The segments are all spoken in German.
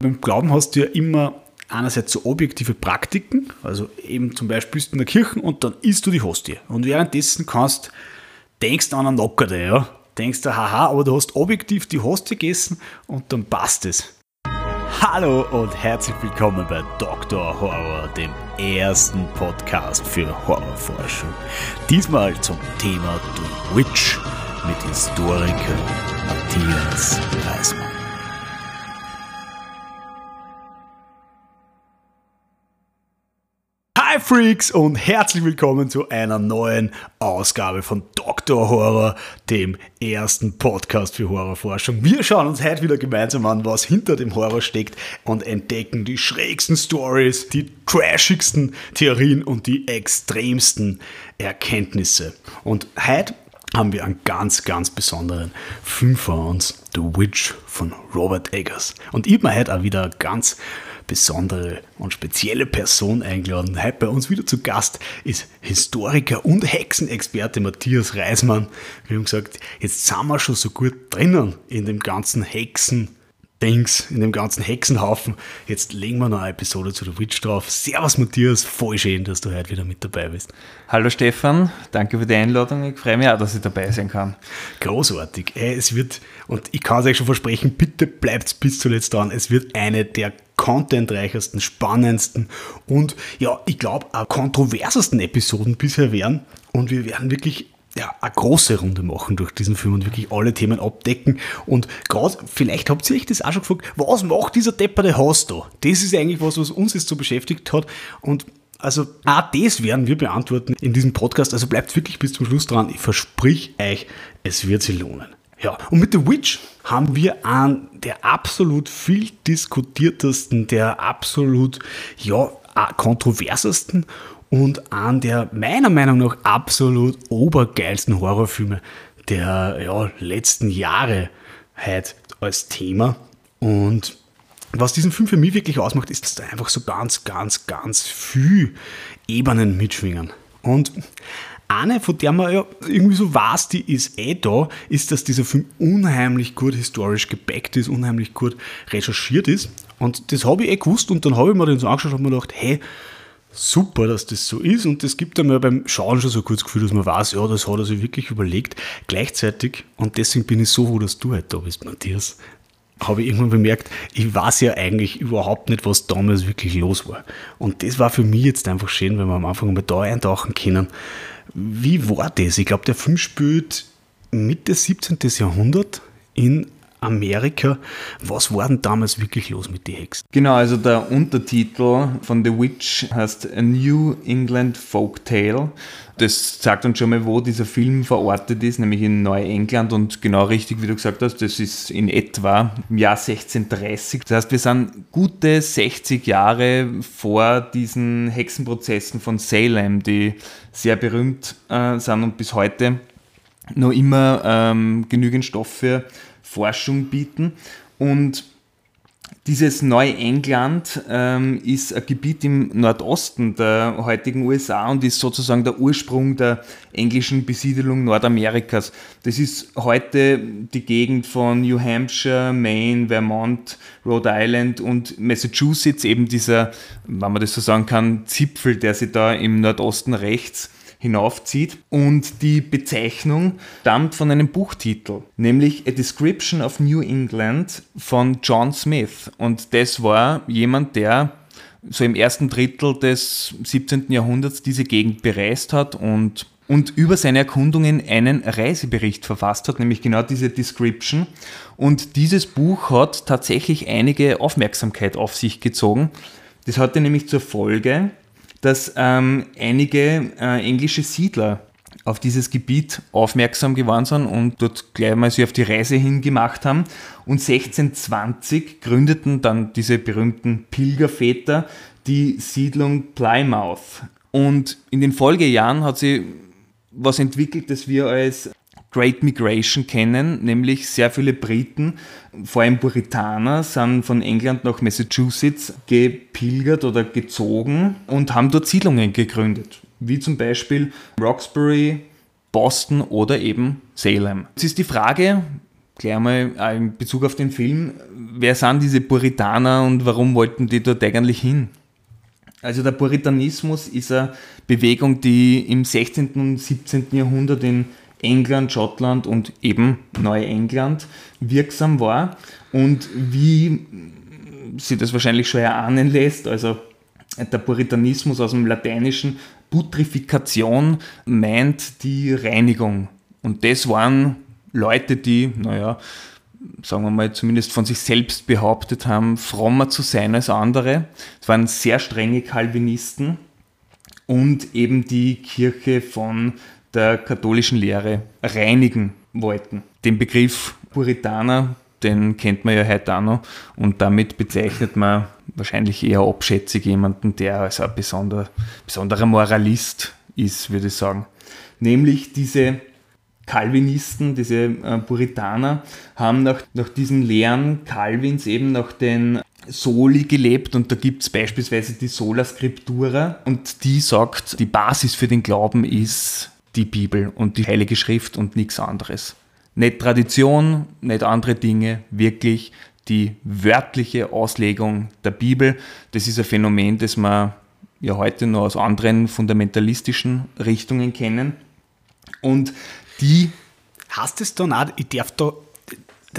Beim Glauben hast du ja immer einerseits so objektive Praktiken, also eben zum Beispiel bist du in der Kirche und dann isst du die Hostie. Und währenddessen kannst, denkst an einen Nockerte, ja. Denkst du, haha, aber du hast objektiv die Hostie gegessen und dann passt es. Hallo und herzlich willkommen bei Dr. Horror, dem ersten Podcast für Horrorforschung. Diesmal zum Thema The Witch mit Historiker Matthias Reismann. Freaks und herzlich willkommen zu einer neuen Ausgabe von Dr. Horror, dem ersten Podcast für Horrorforschung. Wir schauen uns heute wieder gemeinsam an, was hinter dem Horror steckt und entdecken die schrägsten Stories, die trashigsten Theorien und die extremsten Erkenntnisse. Und heute haben wir einen ganz, ganz besonderen Film vor uns, The Witch von Robert Eggers. Und ich habe mir heute auch wieder ganz besondere und spezielle Person eingeladen. Heute bei uns wieder zu Gast ist Historiker und Hexenexperte Matthias Reismann. Wir haben gesagt, jetzt sind wir schon so gut drinnen in dem ganzen Hexen. Dings, in dem ganzen Hexenhaufen. Jetzt legen wir noch eine Episode zu der Witch drauf. Servus Matthias, voll schön, dass du heute wieder mit dabei bist. Hallo Stefan, danke für die Einladung. Ich freue mich auch, dass ich dabei sein kann. Großartig. Es wird, und ich kann es euch schon versprechen, bitte bleibt bis zuletzt dran. Es wird eine der contentreichersten, spannendsten und ja, ich glaube, auch kontroversesten Episoden bisher werden. Und wir werden wirklich ja, eine große Runde machen durch diesen Film und wirklich alle Themen abdecken. Und gerade, vielleicht habt ihr euch das auch schon gefragt, was macht dieser depperte Host da? Das ist eigentlich was, was uns jetzt so beschäftigt hat. Und also auch das werden wir beantworten in diesem Podcast. Also bleibt wirklich bis zum Schluss dran. Ich versprich euch, es wird sich lohnen. Ja, und mit The Witch haben wir einen der absolut viel diskutiertesten, der absolut, ja, kontroversesten und einen der meiner Meinung nach absolut obergeilsten Horrorfilme der ja, letzten Jahre halt als Thema. Und was diesen Film für mich wirklich ausmacht, ist, dass da einfach so ganz, ganz, ganz viel Ebenen mitschwingen. Und eine, von der man ja irgendwie so weiß, die ist eh da, ist, dass dieser Film unheimlich gut historisch gebackt ist, unheimlich gut recherchiert ist. Und das habe ich eh gewusst und dann habe ich mir den so angeschaut und habe mir gedacht, hey, super, dass das so ist und das gibt einem ja beim Schauen schon so kurz Gefühl, dass man weiß, ja, das hat er sich wirklich überlegt. Gleichzeitig, und deswegen bin ich so froh, dass du heute da bist, Matthias, habe ich irgendwann bemerkt, ich weiß ja eigentlich überhaupt nicht, was damals wirklich los war. Und das war für mich jetzt einfach schön, wenn wir am Anfang mal da eintauchen können. Wie war das? Ich glaube, der Film spielt Mitte 17. Jahrhundert in Amerika. Was war denn damals wirklich los mit den Hexen? Genau, also der Untertitel von The Witch heißt A New England Folk Tale. Das sagt uns schon mal, wo dieser Film verortet ist, nämlich in Neuengland und genau richtig, wie du gesagt hast, das ist in etwa im Jahr 1630. Das heißt, wir sind gute 60 Jahre vor diesen Hexenprozessen von Salem, die sehr berühmt äh, sind und bis heute noch immer ähm, genügend Stoff für Forschung bieten. Und dieses Neuengland ähm, ist ein Gebiet im Nordosten der heutigen USA und ist sozusagen der Ursprung der englischen Besiedelung Nordamerikas. Das ist heute die Gegend von New Hampshire, Maine, Vermont, Rhode Island und Massachusetts, eben dieser, wenn man das so sagen kann, Zipfel, der sich da im Nordosten rechts hinaufzieht. Und die Bezeichnung stammt von einem Buchtitel, nämlich A Description of New England von John Smith. Und das war jemand, der so im ersten Drittel des 17. Jahrhunderts diese Gegend bereist hat und, und über seine Erkundungen einen Reisebericht verfasst hat, nämlich genau diese Description. Und dieses Buch hat tatsächlich einige Aufmerksamkeit auf sich gezogen. Das hatte nämlich zur Folge, dass ähm, einige äh, englische Siedler auf dieses Gebiet aufmerksam geworden sind und dort gleich mal sich auf die Reise hingemacht haben. Und 1620 gründeten dann diese berühmten Pilgerväter die Siedlung Plymouth. Und in den Folgejahren hat sie was entwickelt, das wir als Great Migration kennen, nämlich sehr viele Briten, vor allem Puritaner, sind von England nach Massachusetts gepilgert oder gezogen und haben dort Siedlungen gegründet, wie zum Beispiel Roxbury, Boston oder eben Salem. Es ist die Frage, gleich einmal in Bezug auf den Film, wer sind diese Puritaner und warum wollten die dort eigentlich hin? Also der Puritanismus ist eine Bewegung, die im 16. und 17. Jahrhundert in England, Schottland und eben Neuengland wirksam war und wie sie das wahrscheinlich schon erahnen lässt, also der Puritanismus aus dem Lateinischen, Putrifikation meint die Reinigung. Und das waren Leute, die, naja, sagen wir mal, zumindest von sich selbst behauptet haben, frommer zu sein als andere. Es waren sehr strenge Calvinisten und eben die Kirche von der katholischen Lehre reinigen wollten. Den Begriff Puritaner, den kennt man ja heute auch noch und damit bezeichnet man wahrscheinlich eher abschätzig jemanden, der als ein besonder, besonderer Moralist ist, würde ich sagen. Nämlich diese Calvinisten, diese äh, Puritaner, haben nach, nach diesen Lehren Calvins eben nach den Soli gelebt und da gibt es beispielsweise die Sola Scriptura und die sagt, die Basis für den Glauben ist die Bibel und die Heilige Schrift und nichts anderes. Nicht Tradition, nicht andere Dinge, wirklich die wörtliche Auslegung der Bibel. Das ist ein Phänomen, das wir ja heute noch aus anderen fundamentalistischen Richtungen kennen. Und die. Hast es dann auch, ich darf da,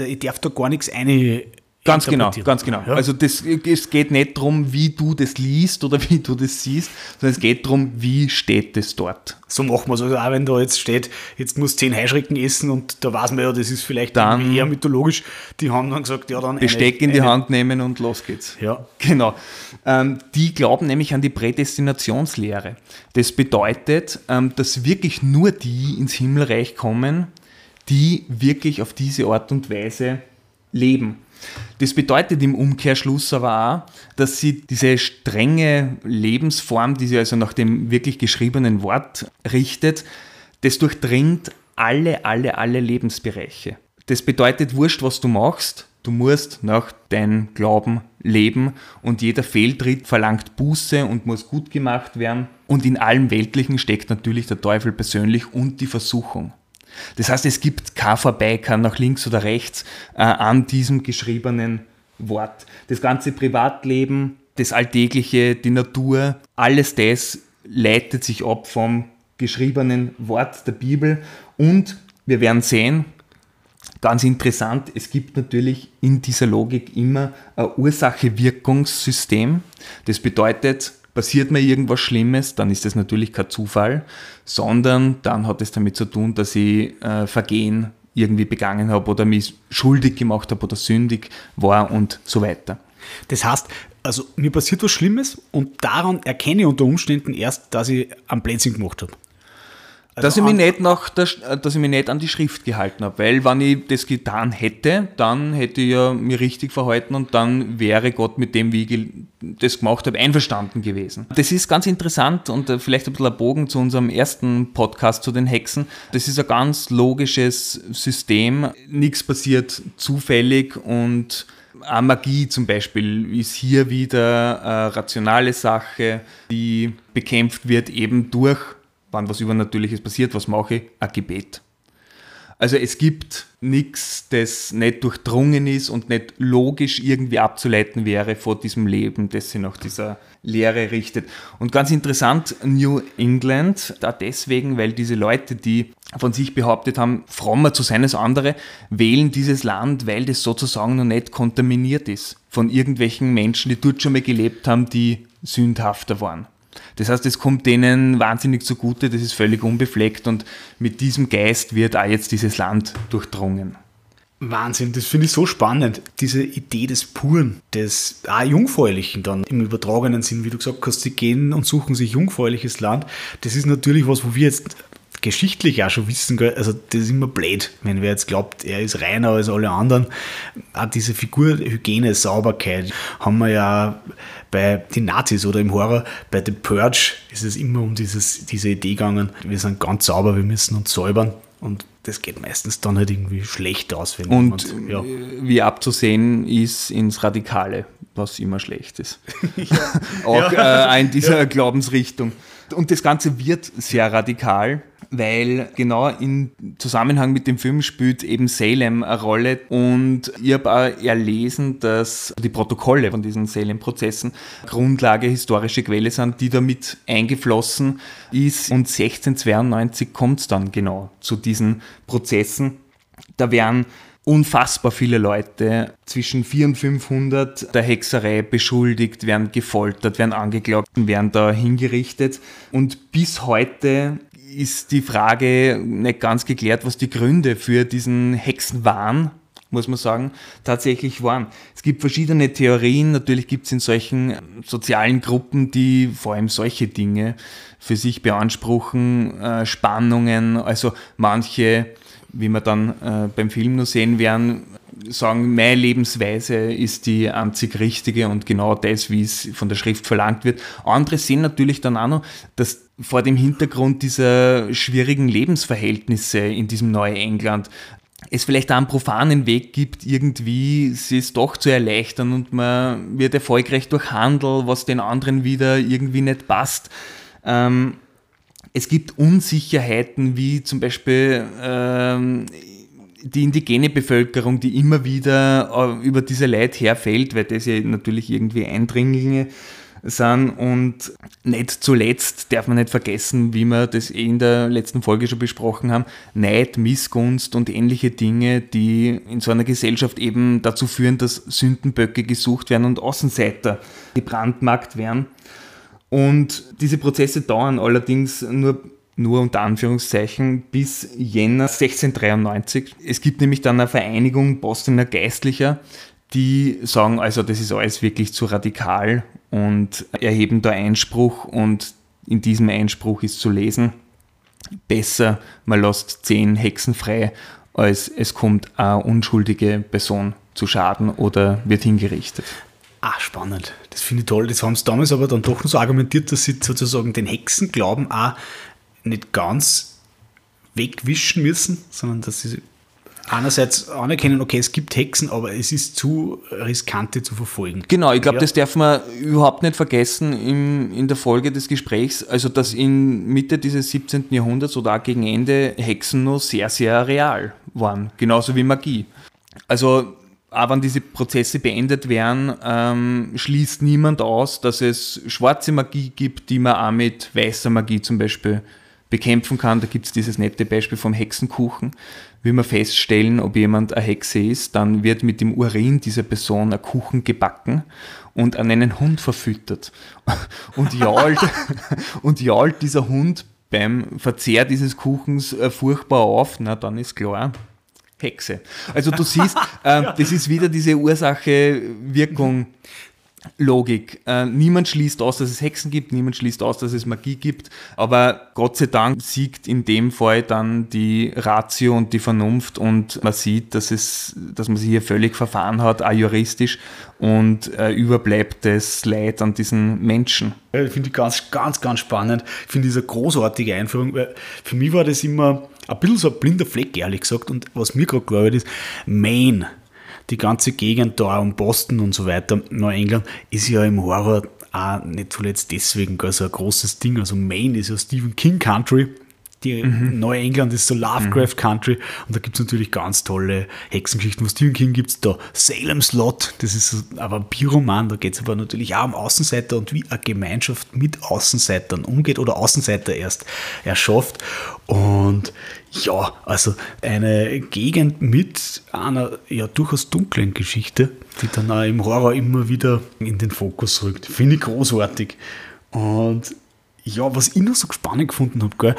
ich darf da gar nichts eine Ganz genau, ganz genau. Ja. Also das, es geht nicht darum, wie du das liest oder wie du das siehst, sondern es geht darum, wie steht es dort. So machen wir es. Also auch wenn da jetzt steht, jetzt muss zehn Heuschrecken essen und da weiß man ja, das ist vielleicht dann eher mythologisch. Die haben dann gesagt, ja dann Besteck in die eine, Hand nehmen und los geht's. Ja. Genau. Ähm, die glauben nämlich an die Prädestinationslehre. Das bedeutet, ähm, dass wirklich nur die ins Himmelreich kommen, die wirklich auf diese Art und Weise leben. Das bedeutet im Umkehrschluss aber auch, dass sie diese strenge Lebensform, die sie also nach dem wirklich geschriebenen Wort richtet, das durchdringt alle, alle, alle Lebensbereiche. Das bedeutet, wurscht, was du machst, du musst nach deinem Glauben leben und jeder Fehltritt verlangt Buße und muss gut gemacht werden. Und in allem Weltlichen steckt natürlich der Teufel persönlich und die Versuchung. Das heißt, es gibt kein Vorbei, kein nach links oder rechts äh, an diesem geschriebenen Wort. Das ganze Privatleben, das Alltägliche, die Natur, alles das leitet sich ab vom geschriebenen Wort der Bibel und wir werden sehen, ganz interessant, es gibt natürlich in dieser Logik immer ein Ursache-Wirkungssystem. Das bedeutet, passiert mir irgendwas Schlimmes, dann ist das natürlich kein Zufall, sondern dann hat es damit zu tun, dass ich äh, Vergehen irgendwie begangen habe oder mich schuldig gemacht habe oder sündig war und so weiter. Das heißt, also mir passiert was Schlimmes und daran erkenne ich unter Umständen erst, dass ich am Blödsinn gemacht habe. Also dass, ich mich nicht nach der, dass ich mich nicht an die Schrift gehalten habe, weil wenn ich das getan hätte, dann hätte ich ja mich richtig verhalten und dann wäre Gott mit dem, wie ich das gemacht habe, einverstanden gewesen. Das ist ganz interessant und äh, vielleicht ein bisschen ein Bogen zu unserem ersten Podcast zu den Hexen. Das ist ein ganz logisches System. Nichts passiert zufällig und auch Magie zum Beispiel ist hier wieder eine rationale Sache, die bekämpft wird eben durch wann was Übernatürliches passiert, was mache ich? Ein Gebet. Also es gibt nichts, das nicht durchdrungen ist und nicht logisch irgendwie abzuleiten wäre vor diesem Leben, das sich nach dieser Lehre richtet. Und ganz interessant, New England, da deswegen, weil diese Leute, die von sich behauptet haben, frommer zu sein als andere, wählen dieses Land, weil das sozusagen noch nicht kontaminiert ist von irgendwelchen Menschen, die dort schon mal gelebt haben, die sündhafter waren. Das heißt, es kommt denen wahnsinnig zugute, das ist völlig unbefleckt und mit diesem Geist wird auch jetzt dieses Land durchdrungen. Wahnsinn, das finde ich so spannend. Diese Idee des Puren, des ah, Jungfräulichen dann im übertragenen Sinn, wie du gesagt hast, sie gehen und suchen sich jungfräuliches Land. Das ist natürlich was, wo wir jetzt geschichtlich auch schon wissen, also das ist immer blöd, wenn wer jetzt glaubt, er ist reiner als alle anderen. Auch diese Figur Hygiene, Sauberkeit haben wir ja bei den Nazis oder im Horror, bei The Purge ist es immer um dieses, diese Idee gegangen, wir sind ganz sauber, wir müssen uns säubern und das geht meistens dann halt irgendwie schlecht aus. Wenn und jemand, ja. wie abzusehen ist ins Radikale, was immer schlecht ist. Auch ja. äh, in dieser ja. Glaubensrichtung. Und das Ganze wird sehr radikal. Weil genau im Zusammenhang mit dem Film spielt eben Salem eine Rolle und ich habe auch erlesen, dass die Protokolle von diesen Salem-Prozessen Grundlage, historische Quelle sind, die damit eingeflossen ist und 1692 kommt es dann genau zu diesen Prozessen. Da werden unfassbar viele Leute zwischen 400 und 500 der Hexerei beschuldigt, werden gefoltert, werden angeklagt und werden da hingerichtet. Und bis heute ist die Frage nicht ganz geklärt, was die Gründe für diesen Hexenwahn muss man sagen, tatsächlich waren. Es gibt verschiedene Theorien, natürlich gibt es in solchen sozialen Gruppen, die vor allem solche Dinge für sich beanspruchen, äh, Spannungen, also manche wie wir dann äh, beim Film nur sehen werden, sagen, meine Lebensweise ist die einzig richtige und genau das, wie es von der Schrift verlangt wird. Andere sehen natürlich dann auch noch, dass vor dem Hintergrund dieser schwierigen Lebensverhältnisse in diesem Neuengland es vielleicht einen profanen Weg gibt, irgendwie es doch zu erleichtern und man wird erfolgreich durch Handel, was den anderen wieder irgendwie nicht passt. Ähm, es gibt Unsicherheiten wie zum Beispiel ähm, die indigene Bevölkerung, die immer wieder äh, über diese Leid herfällt, weil das ja natürlich irgendwie Eindringlinge sind und nicht zuletzt darf man nicht vergessen, wie wir das eh in der letzten Folge schon besprochen haben, Neid, Missgunst und ähnliche Dinge, die in so einer Gesellschaft eben dazu führen, dass Sündenböcke gesucht werden und Außenseiter gebrandmarkt werden. Und diese Prozesse dauern allerdings nur, nur unter Anführungszeichen bis Jänner 1693. Es gibt nämlich dann eine Vereinigung Bostoner Geistlicher, die sagen, also das ist alles wirklich zu radikal und erheben da Einspruch und in diesem Einspruch ist zu lesen, besser man lässt zehn Hexen frei, als es kommt eine unschuldige Person zu Schaden oder wird hingerichtet. Ah, spannend. Das finde ich toll. Das haben sie damals aber dann doch noch so argumentiert, dass sie sozusagen den Hexenglauben auch nicht ganz wegwischen müssen, sondern dass sie einerseits anerkennen, okay, es gibt Hexen, aber es ist zu riskant, die zu verfolgen. Genau, ich glaube, ja. das darf man überhaupt nicht vergessen im, in der Folge des Gesprächs. Also, dass in Mitte dieses 17. Jahrhunderts oder auch gegen Ende Hexen nur sehr, sehr real waren. Genauso wie Magie. Also, auch wenn diese Prozesse beendet werden, ähm, schließt niemand aus, dass es schwarze Magie gibt, die man auch mit weißer Magie zum Beispiel bekämpfen kann. Da gibt es dieses nette Beispiel vom Hexenkuchen. Wie wir feststellen, ob jemand eine Hexe ist, dann wird mit dem Urin dieser Person ein Kuchen gebacken und an einen Hund verfüttert. Und jault, und jault dieser Hund beim Verzehr dieses Kuchens äh, furchtbar auf, na dann ist klar, Hexe. Also du siehst, äh, das ist wieder diese Ursache-Wirkung. Logik. Äh, niemand schließt aus, dass es Hexen gibt, niemand schließt aus, dass es Magie gibt, aber Gott sei Dank siegt in dem Fall dann die Ratio und die Vernunft und man sieht, dass, es, dass man sich hier völlig verfahren hat, auch juristisch und äh, überbleibt das Leid an diesen Menschen. Ich finde ich ganz, ganz, ganz spannend. Ich finde diese großartige Einführung, weil für mich war das immer ein bisschen so ein blinder Fleck, ehrlich gesagt. Und was mir gerade wird, ist, Maine, die ganze Gegend da um Boston und so weiter, Neuengland, ist ja im Horror auch nicht zuletzt deswegen gar so ein großes Ding. Also Maine ist ja Stephen King Country die mhm. Neuengland ist so Lovecraft mhm. Country und da gibt es natürlich ganz tolle Hexengeschichten. Was Stephen King gibt es da Salem's Lot, das ist ein Vampirroman, da geht es aber natürlich auch um Außenseiter und wie eine Gemeinschaft mit Außenseitern umgeht oder Außenseiter erst erschafft. Und ja, also eine Gegend mit einer ja durchaus dunklen Geschichte, die dann auch im Horror immer wieder in den Fokus rückt. Finde ich großartig. Und ja, was ich noch so spannend gefunden habe,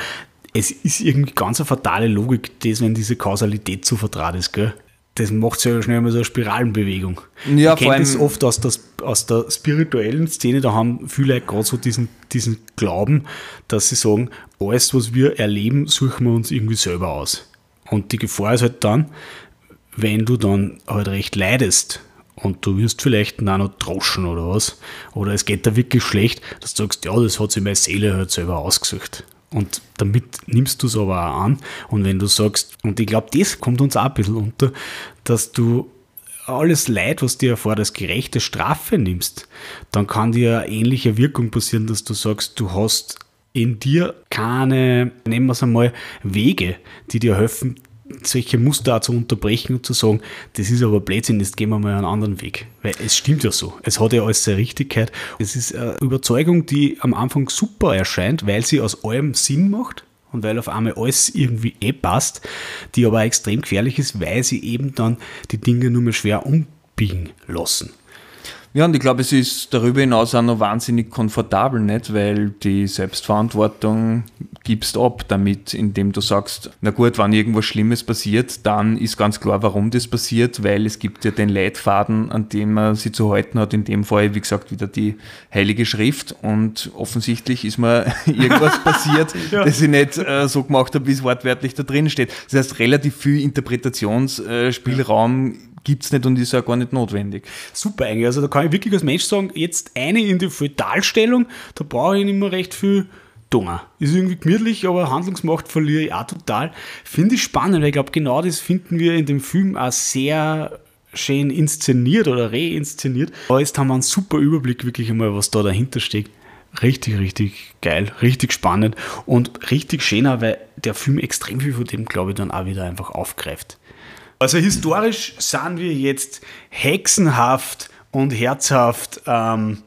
es ist irgendwie ganz eine fatale Logik, das, wenn diese Kausalität zu vertraut ist, gell? Das macht es ja schnell mal so eine Spiralenbewegung. Ja, ich kenne das oft aus der, aus der spirituellen Szene, da haben viele gerade so diesen, diesen Glauben, dass sie sagen, alles, was wir erleben, suchen wir uns irgendwie selber aus. Und die Gefahr ist halt dann, wenn du dann halt recht leidest und du wirst vielleicht noch droschen oder was, oder es geht da wirklich schlecht, dass du sagst, ja, das hat sich meine Seele halt selber ausgesucht. Und damit nimmst du es aber auch an. Und wenn du sagst, und ich glaube, das kommt uns auch ein bisschen unter, dass du alles Leid, was dir als gerechte Strafe nimmst, dann kann dir ähnliche Wirkung passieren, dass du sagst, du hast in dir keine, nehmen wir es einmal, Wege, die dir helfen, solche Muster zu unterbrechen und zu sagen, das ist aber Blödsinn, jetzt gehen wir mal einen anderen Weg. Weil es stimmt ja so. Es hat ja alles seine Richtigkeit. Es ist eine Überzeugung, die am Anfang super erscheint, weil sie aus allem Sinn macht und weil auf einmal alles irgendwie eh passt, die aber extrem gefährlich ist, weil sie eben dann die Dinge nur mehr schwer umbiegen lassen. Ja, und ich glaube, es ist darüber hinaus auch noch wahnsinnig komfortabel, nicht? Weil die Selbstverantwortung gibst ab damit, indem du sagst, na gut, wenn irgendwas Schlimmes passiert, dann ist ganz klar, warum das passiert, weil es gibt ja den Leitfaden, an dem man sich zu halten hat, in dem Fall, wie gesagt, wieder die Heilige Schrift und offensichtlich ist mir irgendwas passiert, ja. das ich nicht äh, so gemacht habe, wie es wortwörtlich da drin steht. Das heißt, relativ viel Interpretationsspielraum äh, gibt es nicht und ist ja gar nicht notwendig. Super eigentlich. Also da kann ich wirklich als Mensch sagen, jetzt eine in die Feudalstellung, da brauche ich nicht mehr recht viel Dunger. Ist irgendwie gemütlich, aber Handlungsmacht verliere ich auch total. Finde ich spannend, weil ich glaube, genau das finden wir in dem Film auch sehr schön inszeniert oder reinszeniert. Aber jetzt haben wir einen super Überblick wirklich einmal, was da dahinter steckt. Richtig, richtig geil, richtig spannend und richtig schöner, weil der Film extrem viel von dem, glaube ich, dann auch wieder einfach aufgreift. Also historisch sind wir jetzt hexenhaft und herzhaft ähm,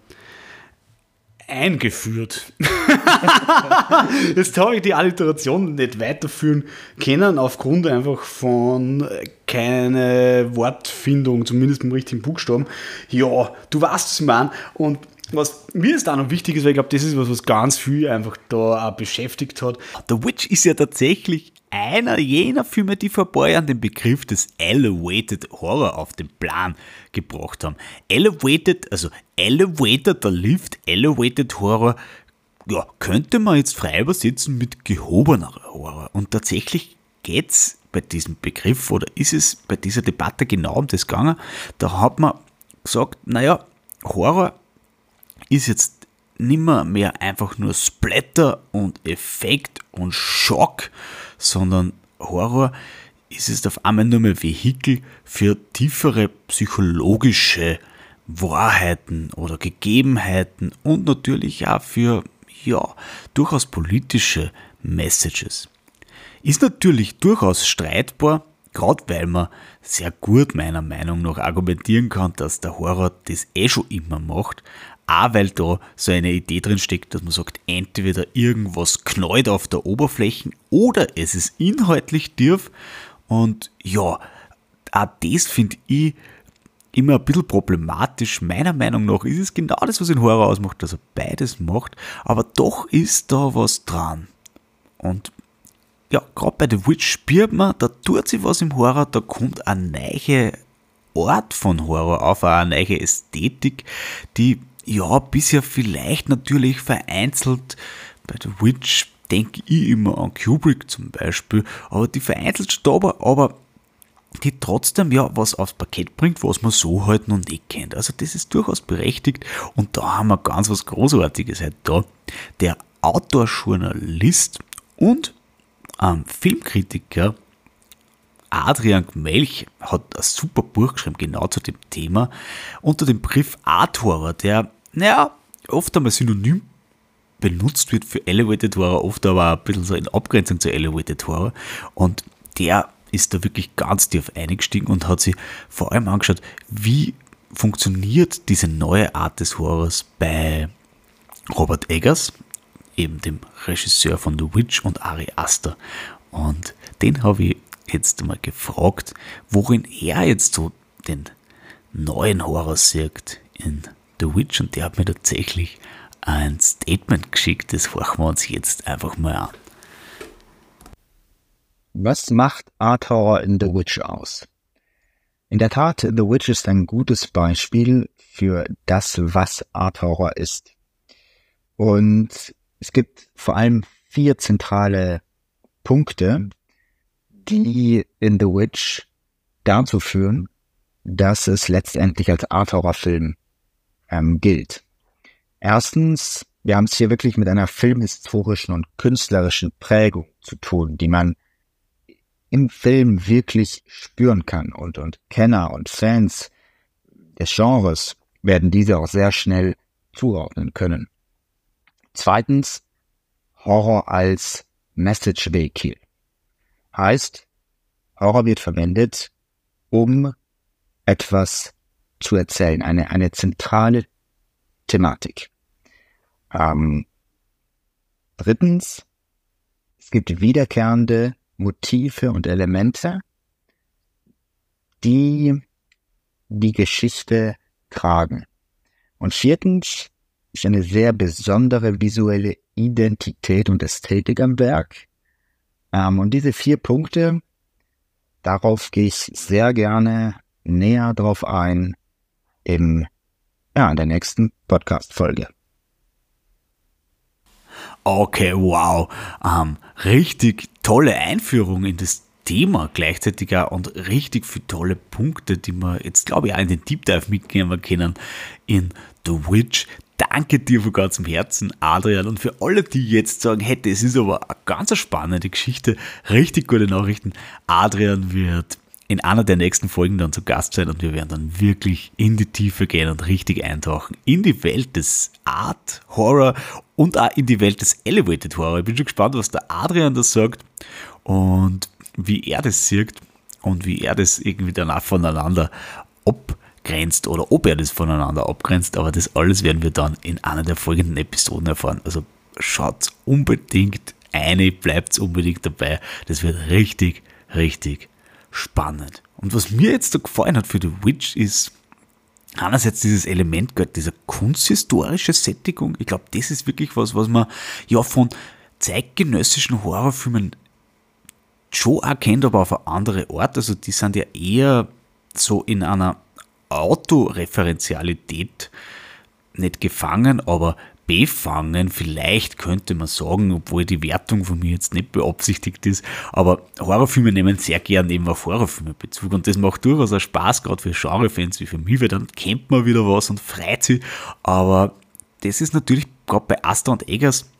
eingeführt. Jetzt habe ich die Alliteration nicht weiterführen können, aufgrund einfach von keine Wortfindung, zumindest im richtigen Buchstaben. Ja, du weißt es, man. Und was mir jetzt auch noch wichtig ist, weil ich glaube, das ist was, was ganz viel einfach da beschäftigt hat. The Witch ist ja tatsächlich einer jener Filme, die vor ein paar Jahren den Begriff des Elevated Horror auf den Plan gebracht haben. Elevated, also Elevated, der Lift, Elevated Horror, ja, könnte man jetzt frei übersetzen mit gehobener Horror. Und tatsächlich geht es bei diesem Begriff oder ist es bei dieser Debatte genau um das gegangen. Da hat man gesagt, naja, Horror ist jetzt nimmer mehr einfach nur Splatter und Effekt und Schock, sondern Horror ist es auf einmal nur mehr Vehikel für tiefere psychologische Wahrheiten oder Gegebenheiten und natürlich auch für, ja, durchaus politische Messages. Ist natürlich durchaus streitbar, gerade weil man sehr gut meiner Meinung nach argumentieren kann, dass der Horror das eh schon immer macht, auch weil da so eine Idee drin steckt, dass man sagt, entweder irgendwas knallt auf der Oberfläche oder es ist inhaltlich tief. Und ja, auch das finde ich immer ein bisschen problematisch. Meiner Meinung nach ist es genau das, was den Horror ausmacht, dass er beides macht. Aber doch ist da was dran. Und ja, gerade bei The Witch spürt man, da tut sich was im Horror, da kommt eine neue Art von Horror auf, eine neue Ästhetik, die ja, bisher vielleicht natürlich vereinzelt. Bei The Witch denke ich immer an Kubrick zum Beispiel, aber die vereinzelt Stauber, aber die trotzdem ja was aufs Paket bringt, was man so halt noch nicht kennt. Also das ist durchaus berechtigt und da haben wir ganz was Großartiges halt da. Der Autorjournalist und ähm, Filmkritiker Adrian Melch hat ein super Buch geschrieben, genau zu dem Thema, unter dem Brief Art Horror, der, naja, oft einmal synonym benutzt wird für Elevated Horror, oft aber ein bisschen so in Abgrenzung zu Elevated Horror. Und der ist da wirklich ganz tief eingestiegen und hat sich vor allem angeschaut, wie funktioniert diese neue Art des Horrors bei Robert Eggers, eben dem Regisseur von The Witch und Ari Aster. Und den habe ich jetzt mal gefragt, worin er jetzt so den neuen Horror sieht in The Witch und der hat mir tatsächlich ein Statement geschickt, das horchen wir uns jetzt einfach mal an. Was macht Art Horror in The Witch aus? In der Tat, The Witch ist ein gutes Beispiel für das, was Art Horror ist. Und es gibt vor allem vier zentrale Punkte, die in The Witch dazu führen, dass es letztendlich als Art-Horror-Film ähm, gilt. Erstens, wir haben es hier wirklich mit einer filmhistorischen und künstlerischen Prägung zu tun, die man im Film wirklich spüren kann und, und Kenner und Fans des Genres werden diese auch sehr schnell zuordnen können. Zweitens, Horror als Message Vehicle. Heißt, Horror wird verwendet, um etwas zu erzählen, eine, eine zentrale Thematik. Ähm, drittens, es gibt wiederkehrende Motive und Elemente, die die Geschichte tragen. Und viertens ist eine sehr besondere visuelle Identität und Ästhetik am Werk. Ähm, und diese vier Punkte, darauf gehe ich sehr gerne näher drauf ein im, ja, in der nächsten Podcast-Folge. Okay, wow. Ähm, richtig tolle Einführung in das Thema gleichzeitig und richtig viele tolle Punkte, die wir jetzt, glaube ich, auch in den Deep Dive mitnehmen können in The Witch. Danke dir von ganzem Herzen, Adrian. Und für alle, die jetzt sagen, hey, das ist aber eine ganz spannende Geschichte, richtig gute Nachrichten. Adrian wird in einer der nächsten Folgen dann zu Gast sein und wir werden dann wirklich in die Tiefe gehen und richtig eintauchen in die Welt des Art Horror und auch in die Welt des Elevated Horror. Ich bin schon gespannt, was der Adrian da sagt und wie er das sieht und wie er das irgendwie danach voneinander abgrenzt oder ob er das voneinander abgrenzt, aber das alles werden wir dann in einer der folgenden Episoden erfahren. Also schaut unbedingt eine, bleibt unbedingt dabei. Das wird richtig, richtig spannend. Und was mir jetzt da gefallen hat für The Witch ist, einerseits dieses Element dieser kunsthistorische Sättigung. Ich glaube, das ist wirklich was, was man ja von zeitgenössischen Horrorfilmen schon erkennt, aber auf eine andere Art. Also die sind ja eher so in einer Autoreferenzialität nicht gefangen, aber befangen, vielleicht könnte man sagen, obwohl die Wertung von mir jetzt nicht beabsichtigt ist, aber Horrorfilme nehmen sehr gern eben auf Horrorfilme Bezug und das macht durchaus auch Spaß, gerade für Genrefans wie für mich, weil dann kennt man wieder was und freut sich, aber das ist natürlich gerade bei Asta und Eggers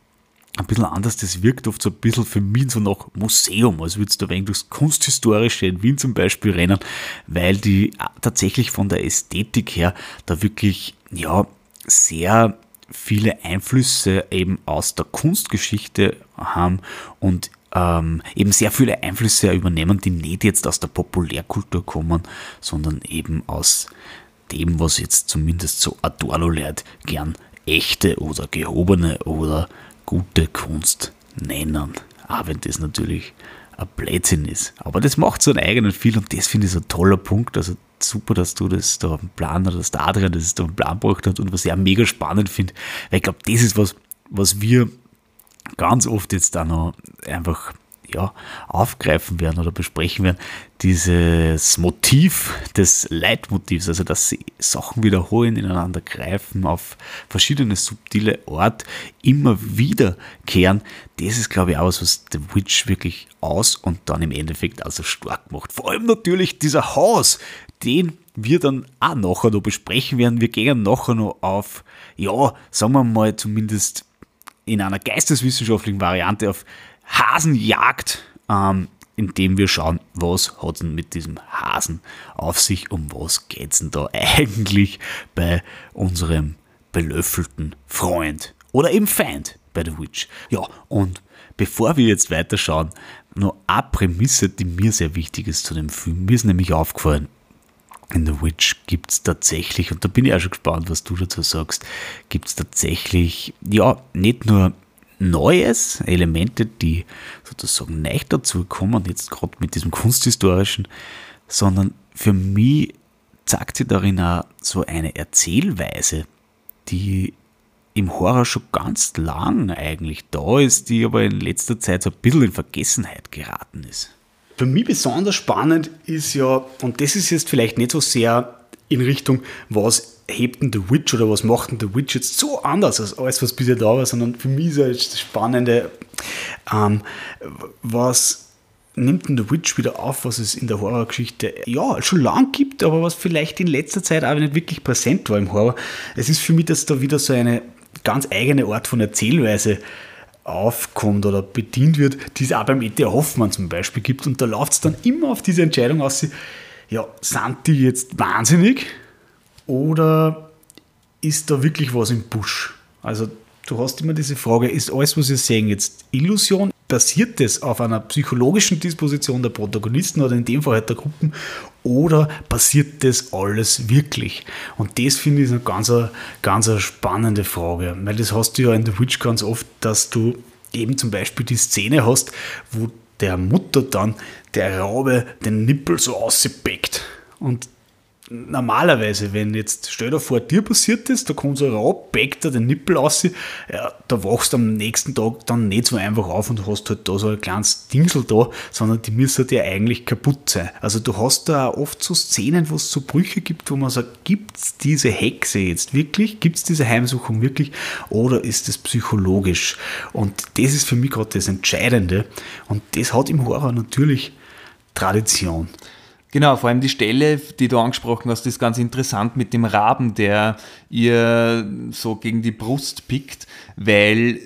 ein bisschen anders, das wirkt oft so ein bisschen für mich so nach Museum, als würdest du ein durchs Kunsthistorische in Wien zum Beispiel rennen, weil die tatsächlich von der Ästhetik her da wirklich, ja, sehr viele Einflüsse eben aus der Kunstgeschichte haben und ähm, eben sehr viele Einflüsse übernehmen, die nicht jetzt aus der Populärkultur kommen, sondern eben aus dem, was jetzt zumindest so Adorno-Leute gern echte oder gehobene oder gute Kunst nennen. Auch wenn das natürlich ein Blödsinn ist. Aber das macht so einen eigenen Film und das finde ich so ein toller Punkt. Also super, dass du das da dem Plan oder dass der Adrian das da dem Plan gebracht hat und was ich auch mega spannend finde, weil ich glaube, das ist was, was wir ganz oft jetzt da noch einfach ja, aufgreifen werden oder besprechen werden, dieses Motiv des Leitmotivs, also dass sie Sachen wiederholen, ineinander greifen, auf verschiedene subtile Art immer wiederkehren, das ist, glaube ich, auch was, was The Witch wirklich aus und dann im Endeffekt also stark macht. Vor allem natürlich dieser Haus, den wir dann auch nachher noch besprechen werden. Wir gehen nachher noch auf, ja, sagen wir mal zumindest in einer geisteswissenschaftlichen Variante auf Hasenjagd, ähm, indem wir schauen, was hat denn mit diesem Hasen auf sich, um was geht es denn da eigentlich bei unserem belöffelten Freund oder eben Feind bei The Witch. Ja, und bevor wir jetzt weiterschauen, noch eine Prämisse, die mir sehr wichtig ist zu dem Film. Mir ist nämlich aufgefallen, in The Witch gibt es tatsächlich, und da bin ich auch schon gespannt, was du dazu sagst, gibt es tatsächlich, ja, nicht nur Neues, Elemente, die sozusagen nicht dazu kommen, jetzt gerade mit diesem kunsthistorischen, sondern für mich zeigt sich darin auch so eine Erzählweise, die im Horror schon ganz lang eigentlich da ist, die aber in letzter Zeit so ein bisschen in Vergessenheit geraten ist. Für mich besonders spannend ist ja, und das ist jetzt vielleicht nicht so sehr in Richtung, was hebt denn The Witch oder was macht denn The Witch jetzt so anders als alles, was bisher da war, sondern für mich ist ja jetzt das Spannende, ähm, was nimmt denn The Witch wieder auf, was es in der Horrorgeschichte ja schon lang gibt, aber was vielleicht in letzter Zeit auch nicht wirklich präsent war im Horror. Es ist für mich, dass da wieder so eine ganz eigene Art von Erzählweise aufkommt oder bedient wird, die es auch beim E.T. Hoffmann zum Beispiel gibt. Und da läuft es dann immer auf diese Entscheidung aus, ja, sind die jetzt wahnsinnig oder ist da wirklich was im Busch? Also du hast immer diese Frage, ist alles, was wir sehen, jetzt Illusion? Basiert das auf einer psychologischen Disposition der Protagonisten oder in dem Fall halt der Gruppen oder passiert das alles wirklich? Und das finde ich eine ganz, ganz spannende Frage, weil das hast du ja in The Witch ganz oft, dass du eben zum Beispiel die Szene hast, wo der Mutter dann der Raube den Nippel so ausbeckt. Und normalerweise, wenn jetzt, stell dir vor, dir passiert das, da kommt so ein Raub, backt er den Nippel aus, ja, da wachst du am nächsten Tag dann nicht so einfach auf und hast halt da so ein kleines Dingsel da, sondern die müssen dir eigentlich kaputt sein. Also du hast da oft so Szenen, wo es so Brüche gibt, wo man sagt, gibt es diese Hexe jetzt wirklich? Gibt es diese Heimsuchung wirklich? Oder ist es psychologisch? Und das ist für mich gerade das Entscheidende. Und das hat im Horror natürlich Tradition. Genau, vor allem die Stelle, die du angesprochen hast, ist ganz interessant mit dem Raben, der ihr so gegen die Brust pickt, weil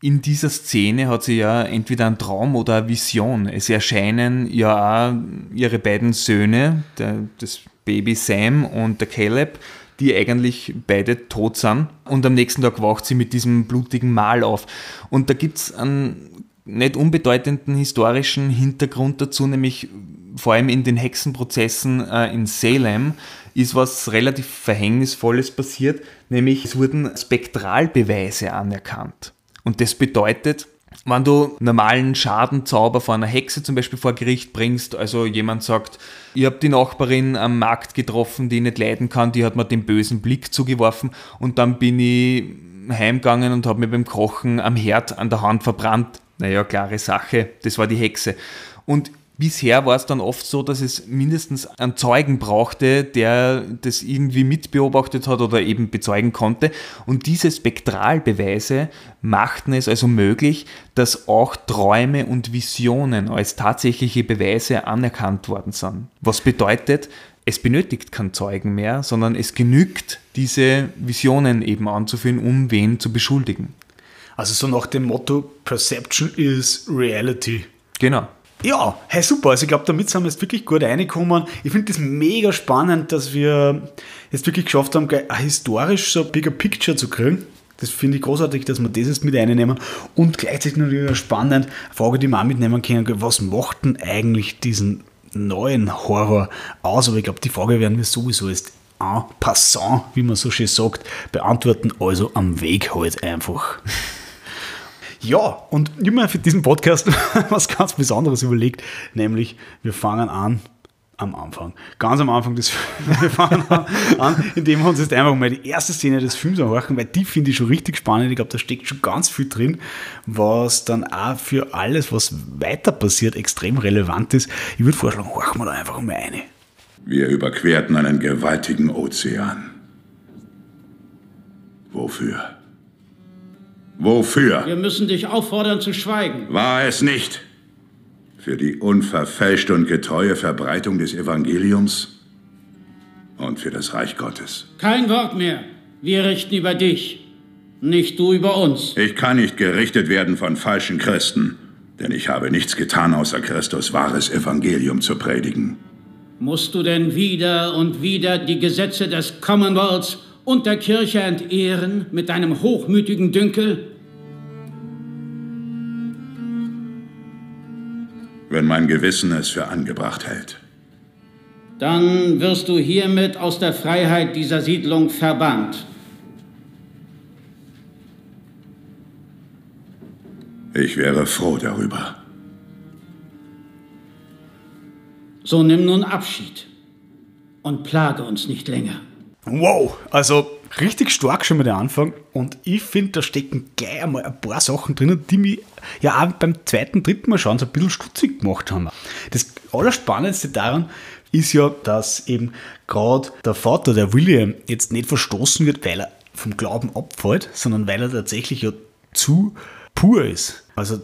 in dieser Szene hat sie ja entweder einen Traum oder eine Vision. Es erscheinen ja auch ihre beiden Söhne, der, das Baby Sam und der Caleb, die eigentlich beide tot sind. Und am nächsten Tag wacht sie mit diesem blutigen Mal auf. Und da gibt es einen nicht unbedeutenden historischen Hintergrund dazu, nämlich vor allem in den Hexenprozessen äh, in Salem ist was relativ Verhängnisvolles passiert, nämlich es wurden Spektralbeweise anerkannt. Und das bedeutet, wenn du normalen Schadenzauber von einer Hexe zum Beispiel vor Gericht bringst, also jemand sagt, ich habe die Nachbarin am Markt getroffen, die ich nicht leiden kann, die hat mir den bösen Blick zugeworfen und dann bin ich heimgegangen und habe mir beim Kochen am Herd an der Hand verbrannt. Naja, klare Sache, das war die Hexe. Und Bisher war es dann oft so, dass es mindestens einen Zeugen brauchte, der das irgendwie mitbeobachtet hat oder eben bezeugen konnte. Und diese Spektralbeweise machten es also möglich, dass auch Träume und Visionen als tatsächliche Beweise anerkannt worden sind. Was bedeutet, es benötigt keinen Zeugen mehr, sondern es genügt, diese Visionen eben anzuführen, um wen zu beschuldigen. Also so nach dem Motto Perception is Reality. Genau. Ja, hey, super. Also ich glaube, damit sind wir jetzt wirklich gut reingekommen. Ich finde das mega spannend, dass wir jetzt wirklich geschafft haben, historisch so ein bigger Picture zu kriegen. Das finde ich großartig, dass wir das jetzt mit einnehmen. Und gleichzeitig natürlich spannend, eine Frage, die wir auch mitnehmen können, was macht denn eigentlich diesen neuen Horror aus? Aber ich glaube, die Frage werden wir sowieso jetzt en passant, wie man so schön sagt, beantworten. Also am Weg halt einfach. Ja, und ich habe mir für diesen Podcast was ganz Besonderes überlegt, nämlich wir fangen an am Anfang. Ganz am Anfang des Films. Wir fangen an, indem wir uns jetzt einfach mal die erste Szene des Films anhören, weil die finde ich schon richtig spannend. Ich glaube, da steckt schon ganz viel drin, was dann auch für alles, was weiter passiert, extrem relevant ist. Ich würde vorschlagen, horchen wir da einfach mal eine. Wir überquerten einen gewaltigen Ozean. Wofür? Wofür? Wir müssen dich auffordern zu schweigen. War es nicht für die unverfälschte und getreue Verbreitung des Evangeliums und für das Reich Gottes? Kein Wort mehr. Wir richten über dich, nicht du über uns. Ich kann nicht gerichtet werden von falschen Christen, denn ich habe nichts getan, außer Christus wahres Evangelium zu predigen. Musst du denn wieder und wieder die Gesetze des Commonwealths und der Kirche entehren mit deinem hochmütigen Dünkel? wenn mein Gewissen es für angebracht hält. Dann wirst du hiermit aus der Freiheit dieser Siedlung verbannt. Ich wäre froh darüber. So nimm nun Abschied und plage uns nicht länger. Wow, also richtig stark schon mal der Anfang und ich finde, da stecken gleich einmal ein paar Sachen drinnen, die mich ja auch beim zweiten, dritten Mal schauen so ein bisschen stutzig gemacht haben. Das Allerspannendste daran ist ja, dass eben gerade der Vater, der William, jetzt nicht verstoßen wird, weil er vom Glauben abfällt, sondern weil er tatsächlich ja zu pur ist. Also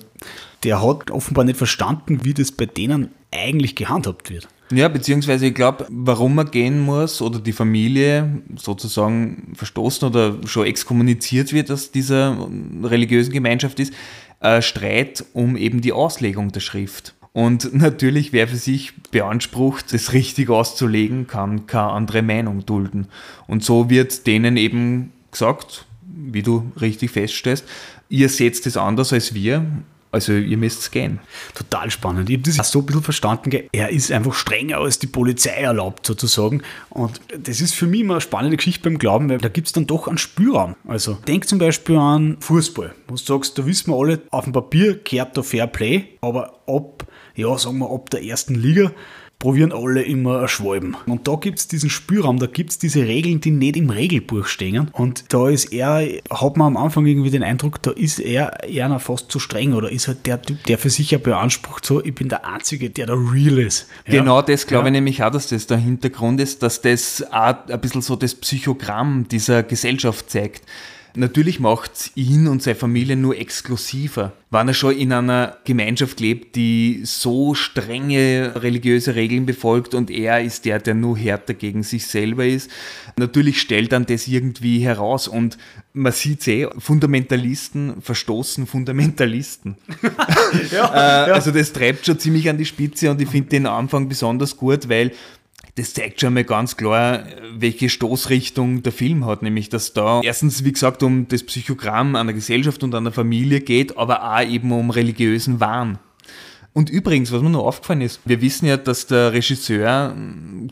der hat offenbar nicht verstanden, wie das bei denen eigentlich gehandhabt wird. Ja, beziehungsweise ich glaube, warum man gehen muss oder die Familie sozusagen verstoßen oder schon exkommuniziert wird aus dieser religiösen Gemeinschaft ist, äh, Streit um eben die Auslegung der Schrift. Und natürlich, wer für sich beansprucht, das richtig auszulegen, kann keine andere Meinung dulden. Und so wird denen eben gesagt, wie du richtig feststellst, ihr seht es anders als wir. Also ihr müsst es gehen. Total spannend. Ich habe das so ein bisschen verstanden. Er ist einfach strenger als die Polizei erlaubt, sozusagen. Und das ist für mich immer eine spannende Geschichte beim Glauben, weil da gibt es dann doch einen Spielraum. Also denk zum Beispiel an Fußball, wo du sagst, da wissen wir alle, auf dem Papier kehrt da Fair Play, aber ab, ja, sagen wir, ab der ersten Liga probieren alle immer Schwalben. Und da gibt es diesen Spielraum, da gibt es diese Regeln, die nicht im Regelbuch stehen. Und da ist er, hat man am Anfang irgendwie den Eindruck, da ist er eher fast zu streng oder ist halt der Typ, der für sich ja beansprucht, so, ich bin der Einzige, der da real ist. Ja. Genau das glaube ja. ich nämlich auch, dass das der Hintergrund ist, dass das auch ein bisschen so das Psychogramm dieser Gesellschaft zeigt. Natürlich macht es ihn und seine Familie nur exklusiver. Wenn er schon in einer Gemeinschaft lebt, die so strenge religiöse Regeln befolgt und er ist der, der nur härter gegen sich selber ist, natürlich stellt dann das irgendwie heraus und man sieht eh, Fundamentalisten verstoßen Fundamentalisten. ja, äh, ja. Also das treibt schon ziemlich an die Spitze und ich finde den Anfang besonders gut, weil das zeigt schon mal ganz klar, welche Stoßrichtung der Film hat, nämlich dass da erstens, wie gesagt, um das Psychogramm einer Gesellschaft und einer Familie geht, aber auch eben um religiösen Wahn. Und übrigens, was mir noch aufgefallen ist, wir wissen ja, dass der Regisseur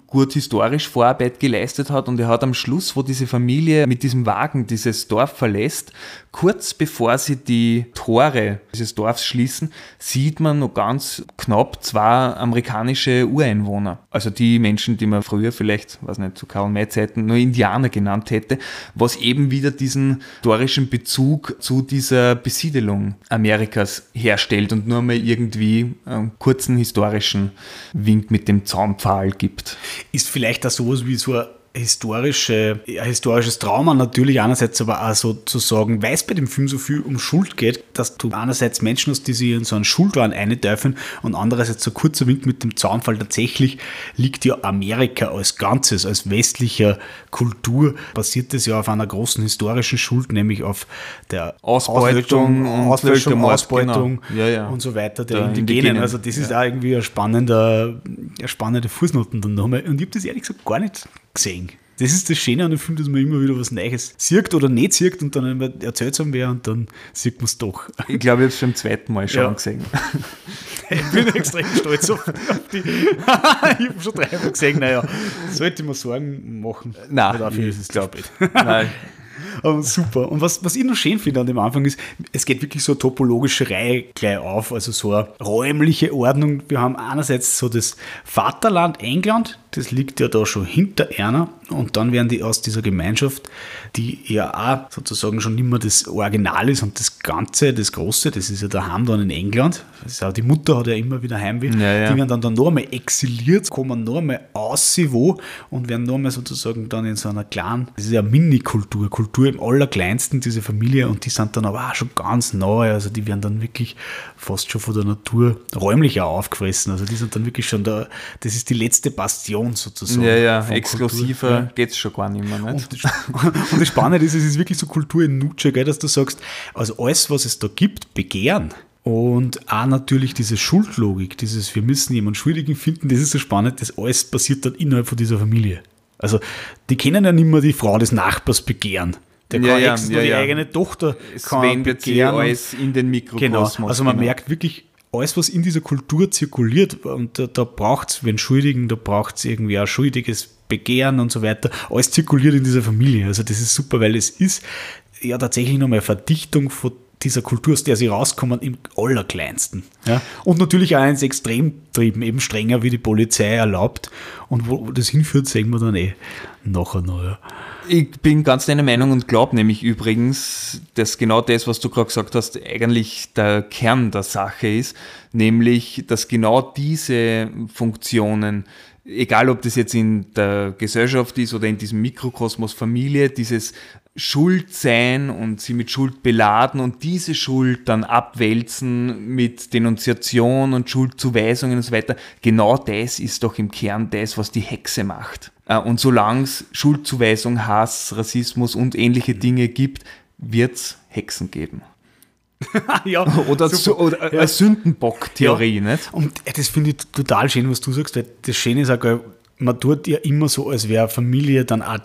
gut historisch Vorarbeit geleistet hat und er hat am Schluss, wo diese Familie mit diesem Wagen dieses Dorf verlässt, kurz bevor sie die Tore dieses Dorfs schließen, sieht man noch ganz knapp zwei amerikanische Ureinwohner. Also die Menschen, die man früher vielleicht, weiß nicht, zu Karl May Zeiten nur Indianer genannt hätte, was eben wieder diesen historischen Bezug zu dieser Besiedelung Amerikas herstellt und nur mal irgendwie einen kurzen historischen Wink mit dem Zaunpfahl gibt. Ist vielleicht da sowas wie so ein historische, historisches Trauma natürlich einerseits, aber auch sozusagen, weil es bei dem Film so viel um Schuld geht, dass du einerseits Menschen hast, die sich in so einen Schuldwahn einteufeln und andererseits so kurzer Wink mit dem Zaunfall. Tatsächlich liegt ja Amerika als Ganzes, als westlicher Kultur, basiert es ja auf einer großen historischen Schuld, nämlich auf der Ausbeutung, Ausbeutung, Ausbeutung genau. ja, ja. und so weiter der, der Indigenen. Indigenen. Also das ist ja. auch irgendwie ein spannender, eine spannende Fußnoten dann nochmal. Und ich habe das ehrlich gesagt gar nicht gesehen. Das ist das Schöne an dem Film, dass man immer wieder was Neues sieht oder nicht sieht und dann erzählt es einem wer und dann sieht man es doch. Ich glaube, ich habe es schon zum zweiten Mal schon ja. gesehen. ich bin extrem stolz auf die. ich habe schon dreimal gesehen, naja, sollte ich mir Sorgen machen. Nein, dafür ist es, glaube ich. Nein. Aber super. Und was, was ich noch schön finde an dem Anfang ist, es geht wirklich so eine topologische Reihe gleich auf, also so eine räumliche Ordnung. Wir haben einerseits so das Vaterland England, das liegt ja da schon hinter Erna und dann werden die aus dieser Gemeinschaft, die ja auch sozusagen schon immer das Original ist und das Ganze, das Große, das ist ja daheim dann in England, das auch die Mutter hat ja immer wieder Heimweh, ja, ja. die werden dann, dann noch einmal exiliert, kommen noch einmal aus wo und werden noch einmal sozusagen dann in so einer kleinen, das ist ja Mini-Kultur, Kultur im allerkleinsten, diese Familie und die sind dann aber auch schon ganz neu, also die werden dann wirklich fast schon von der Natur räumlich auch aufgefressen, also die sind dann wirklich schon da, das ist die letzte Bastion sozusagen. Ja, ja, exklusiver ja. geht es schon gar nicht mehr. Nicht? Und, das, und das Spannende ist, es ist wirklich so Kultur in Nutsche, gell, dass du sagst, also alles, was es da gibt, begehren. Und auch natürlich diese Schuldlogik, dieses wir müssen jemanden Schuldigen finden, das ist so spannend, das alles passiert dann innerhalb von dieser Familie. Also die kennen ja nicht mehr die Frau des Nachbars begehren. Der kann ja, ja, ja, die eigene Tochter es kann begehren. alles in den Mikrokosmos. Genau. Also man genau. merkt wirklich, alles, was in dieser Kultur zirkuliert, und da, da braucht es, wenn Schuldigen, da braucht es irgendwie auch schuldiges Begehren und so weiter, alles zirkuliert in dieser Familie. Also das ist super, weil es ist ja tatsächlich nochmal Verdichtung von dieser Kultur, aus der sie rauskommen, im Allerkleinsten. Ja? Und natürlich auch ins Extremtrieben, eben strenger wie die Polizei erlaubt. Und wo das hinführt, sehen wir dann eh nachher noch. Ja. Ich bin ganz deiner Meinung und glaube nämlich übrigens, dass genau das, was du gerade gesagt hast, eigentlich der Kern der Sache ist, nämlich, dass genau diese Funktionen, egal ob das jetzt in der Gesellschaft ist oder in diesem Mikrokosmos Familie, dieses Schuld sein und sie mit Schuld beladen und diese Schuld dann abwälzen mit Denunziation und Schuldzuweisungen und so weiter, genau das ist doch im Kern das, was die Hexe macht. Äh, und solange es Schuldzuweisung, Hass, Rassismus und ähnliche Dinge gibt, wird es Hexen geben. ja, oder, so, oder ja. eine Sündenbock-Theorie, ja. nicht? Und das finde ich total schön, was du sagst, weil das Schöne ist auch, man tut ja immer so, als wäre Familie dann auch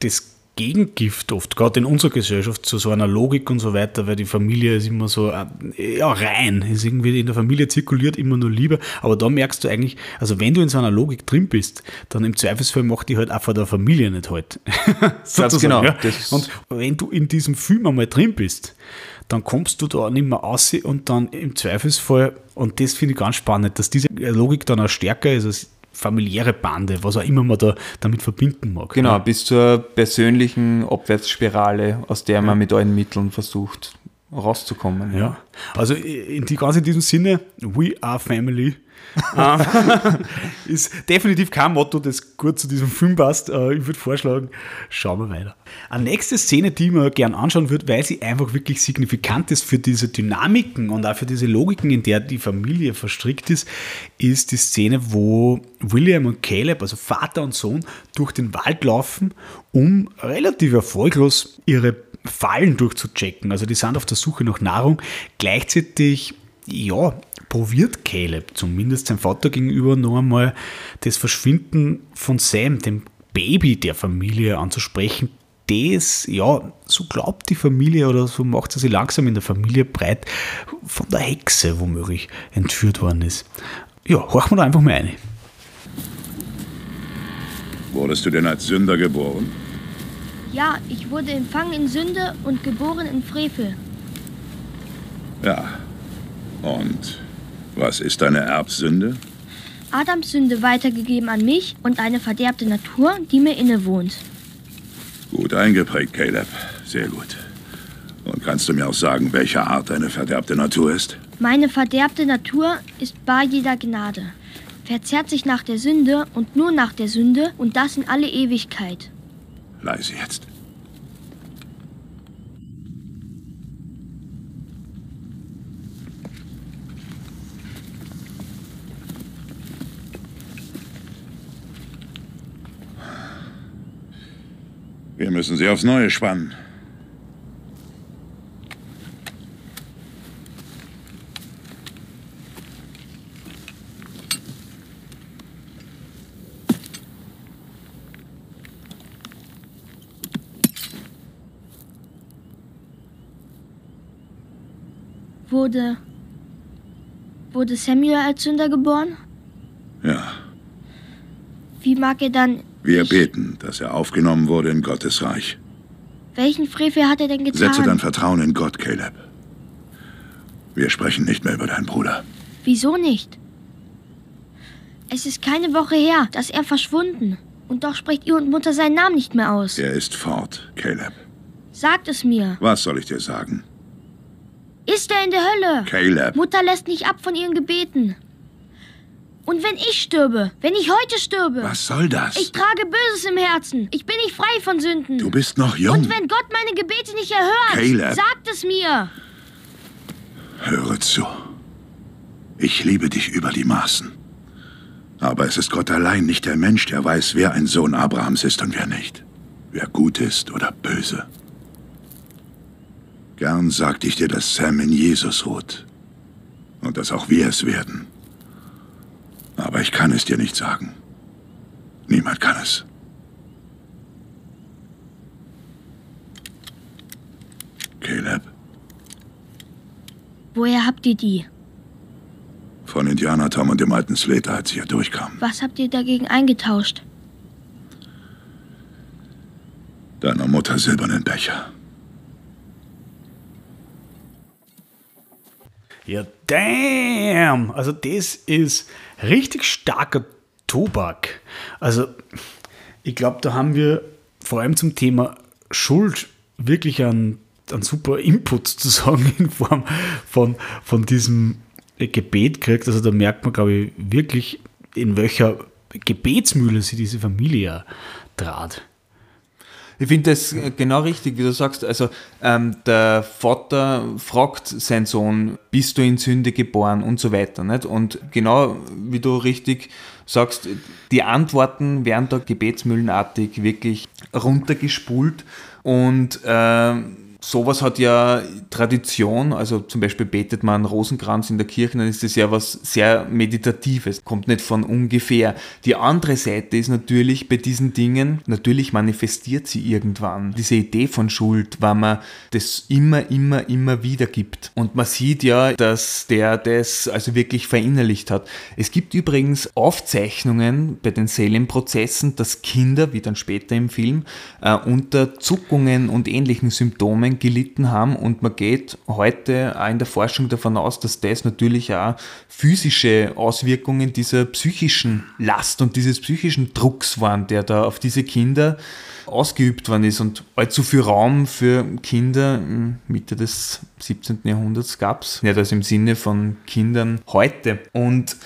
das Gegengift oft, gerade in unserer Gesellschaft, zu so einer Logik und so weiter, weil die Familie ist immer so, äh, ja, rein, ist irgendwie in der Familie zirkuliert immer nur Liebe, aber da merkst du eigentlich, also wenn du in so einer Logik drin bist, dann im Zweifelsfall macht die halt auch vor der Familie nicht halt. Ganz genau. Ja? Und wenn du in diesem Film einmal drin bist, dann kommst du da nicht mehr raus und dann im Zweifelsfall, und das finde ich ganz spannend, dass diese Logik dann auch stärker ist als familiäre Bande, was auch immer man da damit verbinden mag. Genau, ja. bis zur persönlichen Abwärtsspirale, aus der man ja. mit allen Mitteln versucht rauszukommen. Ja, also in, die, ganz in diesem Sinne, we are family. Ähm, ist definitiv kein Motto, das gut zu diesem Film passt. Äh, ich würde vorschlagen, schauen wir weiter. Eine nächste Szene, die man gern anschauen würde, weil sie einfach wirklich signifikant ist für diese Dynamiken und auch für diese Logiken, in der die Familie verstrickt ist, ist die Szene, wo William und Caleb, also Vater und Sohn, durch den Wald laufen, um relativ erfolglos ihre Fallen durchzuchecken. Also die sind auf der Suche nach Nahrung. Gleichzeitig ja, probiert Caleb zumindest seinem Vater gegenüber noch einmal das Verschwinden von Sam, dem Baby der Familie, anzusprechen. Das, ja, so glaubt die Familie oder so macht sie sich langsam in der Familie breit, von der Hexe womöglich entführt worden ist. Ja, horchen wir da einfach mal eine. Wurdest du denn als Sünder geboren? Ja, ich wurde empfangen in Sünde und geboren in Frevel. Ja. Und was ist deine Erbsünde? Adams Sünde weitergegeben an mich und eine verderbte Natur, die mir innewohnt. Gut eingeprägt, Caleb. Sehr gut. Und kannst du mir auch sagen, welche Art deine verderbte Natur ist? Meine verderbte Natur ist bar jeder Gnade, verzerrt sich nach der Sünde und nur nach der Sünde und das in alle Ewigkeit. Leise jetzt. Wir müssen sie aufs Neue spannen. Wurde. Wurde Samuel als Sünder geboren? Ja. Wie mag er dann wir beten, dass er aufgenommen wurde in Gottes Reich. Welchen Frevel hat er denn getan? Setze dein Vertrauen in Gott, Caleb. Wir sprechen nicht mehr über deinen Bruder. Wieso nicht? Es ist keine Woche her, dass er verschwunden. Und doch spricht ihr und Mutter seinen Namen nicht mehr aus. Er ist fort, Caleb. Sagt es mir. Was soll ich dir sagen? Ist er in der Hölle? Caleb. Mutter lässt nicht ab von ihren Gebeten. Und wenn ich stürbe, wenn ich heute stürbe. Was soll das? Ich trage Böses im Herzen. Ich bin nicht frei von Sünden. Du bist noch jung. Und wenn Gott meine Gebete nicht erhört, Caleb. sagt es mir. Höre zu. Ich liebe dich über die Maßen. Aber es ist Gott allein, nicht der Mensch, der weiß, wer ein Sohn Abrahams ist und wer nicht. Wer gut ist oder böse. Gern sagte ich dir, dass Sam in Jesus ruht. Und dass auch wir es werden. Aber ich kann es dir nicht sagen. Niemand kann es. Caleb. Woher habt ihr die? Von Indianer Tom und dem alten Slater, als sie hier durchkamen. Was habt ihr dagegen eingetauscht? Deiner Mutter silbernen Becher. Ja, damn! Also das ist richtig starker Tobak. Also ich glaube, da haben wir vor allem zum Thema Schuld wirklich einen, einen super Input sozusagen in Form von, von diesem Gebet kriegt. Also da merkt man, glaube ich, wirklich, in welcher Gebetsmühle sie diese Familie trat. Ich finde das genau richtig, wie du sagst. Also ähm, der Vater fragt seinen Sohn, bist du in Sünde geboren und so weiter. Nicht? Und genau wie du richtig sagst, die Antworten werden da gebetsmühlenartig wirklich runtergespult und äh, sowas hat ja Tradition, also zum Beispiel betet man Rosenkranz in der Kirche, dann ist das ja was sehr Meditatives, kommt nicht von ungefähr. Die andere Seite ist natürlich bei diesen Dingen, natürlich manifestiert sie irgendwann. Diese Idee von Schuld, weil man das immer, immer, immer wieder gibt. Und man sieht ja, dass der das also wirklich verinnerlicht hat. Es gibt übrigens Aufzeichnungen bei den Seelenprozessen, dass Kinder, wie dann später im Film, äh, unter Zuckungen und ähnlichen Symptomen gelitten haben. Und man geht heute auch in der Forschung davon aus, dass das natürlich auch physische Auswirkungen dieser psychischen Last und dieses psychischen Drucks waren, der da auf diese Kinder ausgeübt worden ist und allzu viel Raum für Kinder Mitte des 17. Jahrhunderts gab es, nicht also im Sinne von Kindern heute. Und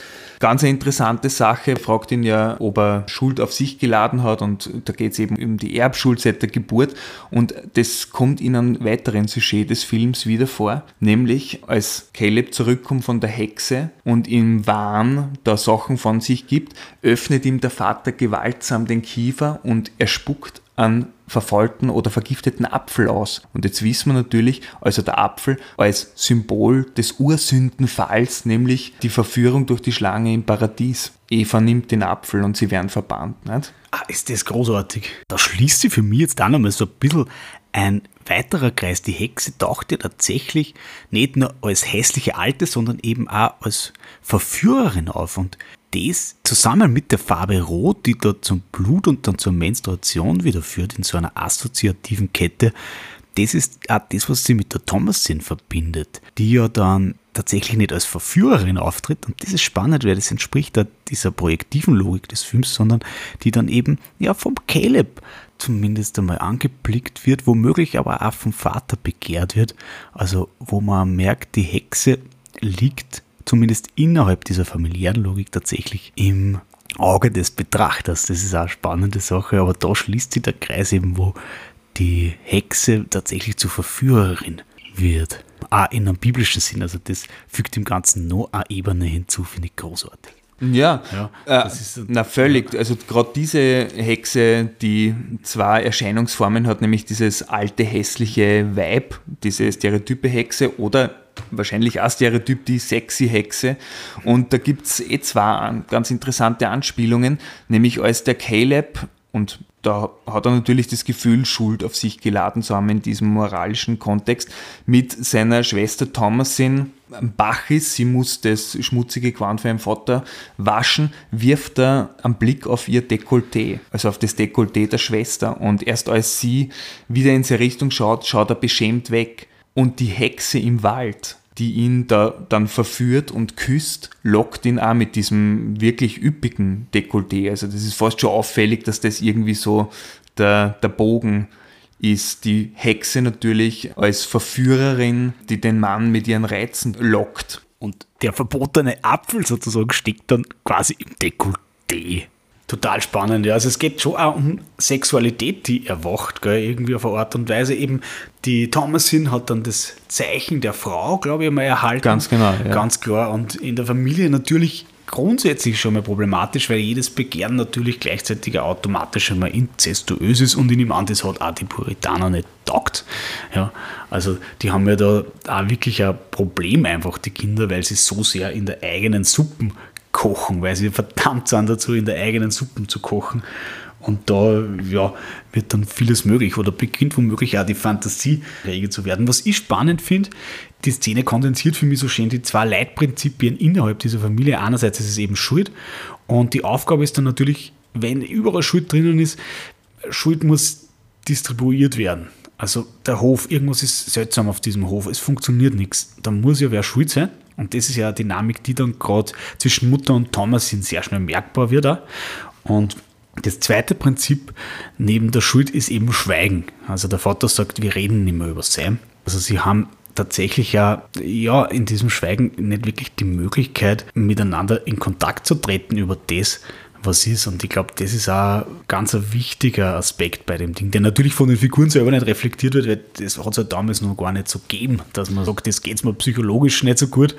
Ganz eine interessante Sache, fragt ihn ja, ob er Schuld auf sich geladen hat und da geht es eben um die Erbschuld seit der Geburt und das kommt in einem weiteren Sujet des Films wieder vor, nämlich als Caleb zurückkommt von der Hexe und im Wahn da Sachen von sich gibt, öffnet ihm der Vater gewaltsam den Kiefer und er spuckt an verfaulten oder vergifteten Apfel aus. Und jetzt wissen wir natürlich, also der Apfel als Symbol des Ursündenfalls, nämlich die Verführung durch die Schlange im Paradies. Eva nimmt den Apfel und sie werden verbannt. Nicht? Ah, ist das großartig. Da schließt sich für mich jetzt auch nochmal so ein bisschen ein weiterer Kreis. Die Hexe taucht ja tatsächlich nicht nur als hässliche Alte, sondern eben auch als Verführerin auf. Und das zusammen mit der Farbe Rot, die da zum Blut und dann zur Menstruation wieder führt, in so einer assoziativen Kette, das ist auch das, was sie mit der Thomasin verbindet, die ja dann tatsächlich nicht als Verführerin auftritt. Und das ist spannend, weil das entspricht da dieser projektiven Logik des Films, sondern die dann eben ja vom Caleb zumindest einmal angeblickt wird, womöglich aber auch vom Vater begehrt wird. Also wo man merkt, die Hexe liegt zumindest innerhalb dieser familiären Logik tatsächlich im Auge des Betrachters. Das ist auch eine spannende Sache, aber da schließt sich der Kreis eben, wo die Hexe tatsächlich zur Verführerin wird. Auch in einem biblischen Sinn, also das fügt dem Ganzen noch eine Ebene hinzu, finde ich großartig. Ja, ja äh, na völlig. Also gerade diese Hexe, die zwei Erscheinungsformen hat, nämlich dieses alte hässliche Weib, diese stereotype Hexe oder wahrscheinlich auch Stereotyp die sexy Hexe. Und da gibt es eh zwei ganz interessante Anspielungen, nämlich als der Caleb und da hat er natürlich das Gefühl, Schuld auf sich geladen zu haben in diesem moralischen Kontext, mit seiner Schwester Thomasin am Bach ist, sie muss das schmutzige Gewand für ihren Vater waschen, wirft er einen Blick auf ihr Dekolleté, also auf das Dekolleté der Schwester. Und erst als sie wieder in seine Richtung schaut, schaut er beschämt weg und die Hexe im Wald, die ihn da dann verführt und küsst, lockt ihn auch mit diesem wirklich üppigen Dekolleté. Also das ist fast schon auffällig, dass das irgendwie so der, der Bogen ist. Die Hexe natürlich als Verführerin, die den Mann mit ihren Reizen lockt. Und der verbotene Apfel sozusagen steckt dann quasi im Dekolleté. Total spannend, ja. Also es geht schon auch um Sexualität, die erwacht, gell, irgendwie auf eine Art und Weise. Eben die Thomasin hat dann das Zeichen der Frau, glaube ich, mal erhalten. Ganz genau, ja. Ganz klar. Und in der Familie natürlich grundsätzlich schon mal problematisch, weil jedes Begehren natürlich gleichzeitig automatisch schon mal inzestuös ist und in ihm an, das hat auch die Puritaner nicht taugt. Ja, also die haben ja da auch wirklich ein Problem einfach, die Kinder, weil sie so sehr in der eigenen Suppen kochen, weil sie verdammt sind dazu, in der eigenen Suppen zu kochen. Und da ja, wird dann vieles möglich oder beginnt womöglich auch die Fantasie rege zu werden. Was ich spannend finde, die Szene kondensiert für mich so schön die zwei Leitprinzipien innerhalb dieser Familie. Einerseits ist es eben Schuld und die Aufgabe ist dann natürlich, wenn überall Schuld drinnen ist, Schuld muss distribuiert werden. Also der Hof, irgendwas ist seltsam auf diesem Hof, es funktioniert nichts. Da muss ja wer schuld sein. Und das ist ja eine Dynamik, die dann gerade zwischen Mutter und Thomas sehr schnell merkbar wird. Auch. Und das zweite Prinzip neben der Schuld ist eben Schweigen. Also der Vater sagt, wir reden nicht mehr über Sam. Also sie haben tatsächlich ja, ja in diesem Schweigen nicht wirklich die Möglichkeit, miteinander in Kontakt zu treten über das, was ist. Und ich glaube, das ist auch ganz ein wichtiger Aspekt bei dem Ding, der natürlich von den Figuren selber nicht reflektiert wird, weil das hat es ja damals noch gar nicht so gegeben, dass man sagt, das geht mir psychologisch nicht so gut.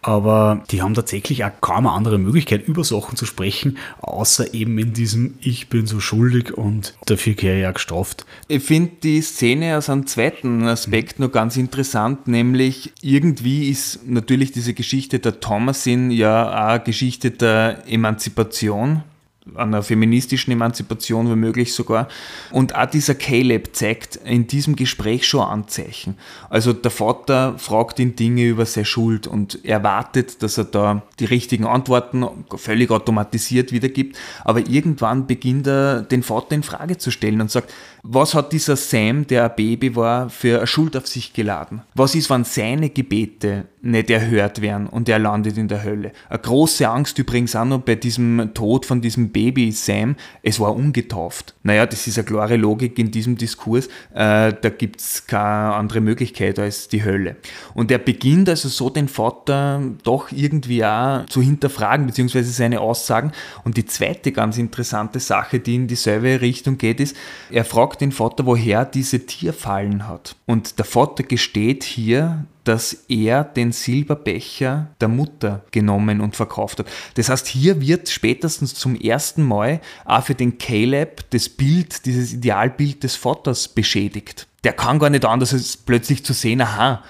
Aber die haben tatsächlich auch kaum eine andere Möglichkeit, über Sachen zu sprechen, außer eben in diesem Ich bin so schuldig und dafür kehre ich auch gestraft. Ich finde die Szene aus einem zweiten Aspekt noch ganz interessant, nämlich irgendwie ist natürlich diese Geschichte der Thomasin ja auch Geschichte der Emanzipation einer feministischen Emanzipation womöglich sogar. Und auch dieser Caleb zeigt in diesem Gespräch schon Anzeichen. Also der Vater fragt ihn Dinge über seine Schuld und erwartet, dass er da die richtigen Antworten völlig automatisiert wiedergibt. Aber irgendwann beginnt er den Vater in Frage zu stellen und sagt, was hat dieser Sam, der ein Baby war, für eine Schuld auf sich geladen? Was ist, wenn seine Gebete nicht erhört werden und er landet in der Hölle? Eine große Angst übrigens auch noch bei diesem Tod von diesem Baby Sam, es war ungetauft. Naja, das ist eine klare Logik in diesem Diskurs. Äh, da gibt es keine andere Möglichkeit als die Hölle. Und er beginnt also so den Vater doch irgendwie auch zu hinterfragen, beziehungsweise seine Aussagen. Und die zweite ganz interessante Sache, die in dieselbe Richtung geht, ist, er fragt fragt den Vater, woher diese Tierfallen hat. Und der Vater gesteht hier, dass er den Silberbecher der Mutter genommen und verkauft hat. Das heißt, hier wird spätestens zum ersten Mal auch für den Caleb das Bild, dieses Idealbild des Vaters beschädigt. Der kann gar nicht anders als plötzlich zu sehen, aha,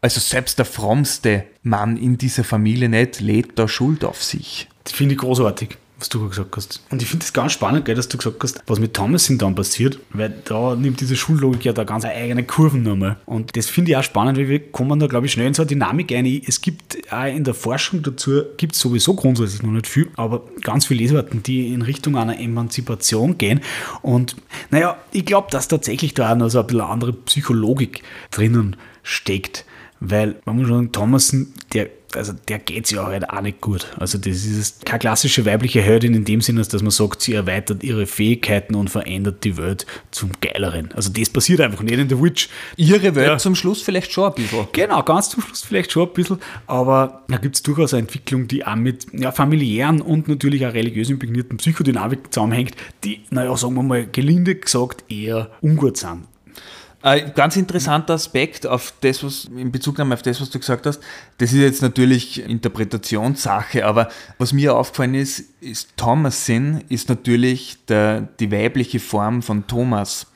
also selbst der frommste Mann in dieser Familie nicht lädt da Schuld auf sich. Das finde ich großartig was du gesagt hast. Und ich finde es ganz spannend, gell, dass du gesagt hast, was mit Thomasin dann passiert, weil da nimmt diese Schullogik ja da ganz eigene Kurven nochmal. Und das finde ich auch spannend, weil wir kommen da, glaube ich, schnell in so eine Dynamik ein. Es gibt auch in der Forschung dazu, gibt es sowieso grundsätzlich noch nicht viel, aber ganz viele Lesarten, die in Richtung einer Emanzipation gehen. Und naja, ich glaube, dass tatsächlich da auch noch so ein bisschen andere Psychologik drinnen steckt. Weil, man muss sagen, Thomason, der also der geht es ja halt auch nicht gut. Also das ist keine klassische weibliche Heldin in dem Sinne, dass man sagt, sie erweitert ihre Fähigkeiten und verändert die Welt zum Geileren. Also das passiert einfach nicht in The Witch. Ihre Welt ja. zum Schluss vielleicht schon ein bisschen. Genau, ganz zum Schluss vielleicht schon ein bisschen, aber da gibt es durchaus eine Entwicklung, die auch mit ja, familiären und natürlich auch religiös impregnierten Psychodynamik zusammenhängt, die, naja, sagen wir mal gelinde gesagt, eher ungut sind. Ein ganz interessanter Aspekt auf das, was in Bezug auf das, was du gesagt hast, das ist jetzt natürlich Interpretationssache, aber was mir aufgefallen ist, ist Thomasin ist natürlich der, die weibliche Form von Thomas.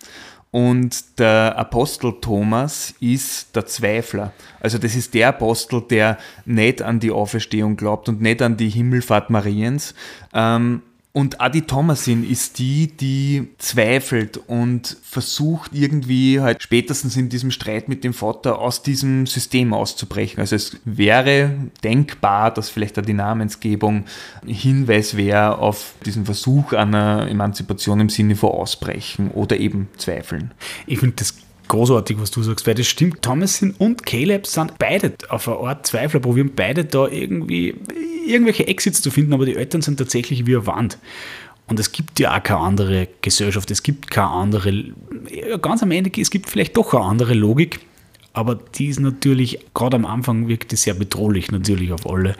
Und der Apostel Thomas ist der Zweifler. Also das ist der Apostel, der nicht an die Auferstehung glaubt und nicht an die Himmelfahrt Mariens. Ähm, und Adi Thomasin ist die, die zweifelt und versucht irgendwie halt spätestens in diesem Streit mit dem Vater aus diesem System auszubrechen. Also es wäre denkbar, dass vielleicht da die Namensgebung Hinweis wäre auf diesen Versuch einer Emanzipation im Sinne von Ausbrechen oder eben Zweifeln. Ich finde das großartig, was du sagst, weil das stimmt. Thomasin und Caleb sind beide auf eine Art Zweifler, probieren beide da irgendwie irgendwelche Exits zu finden, aber die Eltern sind tatsächlich wie eine Wand. Und es gibt ja auch keine andere Gesellschaft, es gibt keine andere, ganz am Ende, es gibt vielleicht doch eine andere Logik, aber die ist natürlich, gerade am Anfang wirkt die sehr bedrohlich natürlich auf alle.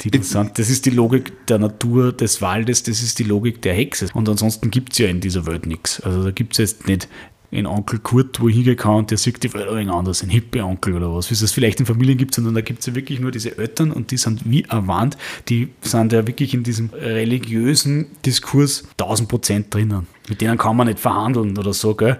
Die das, sind. das ist die Logik der Natur, des Waldes, das ist die Logik der Hexe. Und ansonsten gibt es ja in dieser Welt nichts. Also da gibt es jetzt nicht in Onkel Kurt, wo kann und der sieht die Welt ein anders, ein Hippe-Onkel oder was, wie es das vielleicht in Familien gibt, sondern da gibt es ja wirklich nur diese Eltern und die sind wie erwarnt, die sind ja wirklich in diesem religiösen Diskurs 1000 Prozent drinnen. Mit denen kann man nicht verhandeln oder so, gell?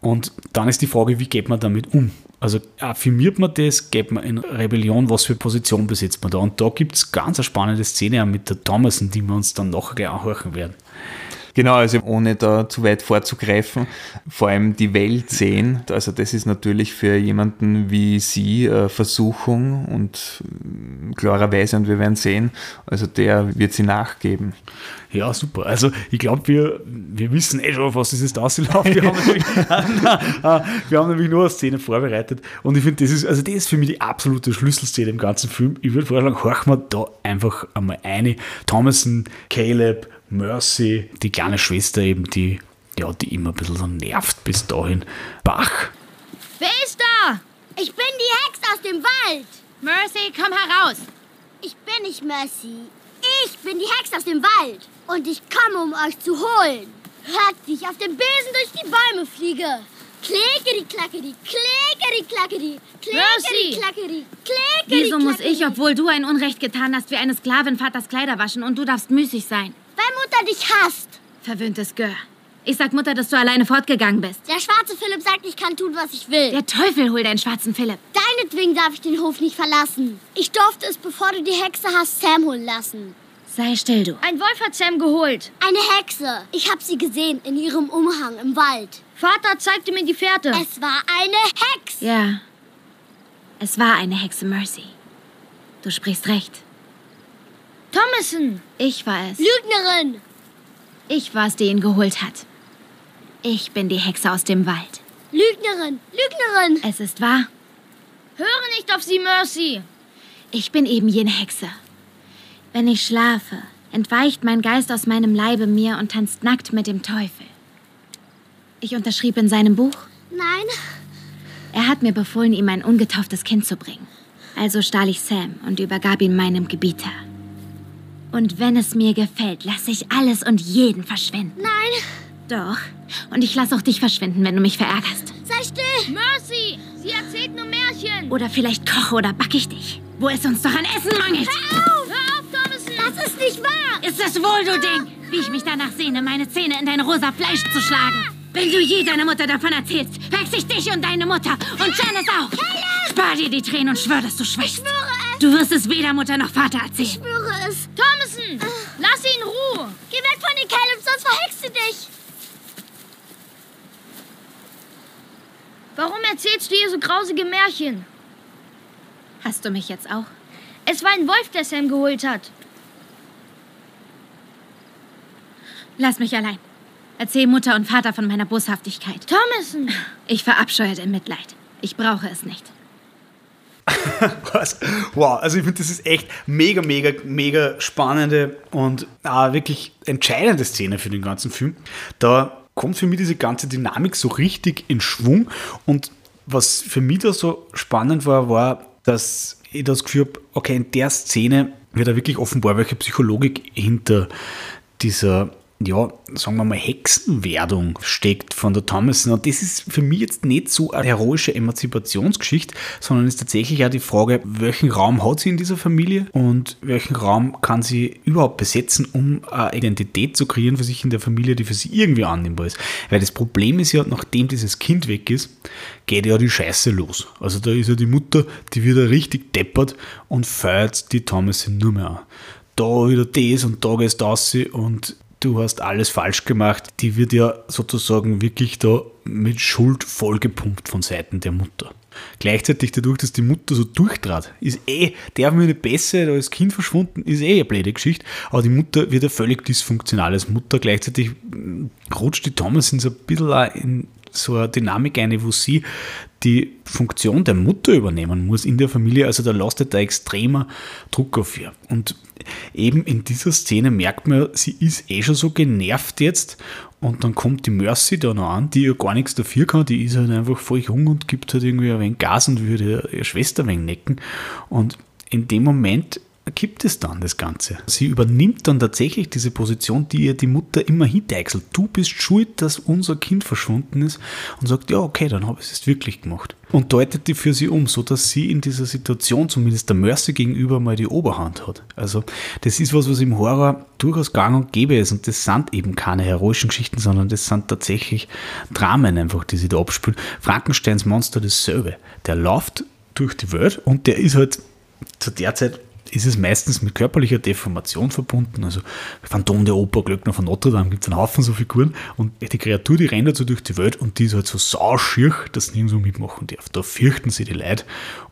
Und dann ist die Frage, wie geht man damit um? Also affirmiert man das, geht man in Rebellion, was für Position besitzt man da? Und da gibt es ganz eine spannende Szene mit der Thomason, die wir uns dann nachher gleich anhören werden. Genau, also ohne da zu weit vorzugreifen, vor allem die Welt sehen. Also das ist natürlich für jemanden wie Sie eine Versuchung und äh, klarerweise, und wir werden sehen, also der wird sie nachgeben. Ja, super. Also ich glaube, wir, wir wissen eh schon, auf was das ist ausgelaufen. Wir haben nämlich, wir haben nämlich nur eine Szene vorbereitet. Und ich finde, das ist, also das ist für mich die absolute Schlüsselszene im ganzen Film. Ich würde vorschlagen, horchen wir da einfach einmal eine. Thomason, Caleb, Mercy, die kleine Schwester eben, die, ja, die immer ein bisschen so nervt bis dahin. Bach! Wer ist da? Ich bin die Hex aus dem Wald! Mercy, komm heraus! Ich bin nicht Mercy. Ich bin die Hex aus dem Wald. Und ich komme, um euch zu holen. Hört, wie ich auf dem Besen durch die Bäume fliege. Klickeri, klackeri, klickeri, klackeri, klickeri, klackeri, klickeri, Wieso muss ich, obwohl du ein Unrecht getan hast, wie eine Sklavin Vaters Kleider waschen und du darfst müßig sein? Weil Mutter dich hasst. Verwöhntes Gör. Ich sag Mutter, dass du alleine fortgegangen bist. Der schwarze Philipp sagt, ich kann tun, was ich will. Der Teufel hol deinen schwarzen Philipp. Deinetwegen darf ich den Hof nicht verlassen. Ich durfte es, bevor du die Hexe hast, Sam holen lassen. Sei still, du. Ein Wolf hat Sam geholt. Eine Hexe. Ich habe sie gesehen in ihrem Umhang im Wald. Vater zeigte mir die Fährte. Es war eine Hexe. Ja. Es war eine Hexe Mercy. Du sprichst recht. Thomason. Ich war es. Lügnerin. Ich war es, die ihn geholt hat. Ich bin die Hexe aus dem Wald. Lügnerin. Lügnerin. Es ist wahr. Höre nicht auf sie, Mercy. Ich bin eben jene Hexe. Wenn ich schlafe, entweicht mein Geist aus meinem Leibe mir und tanzt nackt mit dem Teufel. Ich unterschrieb in seinem Buch. Nein. Er hat mir befohlen, ihm ein ungetauftes Kind zu bringen. Also stahl ich Sam und übergab ihn meinem Gebieter. Und wenn es mir gefällt, lasse ich alles und jeden verschwinden. Nein. Doch. Und ich lasse auch dich verschwinden, wenn du mich verärgerst. Sei still. Mercy. Sie erzählt nur Märchen. Oder vielleicht koche oder backe ich dich. Wo es uns doch an Essen mangelt. Hör auf. Hör auf, Thomason. Das ist nicht wahr. Ist es wohl, du Ding? Wie ich mich danach sehne, meine Zähne in dein rosa Fleisch zu schlagen. Wenn du je deiner Mutter davon erzählst, wechsle ich dich und deine Mutter und Janice auch. Spar dir die Tränen und schwör, dass du schwächst. schwöre es. Du wirst es weder Mutter noch Vater erzählen. Ich schwöre es. Thomason. Lass ihn in Ruhe. Geh weg von den Caleb, sonst verhext du dich. Warum erzählst du ihr so grausige Märchen? Hast du mich jetzt auch? Es war ein Wolf, der Sam geholt hat. Lass mich allein. Erzähl Mutter und Vater von meiner Boshaftigkeit. Thomason. Ich verabscheue dein Mitleid. Ich brauche es nicht. Was? Wow, also ich finde, das ist echt mega, mega, mega spannende und äh, wirklich entscheidende Szene für den ganzen Film. Da kommt für mich diese ganze Dynamik so richtig in Schwung und was für mich da so spannend war, war, dass ich das Gefühl habe, okay, in der Szene wird da wirklich offenbar welche Psychologik hinter dieser ja, sagen wir mal, Hexenwerdung steckt von der Thomason. Und das ist für mich jetzt nicht so eine heroische Emanzipationsgeschichte, sondern ist tatsächlich auch die Frage, welchen Raum hat sie in dieser Familie und welchen Raum kann sie überhaupt besetzen, um eine Identität zu kreieren für sich in der Familie, die für sie irgendwie annehmbar ist. Weil das Problem ist ja, nachdem dieses Kind weg ist, geht ja die Scheiße los. Also da ist ja die Mutter, die wird ja richtig deppert und feiert die Thomason nur mehr an. Da wieder das und da gehst du raus und du hast alles falsch gemacht. Die wird ja sozusagen wirklich da mit Schuld vollgepumpt von Seiten der Mutter. Gleichzeitig dadurch, dass die Mutter so durchtrat, ist eh, der mir nicht besser, da ist Kind verschwunden, ist eh eine blöde Geschichte, aber die Mutter wird eine völlig dysfunktional als Mutter. Gleichzeitig mm, rutscht die Thomas in so ein bisschen in so eine Dynamik eine, wo sie die Funktion der Mutter übernehmen muss in der Familie. Also da lastet da extremer Druck auf ihr. Und eben in dieser Szene merkt man, sie ist eh schon so genervt jetzt. Und dann kommt die Mercy da noch an, die ja gar nichts dafür kann. Die ist halt einfach voll jung und gibt halt irgendwie ein wenig Gas und würde ihre Schwester ein wenig necken. Und in dem Moment gibt es dann das Ganze. Sie übernimmt dann tatsächlich diese Position, die ihr die Mutter immer hinteichselt. Du bist schuld, dass unser Kind verschwunden ist und sagt, ja, okay, dann habe ich es wirklich gemacht. Und deutet die für sie um, so dass sie in dieser Situation zumindest der Mercy gegenüber mal die Oberhand hat. Also das ist was, was im Horror durchaus gang und gäbe ist und das sind eben keine heroischen Geschichten, sondern das sind tatsächlich Dramen einfach, die sie da abspielen. Frankensteins Monster dasselbe. Der läuft durch die Welt und der ist halt zu der Zeit ist es meistens mit körperlicher Deformation verbunden. Also Phantom der Oper, Glöckner von Notre Dame gibt es einen Haufen so Figuren und die Kreatur, die rennt so durch die Welt und die ist halt so sauschier, dass nirgendwo mitmachen darf. Da fürchten sie die Leute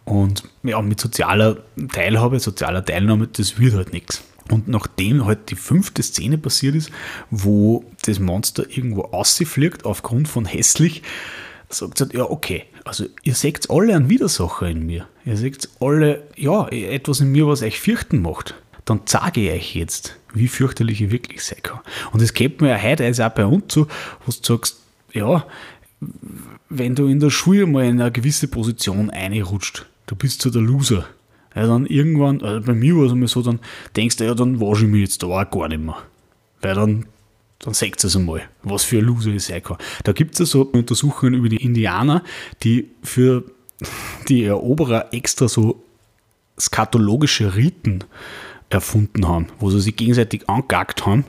und ja, mit sozialer Teilhabe, sozialer Teilnahme, das wird halt nichts. Und nachdem halt die fünfte Szene passiert ist, wo das Monster irgendwo ausfliegt aufgrund von hässlich, sagt halt, ja, okay, also ihr seht alle einen Widersacher in mir. Ihr seht alle, ja, etwas in mir, was euch fürchten macht. Dann zeige ich euch jetzt, wie fürchterlich ich wirklich sein kann. Und es geht mir ja heute also auch bei uns so, wo du sagst, ja, wenn du in der Schule mal in eine gewisse Position einrutscht, du bist so der Loser. Ja, dann irgendwann, also bei mir war es immer so, dann denkst du, ja, dann wasche ich mich jetzt da auch gar nicht mehr. Weil dann, dann sagt es einmal, was für ein Loser ich sein kann. Da gibt es so Untersuchungen über die Indianer, die für die Eroberer extra so skatologische Riten erfunden haben, wo sie sich gegenseitig angegackt haben,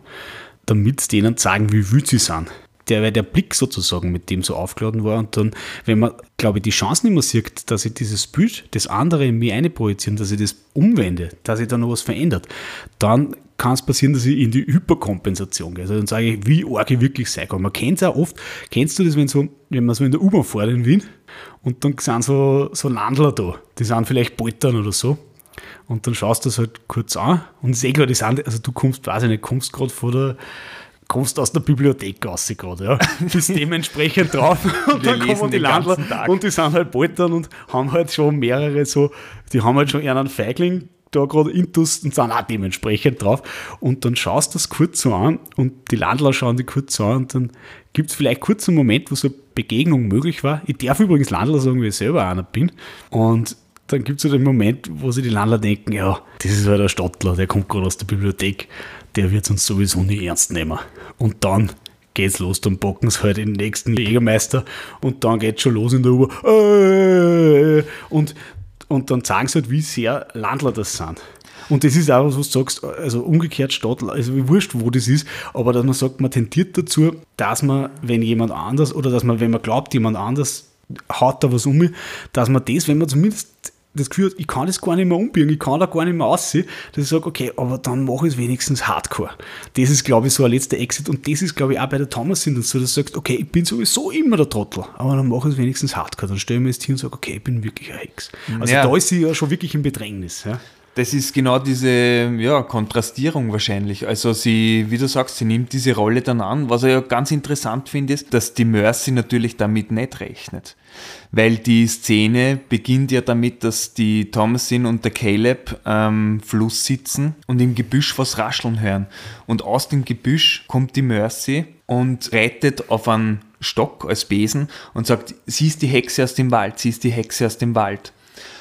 damit sie denen zeigen, wie wütend sie sind. Der, weil der Blick sozusagen mit dem so aufgeladen war und dann, wenn man, glaube ich, die Chance nicht mehr sieht, dass ich dieses Bild, das andere in mir einprojizieren, dass ich das umwende, dass ich da noch was verändert, dann kann es passieren, dass ich in die Hyperkompensation gehe. Also dann sage ich, wie arg ich wirklich sein kann. Man kennt es auch oft, kennst du das, wenn, so, wenn man so in der U-Bahn fährt in Wien und dann sind so, so Landler da, die sind vielleicht Poltern oder so und dann schaust du das halt kurz an und ich sehe gerade, also du kommst, weiß ich nicht, kommst gerade vor der, kommst aus der Bibliothek raus gerade, ja. Bist dementsprechend drauf und Wir dann kommen die Landler und die sind halt Poltern und haben halt schon mehrere so, die haben halt schon einen Feigling da gerade intus und sind auch dementsprechend drauf. Und dann schaust du das kurz so an und die Landler schauen die kurz so an und dann gibt es vielleicht kurz einen Moment, wo so eine Begegnung möglich war. Ich darf übrigens Landler sagen, wie ich selber einer bin. Und dann gibt es so den Moment, wo sich die Landler denken, ja, das ist halt der Stadtler, der kommt gerade aus der Bibliothek, der wird uns sowieso nicht ernst nehmen. Und dann geht's los, dann bocken sie halt den nächsten Jägermeister und dann geht's schon los in der U. Äh, und, und dann sagen sie halt, wie sehr Landler das sind. Und das ist auch was, was du sagst, also umgekehrt Stadtler, also wie wurscht, wo das ist, aber dass man sagt, man tendiert dazu, dass man, wenn jemand anders oder dass man, wenn man glaubt, jemand anders haut da was um dass man das, wenn man zumindest das Gefühl ich kann das gar nicht mehr umbiegen, ich kann da gar nicht mehr aussehen, dass ich sage, okay, aber dann mache ich es wenigstens hardcore. Das ist, glaube ich, so ein letzter Exit und das ist, glaube ich, auch bei der Thomas sind so, dass du sagst, okay, ich bin sowieso immer der Trottel, aber dann mache ich es wenigstens hardcore. Dann stelle ich mir jetzt hin und sage, okay, ich bin wirklich ein Hex. Also Ja. da ist sie ja schon wirklich im Bedrängnis. Ja. Das ist genau diese ja, Kontrastierung wahrscheinlich. Also sie, wie du sagst, sie nimmt diese Rolle dann an. Was ich ja ganz interessant finde, ist, dass die Mercy natürlich damit nicht rechnet. Weil die Szene beginnt ja damit, dass die Thomasin und der Caleb am Fluss sitzen und im Gebüsch was rascheln hören. Und aus dem Gebüsch kommt die Mercy und reitet auf einen Stock als Besen und sagt, sie ist die Hexe aus dem Wald, sie ist die Hexe aus dem Wald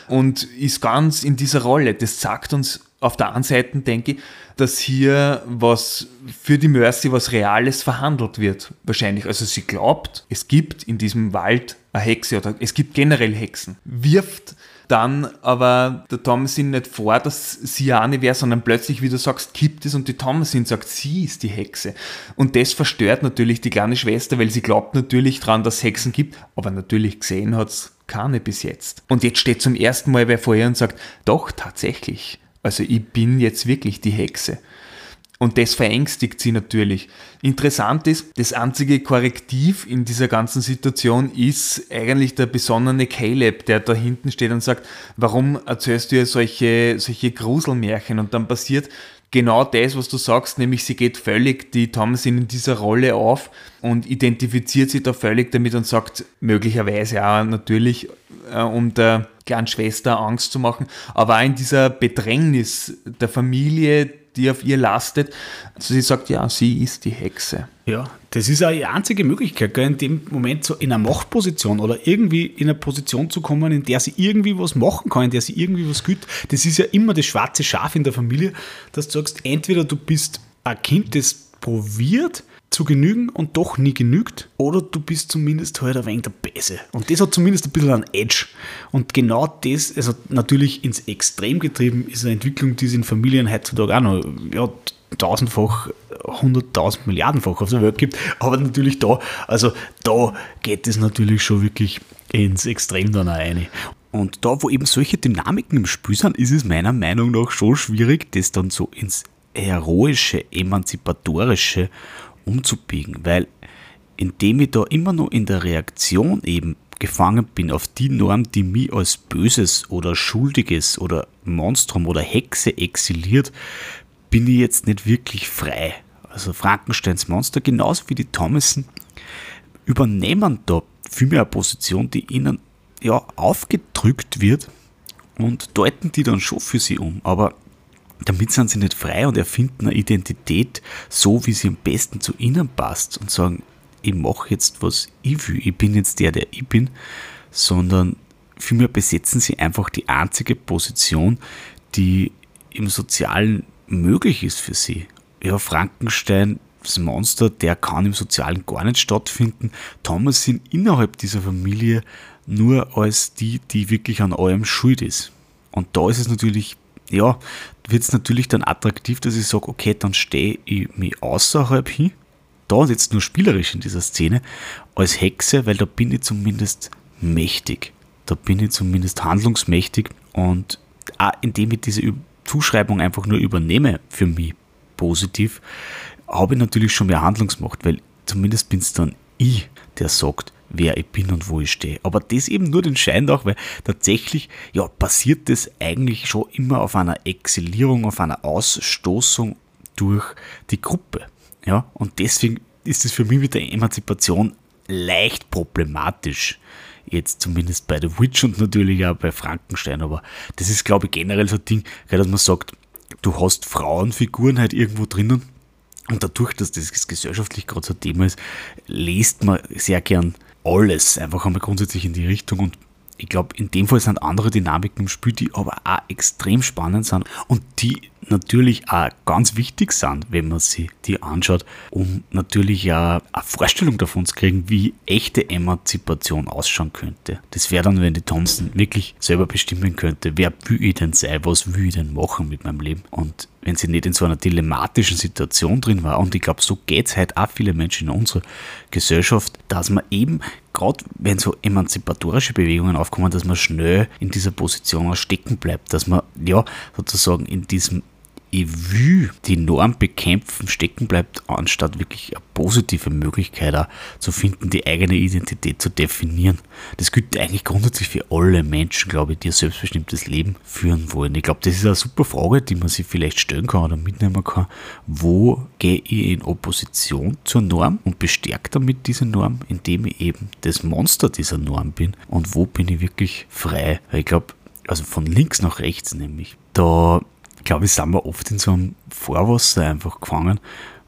und ist ganz in dieser Rolle. Das sagt uns auf der einen Seite, denke ich, dass hier was für die Mercy was Reales verhandelt wird, wahrscheinlich. Also sie glaubt, es gibt in diesem Wald eine Hexe oder es gibt generell Hexen. Wirft dann aber der Thomasin nicht vor, dass sie ja eine wäre, sondern plötzlich, wie du sagst, kippt es und die Thomasin sagt, sie ist die Hexe. Und das verstört natürlich die kleine Schwester, weil sie glaubt natürlich dran, dass es Hexen gibt, aber natürlich gesehen hat es keine bis jetzt. Und jetzt steht zum ersten Mal wer vor ihr und sagt, doch, tatsächlich. Also ich bin jetzt wirklich die Hexe. Und das verängstigt sie natürlich. Interessant ist, das einzige Korrektiv in dieser ganzen Situation ist eigentlich der besonnene Caleb, der da hinten steht und sagt, warum erzählst du ihr solche, solche Gruselmärchen? Und dann passiert genau das, was du sagst, nämlich sie geht völlig die Thomasin in dieser Rolle auf und identifiziert sich da völlig damit und sagt möglicherweise auch natürlich, äh, um der kleinen Schwester Angst zu machen, aber auch in dieser Bedrängnis der Familie, die auf ihr lastet. Also sie sagt, ja, sie ist die Hexe. Ja, das ist auch die einzige Möglichkeit, gell, in dem Moment so in einer Machtposition oder irgendwie in eine Position zu kommen, in der sie irgendwie was machen kann, in der sie irgendwie was gibt. Das ist ja immer das schwarze Schaf in der Familie, dass du sagst, entweder du bist ein Kind, das probiert zu genügen und doch nie genügt, oder du bist zumindest halt ein wenig der Bäse. Und das hat zumindest ein bisschen einen Edge. Und genau das, also natürlich ins Extrem getrieben, ist eine Entwicklung, die es in Familien heutzutage auch noch, ja, tausendfach, hunderttausend Milliardenfach auf der Welt gibt. Aber natürlich da, also da geht es natürlich schon wirklich ins Extrem dann auch rein. Und da, wo eben solche Dynamiken im Spiel sind, ist es meiner Meinung nach schon schwierig, das dann so ins heroische, emanzipatorische umzubiegen, weil indem ich da immer nur in der Reaktion eben gefangen bin auf die Norm, die mich als Böses oder Schuldiges oder Monstrum oder Hexe exiliert, bin ich jetzt nicht wirklich frei. Also Frankensteins Monster, genauso wie die Thomason, übernehmen da vielmehr eine Position, die ihnen ja aufgedrückt wird und deuten die dann schon für sie um. Aber damit sind sie nicht frei und erfinden eine Identität so, wie sie am besten zu ihnen passt und sagen, ich mache jetzt, was ich will, ich bin jetzt der, der ich bin, sondern vielmehr besetzen sie einfach die einzige Position, die im Sozialen möglich ist für sie. ja, Frankenstein, das Monster, der kann im Sozialen gar nicht stattfinden. Thomas sind innerhalb dieser Familie nur als die, die wirklich an allem schuld ist. Und da ist es natürlich, ja, wird es natürlich dann attraktiv, dass ich sage, okay, dann stehe ich mich außerhalb hin, da jetzt nur spielerisch in dieser Szene, als Hexe, weil da bin ich zumindest mächtig. Da bin ich zumindest handlungsmächtig und auch indem ich diese Zuschreibung einfach nur übernehme für mich positiv, habe ich natürlich schon mehr Handlungsmacht, weil zumindest bin es dann ich, der sagt, wer ich bin und wo ich stehe. Aber das eben nur den Schein auch, weil tatsächlich ja, passiert das eigentlich schon immer auf einer Exilierung, auf einer Ausstoßung durch die Gruppe. Ja, und deswegen ist es für mich mit der Emanzipation leicht problematisch. Jetzt zumindest bei The Witch und natürlich auch bei Frankenstein. Aber das ist, glaube ich, generell so ein Ding, dass man sagt, du hast Frauenfiguren halt irgendwo drinnen. Und dadurch, dass das gesellschaftlich gerade so ein Thema ist, liest man sehr gern alles einfach einmal grundsätzlich in die Richtung und ich glaube, in dem Fall sind andere Dynamiken im Spiel, die aber auch extrem spannend sind und die natürlich auch ganz wichtig sind, wenn man sie die anschaut, um natürlich auch eine Vorstellung davon zu kriegen, wie echte Emanzipation ausschauen könnte. Das wäre dann, wenn die Thompson wirklich selber bestimmen könnte, wer will ich denn sein, was will ich denn machen mit meinem Leben und wenn sie nicht in so einer dilemmatischen Situation drin war. Und ich glaube, so geht es halt auch viele Menschen in unserer Gesellschacht, dass man eben, gerade wenn so emanzipatorische Bewegungen aufkommen, dass man schnell in dieser Position stecken bleibt, dass man ja sozusagen in diesem ich will die Norm bekämpfen, stecken bleibt, anstatt wirklich eine positive Möglichkeit auch zu finden, die eigene Identität zu definieren. Das gilt eigentlich grundsätzlich für alle Menschen, glaube ich, die ein selbstbestimmtes Leben führen wollen. Ich glaube, das ist eine super Frage, die man sich vielleicht stellen kann oder mitnehmen kann. Wo gehe ich in Opposition zur Norm und bestärke damit diese Norm, indem ich eben das Monster dieser Norm bin? Und wo bin ich wirklich frei? Weil ich glaube, also von links nach rechts nämlich, da glaube ich, sind wir oft in so einem Vorwasser einfach gefangen,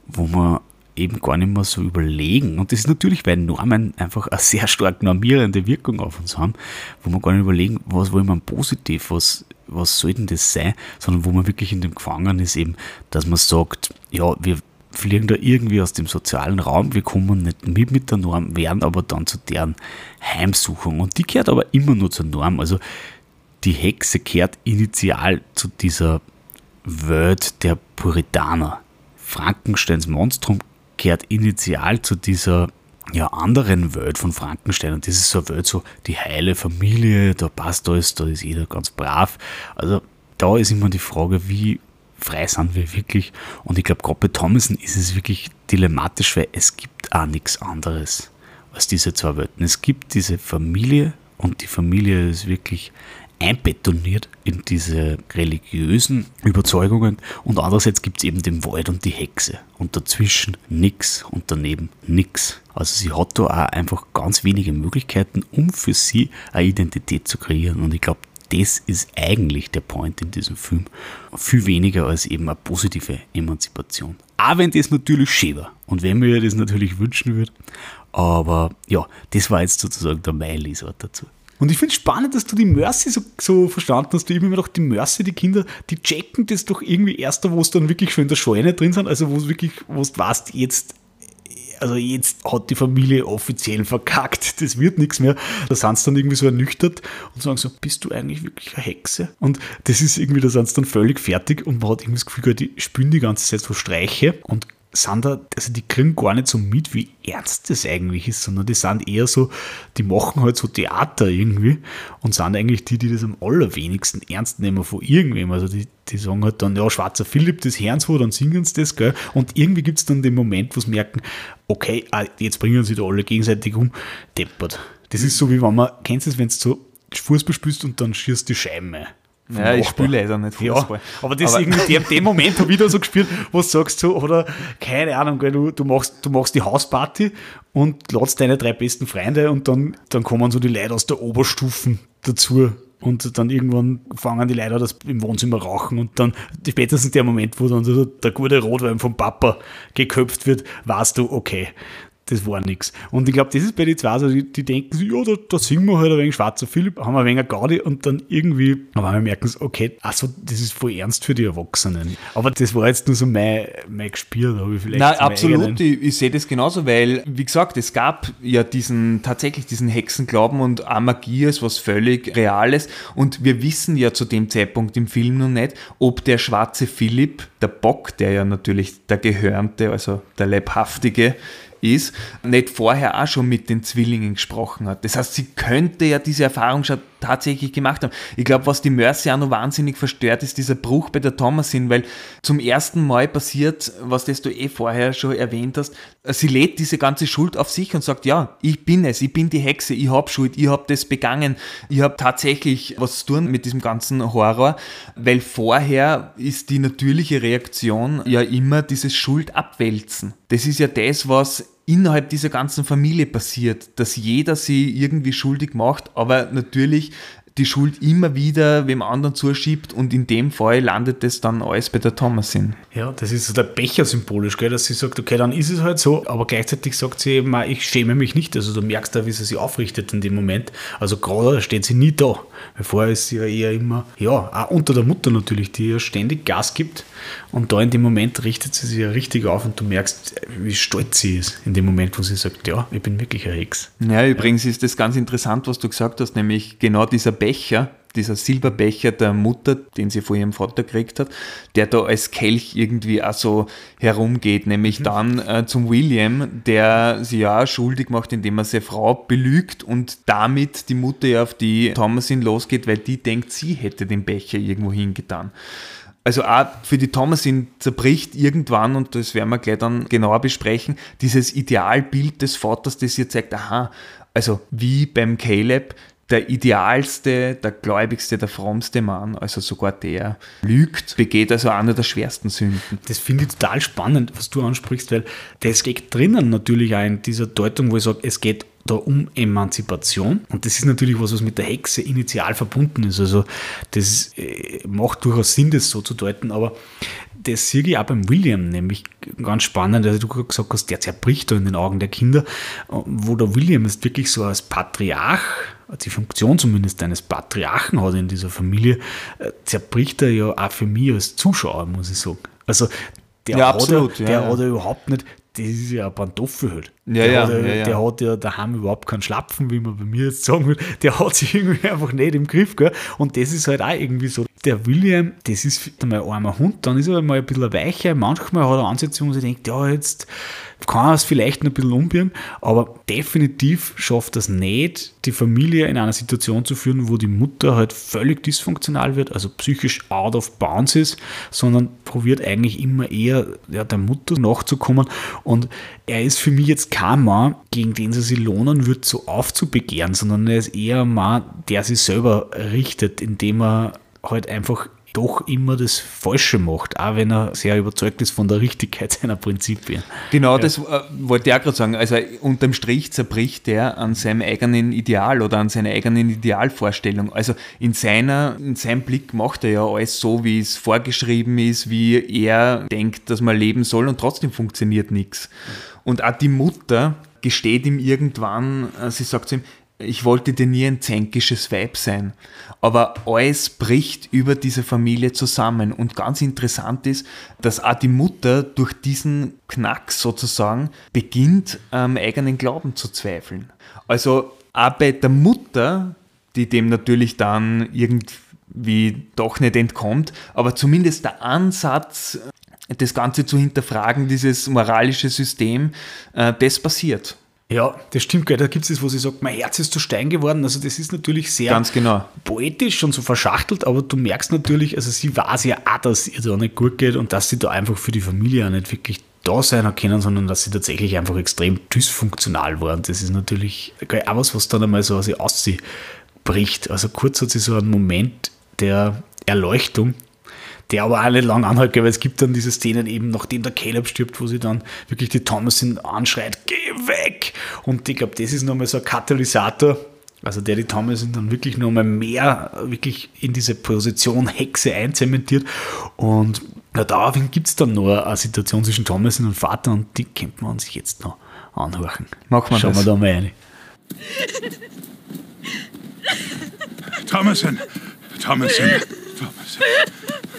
wo wir eben gar nicht mehr so überlegen. Und das ist natürlich, weil Normen einfach eine sehr stark normierende Wirkung auf uns haben, wo wir gar nicht überlegen, was wollen wir positiv, was, was soll denn das sein, sondern wo man wirklich in dem Gefangen ist, eben, dass man sagt, ja, wir fliegen da irgendwie aus dem sozialen Raum, wir kommen nicht mit mit der Norm, werden aber dann zu deren Heimsuchung. Und die gehört aber immer nur zur Norm. Also die Hexe kehrt initial zu dieser Welt der Puritaner. Frankensteins Monstrum kehrt initial zu dieser ja, anderen Welt von Frankenstein. Und das ist so eine Welt, so die heile Familie, da passt alles, da ist jeder ganz brav. Also da ist immer die Frage, wie frei sind wir wirklich? Und ich glaube, gerade bei Thomason ist es wirklich dilematisch, weil es gibt auch nichts anderes als diese zwei Welten. Es gibt diese Familie und die Familie ist wirklich einbetoniert in diese religiösen Überzeugungen und andererseits gibt es eben den Wald und die Hexe und dazwischen nix und daneben nix. Also sie hat da auch einfach ganz wenige Möglichkeiten, um für sie eine Identität zu kreieren und ich glaube, das ist eigentlich der Point in diesem Film. Viel weniger als eben eine positive Emanzipation. Auch wenn das natürlich schön war und wenn mir das natürlich wünschen würde. Aber ja, das war jetzt sozusagen der mein Lesart dazu. Und ich finde es spannend, dass du die Mercy so, so verstanden hast. Du immer noch die Mercy, die Kinder, die checken das doch irgendwie erst, wo es dann wirklich schon in der Scheune drin sind. Also wo es wirklich, wo du weißt, jetzt, also jetzt hat die Familie offiziell verkackt. Das wird nichts mehr. Da sind sie dann irgendwie so ernüchtert und sagen so, bist du eigentlich wirklich eine Hexe? Und das ist irgendwie, da sind sie dann völlig fertig und man hat irgendwie das Gefühl, die spielen die ganze Zeit so Streiche und sind da, also die kriegen gar nicht so mit, wie ernst das eigentlich ist, sondern die sind eher so, die machen halt so Theater irgendwie und sind eigentlich die, die das am allerwenigsten ernst nehmen von irgendwem. Also die, die sagen halt dann, ja, schwarzer Philipp, das hören sie, dann singen sie das, gell? Und irgendwie gibt es dann den Moment, wo sie merken, okay, ah, jetzt bringen sie da alle gegenseitig um, deppert. Das ist so wie wenn man, kennst du es, wenn du so Fußball spielst und dann schießt die Scheiben ein. Ja, ich spiele leider nicht Fußball. Ja, aber das aber irgendwie der, der Moment, habe ich da so gespielt, wo du sagst so, oder keine Ahnung, du, du, machst, du machst die Hausparty und ladst deine drei besten Freunde und dann, dann kommen so die Leute aus der Oberstufen dazu. Und dann irgendwann fangen die Leute das im Wohnzimmer rauchen und dann spätestens der Moment, wo dann so der gute Rotwein vom Papa geköpft wird, weißt du, okay, das war nichts. Und ich glaube, das ist bei den zwei so, die, die denken so, ja, da, da singen wir halt ein wenig schwarzer Philipp, haben wir ein wenig Gaudi und dann irgendwie, aber wir merken so, okay, also das ist voll ernst für die Erwachsenen. Aber das war jetzt nur so mein, mein Gespür, da habe ich vielleicht. Nein, absolut, ich, ich sehe das genauso, weil, wie gesagt, es gab ja diesen, tatsächlich diesen Hexenglauben und auch Magie ist was völlig Reales und wir wissen ja zu dem Zeitpunkt im Film noch nicht, ob der schwarze Philipp, der Bock, der ja natürlich der Gehörnte, also der Leibhaftige, ist, nicht vorher auch schon mit den Zwillingen gesprochen hat. Das heißt, sie könnte ja diese Erfahrung schon tatsächlich gemacht haben. Ich glaube, was die Mercy auch noch wahnsinnig verstört, ist dieser Bruch bei der Thomasin, weil zum ersten Mal passiert, was das du eh vorher schon erwähnt hast, sie lädt diese ganze Schuld auf sich und sagt, ja, ich bin es, ich bin die Hexe, ich habe Schuld, ich habe das begangen, ich habe tatsächlich was zu tun mit diesem ganzen Horror, weil vorher ist die natürliche Reaktion ja immer dieses Schuld abwälzen. Das ist ja das, was innerhalb dieser ganzen Familie passiert, dass jeder sie irgendwie schuldig macht, aber natürlich die Schuld immer wieder wem anderen zuschiebt und in dem Fall landet es dann alles bei der Thomasin. Ja, das ist so der Becher symbolisch, gell, dass sie sagt, okay, dann ist es halt so, aber gleichzeitig sagt sie eben, ich schäme mich nicht. Also du merkst da, wie sie sich aufrichtet in dem Moment. Also gerade steht sie nie da. Vorher ist sie ja eher immer, ja, auch unter der Mutter natürlich, die ja ständig Gas gibt. Und da in dem Moment richtet sie sich ja richtig auf und du merkst, wie stolz sie ist in dem Moment, wo sie sagt, ja, ich bin wirklich ein Hex. Ja, übrigens ist das ganz interessant, was du gesagt hast, nämlich genau dieser Becher, dieser Silberbecher der Mutter, den sie von ihrem Vater gekriegt hat, der da als Kelch irgendwie auch so herumgeht, nämlich mhm. dann äh, zum William, der sie ja schuldig macht, indem er seine Frau belügt und damit die Mutter ja auf die Thomasin losgeht, weil die denkt, sie hätte den Becher irgendwo hingetan. Also auch für die Thomasin zerbricht irgendwann, und das werden wir gleich dann genauer besprechen, dieses Idealbild des Vaters, das ihr zeigt, aha, also wie beim Caleb, der idealste, der gläubigste, der frommste Mann, also sogar der lügt, begeht also eine der schwersten Sünden. Das finde ich total spannend, was du ansprichst, weil das geht drinnen natürlich auch in dieser Deutung, wo ich sage, es geht da um Emanzipation. Und das ist natürlich was, was mit der Hexe initial verbunden ist. Also das äh, macht durchaus Sinn, das so zu deuten, aber das sehe ich auch beim William nämlich ganz spannend. Also du gesagt hast, der zerbricht da in den Augen der Kinder, wo der William ist wirklich so als Patriarch die Funktion zumindest eines Patriarchen hat in dieser Familie, äh, zerbricht er ja auch für mich als Zuschauer, muss ich sagen. Also der, ja, hat, absolut, er, der ja, hat er überhaupt nicht, das ist ja ein Pantoffel halt. Ja, der, ja, hat, ja, der hat ja daheim überhaupt keinen Schlapfen, wie man bei mir jetzt sagen will. Der hat sich irgendwie einfach nicht im Griff, gell? Und das ist halt auch irgendwie so. Der William, das ist einmal ein armer Hund, dann ist er mal ein bisschen weicher. Manchmal hat er Ansätze, wo sie denkt, ja, jetzt kann er es vielleicht noch ein bisschen umbieren, aber definitiv schafft das nicht, die Familie in einer Situation zu führen, wo die Mutter halt völlig dysfunktional wird, also psychisch out of bounds ist, sondern probiert eigentlich immer eher ja, der Mutter nachzukommen. Und er ist für mich jetzt kein Mann, gegen den sie sich lohnen wird, so aufzubegehren, sondern er ist eher ein Mann, der sich selber richtet, indem er halt einfach doch immer das Falsche macht, auch wenn er sehr überzeugt ist von der Richtigkeit seiner Prinzipien. Genau, ja. das äh, wollte ich auch gerade sagen. Also unterm Strich zerbricht er an seinem eigenen Ideal oder an seiner eigenen Idealvorstellung. Also in, seiner, in seinem Blick macht er ja alles so, wie es vorgeschrieben ist, wie er denkt, dass man leben soll und trotzdem funktioniert nichts. Und auch die Mutter gesteht ihm irgendwann, äh, sie sagt zu ihm, ich wollte dir nie ein zänkisches Weib sein. Aber alles bricht über diese Familie zusammen. Und ganz interessant ist, dass auch die Mutter durch diesen Knack sozusagen beginnt, am eigenen Glauben zu zweifeln. Also auch bei der Mutter, die dem natürlich dann irgendwie doch nicht entkommt, aber zumindest der Ansatz, das Ganze zu hinterfragen, dieses moralische System, äh, das passiert. Ja, das stimmt, gell. da gibt es das, wo sie sagt, mein Herz ist zu Stein geworden. Also das ist natürlich sehr Ganz genau. poetisch und so verschachtelt, aber du merkst natürlich, also sie weiß ja auch, dass ihr da nicht gut geht und dass sie da einfach für die Familie auch nicht wirklich da sein können, sondern dass sie tatsächlich einfach extrem dysfunktional waren. Das ist natürlich auch was, was dann einmal so aus ihr ausbricht. Also kurz hat sie so einen Moment der Erleuchtung, der aber auch nicht lang anhält, weil es gibt dann diese Szenen eben, nachdem der Caleb stirbt, wo sie dann wirklich die Thomasin anschreit, geh weg! Und ich glaube, das ist nochmal so ein Katalysator, also der die Thomasin dann wirklich nochmal mehr wirklich in diese Position Hexe einzementiert und ja, daraufhin gibt es dann noch eine Situation zwischen Thomasin und Vater und die kennt man sich jetzt noch anhören. Machen wir Schauen das. wir da mal rein. Thomason! Thomason! Thomason!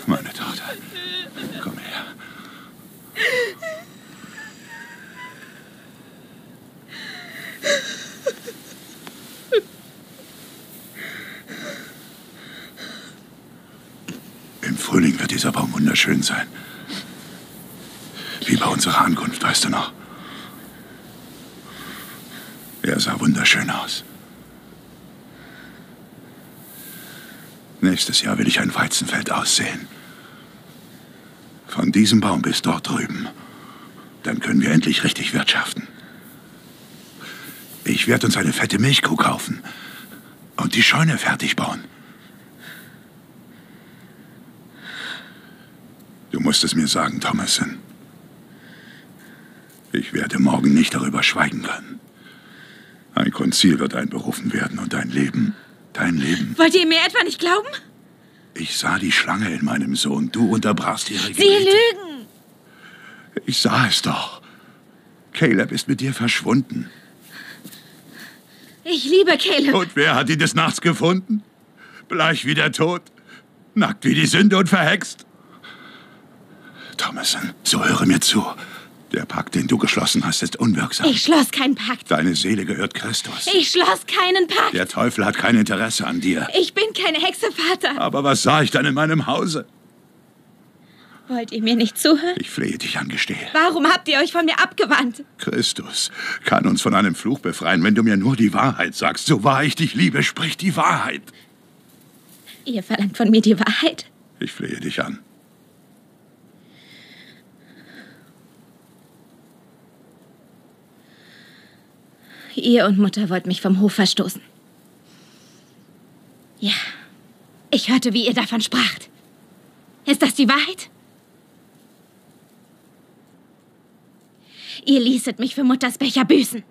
Meine Tochter. Komm her. Im Frühling wird dieser Baum wunderschön sein. Wie bei unserer Ankunft, weißt du noch? Er sah wunderschön aus. Nächstes Jahr will ich ein Weizenfeld aussehen. Von diesem Baum bis dort drüben. Dann können wir endlich richtig wirtschaften. Ich werde uns eine fette Milchkuh kaufen und die Scheune fertig bauen. Du musst es mir sagen, Thomason. Ich werde morgen nicht darüber schweigen können. Ein Konzil wird einberufen werden und dein Leben, dein Leben. Wollt ihr mir etwa nicht glauben? Ich sah die Schlange in meinem Sohn. Du unterbrachst ihre Sie Gebete. lügen! Ich sah es doch. Caleb ist mit dir verschwunden. Ich liebe Caleb. Und wer hat ihn des Nachts gefunden? Bleich wie der Tod. Nackt wie die Sünde und verhext. Thomason, so höre mir zu. Der Pakt, den du geschlossen hast, ist unwirksam. Ich schloss keinen Pakt. Deine Seele gehört Christus. Ich schloss keinen Pakt. Der Teufel hat kein Interesse an dir. Ich bin keine Hexe, Vater. Aber was sah ich dann in meinem Hause? Wollt ihr mir nicht zuhören? Ich flehe dich an, gestehe. Warum habt ihr euch von mir abgewandt? Christus kann uns von einem Fluch befreien, wenn du mir nur die Wahrheit sagst. So wahr ich dich liebe, sprich die Wahrheit. Ihr verlangt von mir die Wahrheit. Ich flehe dich an. Ihr und Mutter wollt mich vom Hof verstoßen. Ja, ich hörte, wie ihr davon spracht. Ist das die Wahrheit? Ihr ließet mich für Mutters Becher büßen.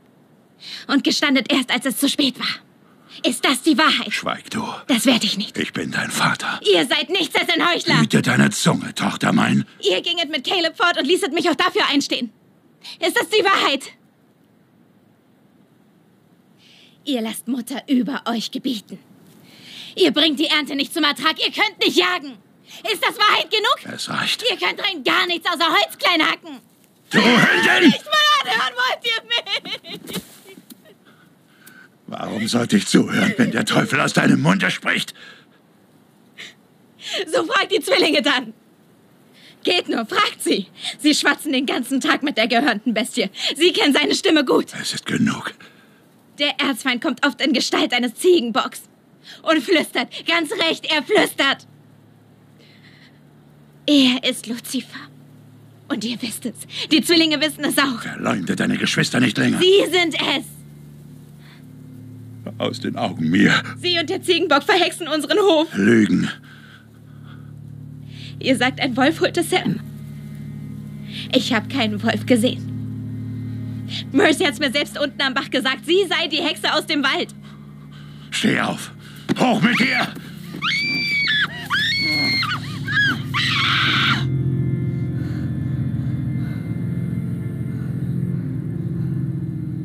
Und gestandet erst, als es zu spät war. Ist das die Wahrheit? Schweig du. Das werde ich nicht. Ich bin dein Vater. Ihr seid nichts als ein Heuchler. Hüte deine Zunge, Tochter mein. Ihr ginget mit Caleb fort und ließet mich auch dafür einstehen. Ist das die Wahrheit? Ihr lasst Mutter über euch gebieten. Ihr bringt die Ernte nicht zum Ertrag. Ihr könnt nicht jagen. Ist das Wahrheit genug? Es reicht. Ihr könnt rein gar nichts außer Holz klein hacken. Du Hündin! Nicht mal anhören wollt ihr mich. Warum sollte ich zuhören, wenn der Teufel aus deinem Munde spricht? So fragt die Zwillinge dann. Geht nur, fragt sie. Sie schwatzen den ganzen Tag mit der gehörnten Bestie. Sie kennen seine Stimme gut. Es ist genug. Der Erzfeind kommt oft in Gestalt eines Ziegenbocks und flüstert. Ganz recht, er flüstert. Er ist Luzifer. Und ihr wisst es. Die Zwillinge wissen es auch. Verleumde deine Geschwister nicht länger. Sie sind es. Aus den Augen mir. Sie und der Ziegenbock verhexen unseren Hof. Lügen. Ihr sagt, ein Wolf holte Sam. Ich habe keinen Wolf gesehen. Mercy hat's mir selbst unten am Bach gesagt. Sie sei die Hexe aus dem Wald. Steh auf. Hoch mit dir!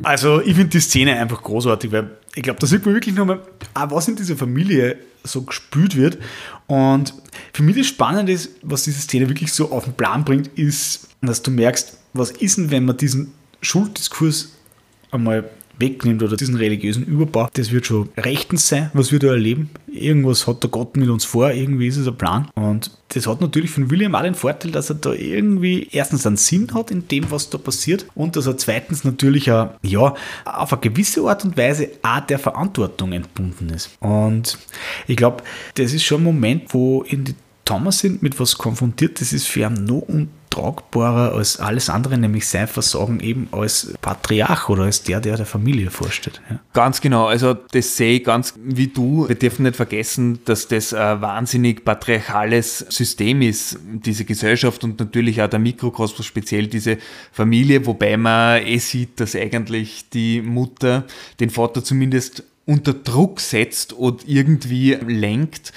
Also, ich finde die Szene einfach großartig, weil ich glaube, da sieht man wirklich nochmal, auch was in dieser Familie so gespült wird. Und für mich das Spannende ist, was diese Szene wirklich so auf den Plan bringt, ist, dass du merkst, was ist denn, wenn man diesen Schulddiskurs einmal wegnimmt oder diesen religiösen Überbau, das wird schon rechtens sein, was wir da erleben. Irgendwas hat der Gott mit uns vor, irgendwie ist es ein Plan. Und das hat natürlich von William auch den Vorteil, dass er da irgendwie erstens einen Sinn hat in dem, was da passiert und dass er zweitens natürlich auch, ja, auf eine gewisse Art und Weise auch der Verantwortung entbunden ist. Und ich glaube, das ist schon ein Moment, wo in die Thomas sind mit was konfrontiert, das ist für ihn noch untragbarer als alles andere, nämlich sein Versagen eben als Patriarch oder als der, der der Familie vorsteht. Ja. Ganz genau, also das sehe ich ganz wie du. Wir dürfen nicht vergessen, dass das ein wahnsinnig patriarchales System ist, diese Gesellschaft und natürlich auch der Mikrokosmos, speziell diese Familie, wobei man eh sieht, dass eigentlich die Mutter den Vater zumindest unter Druck setzt und irgendwie lenkt.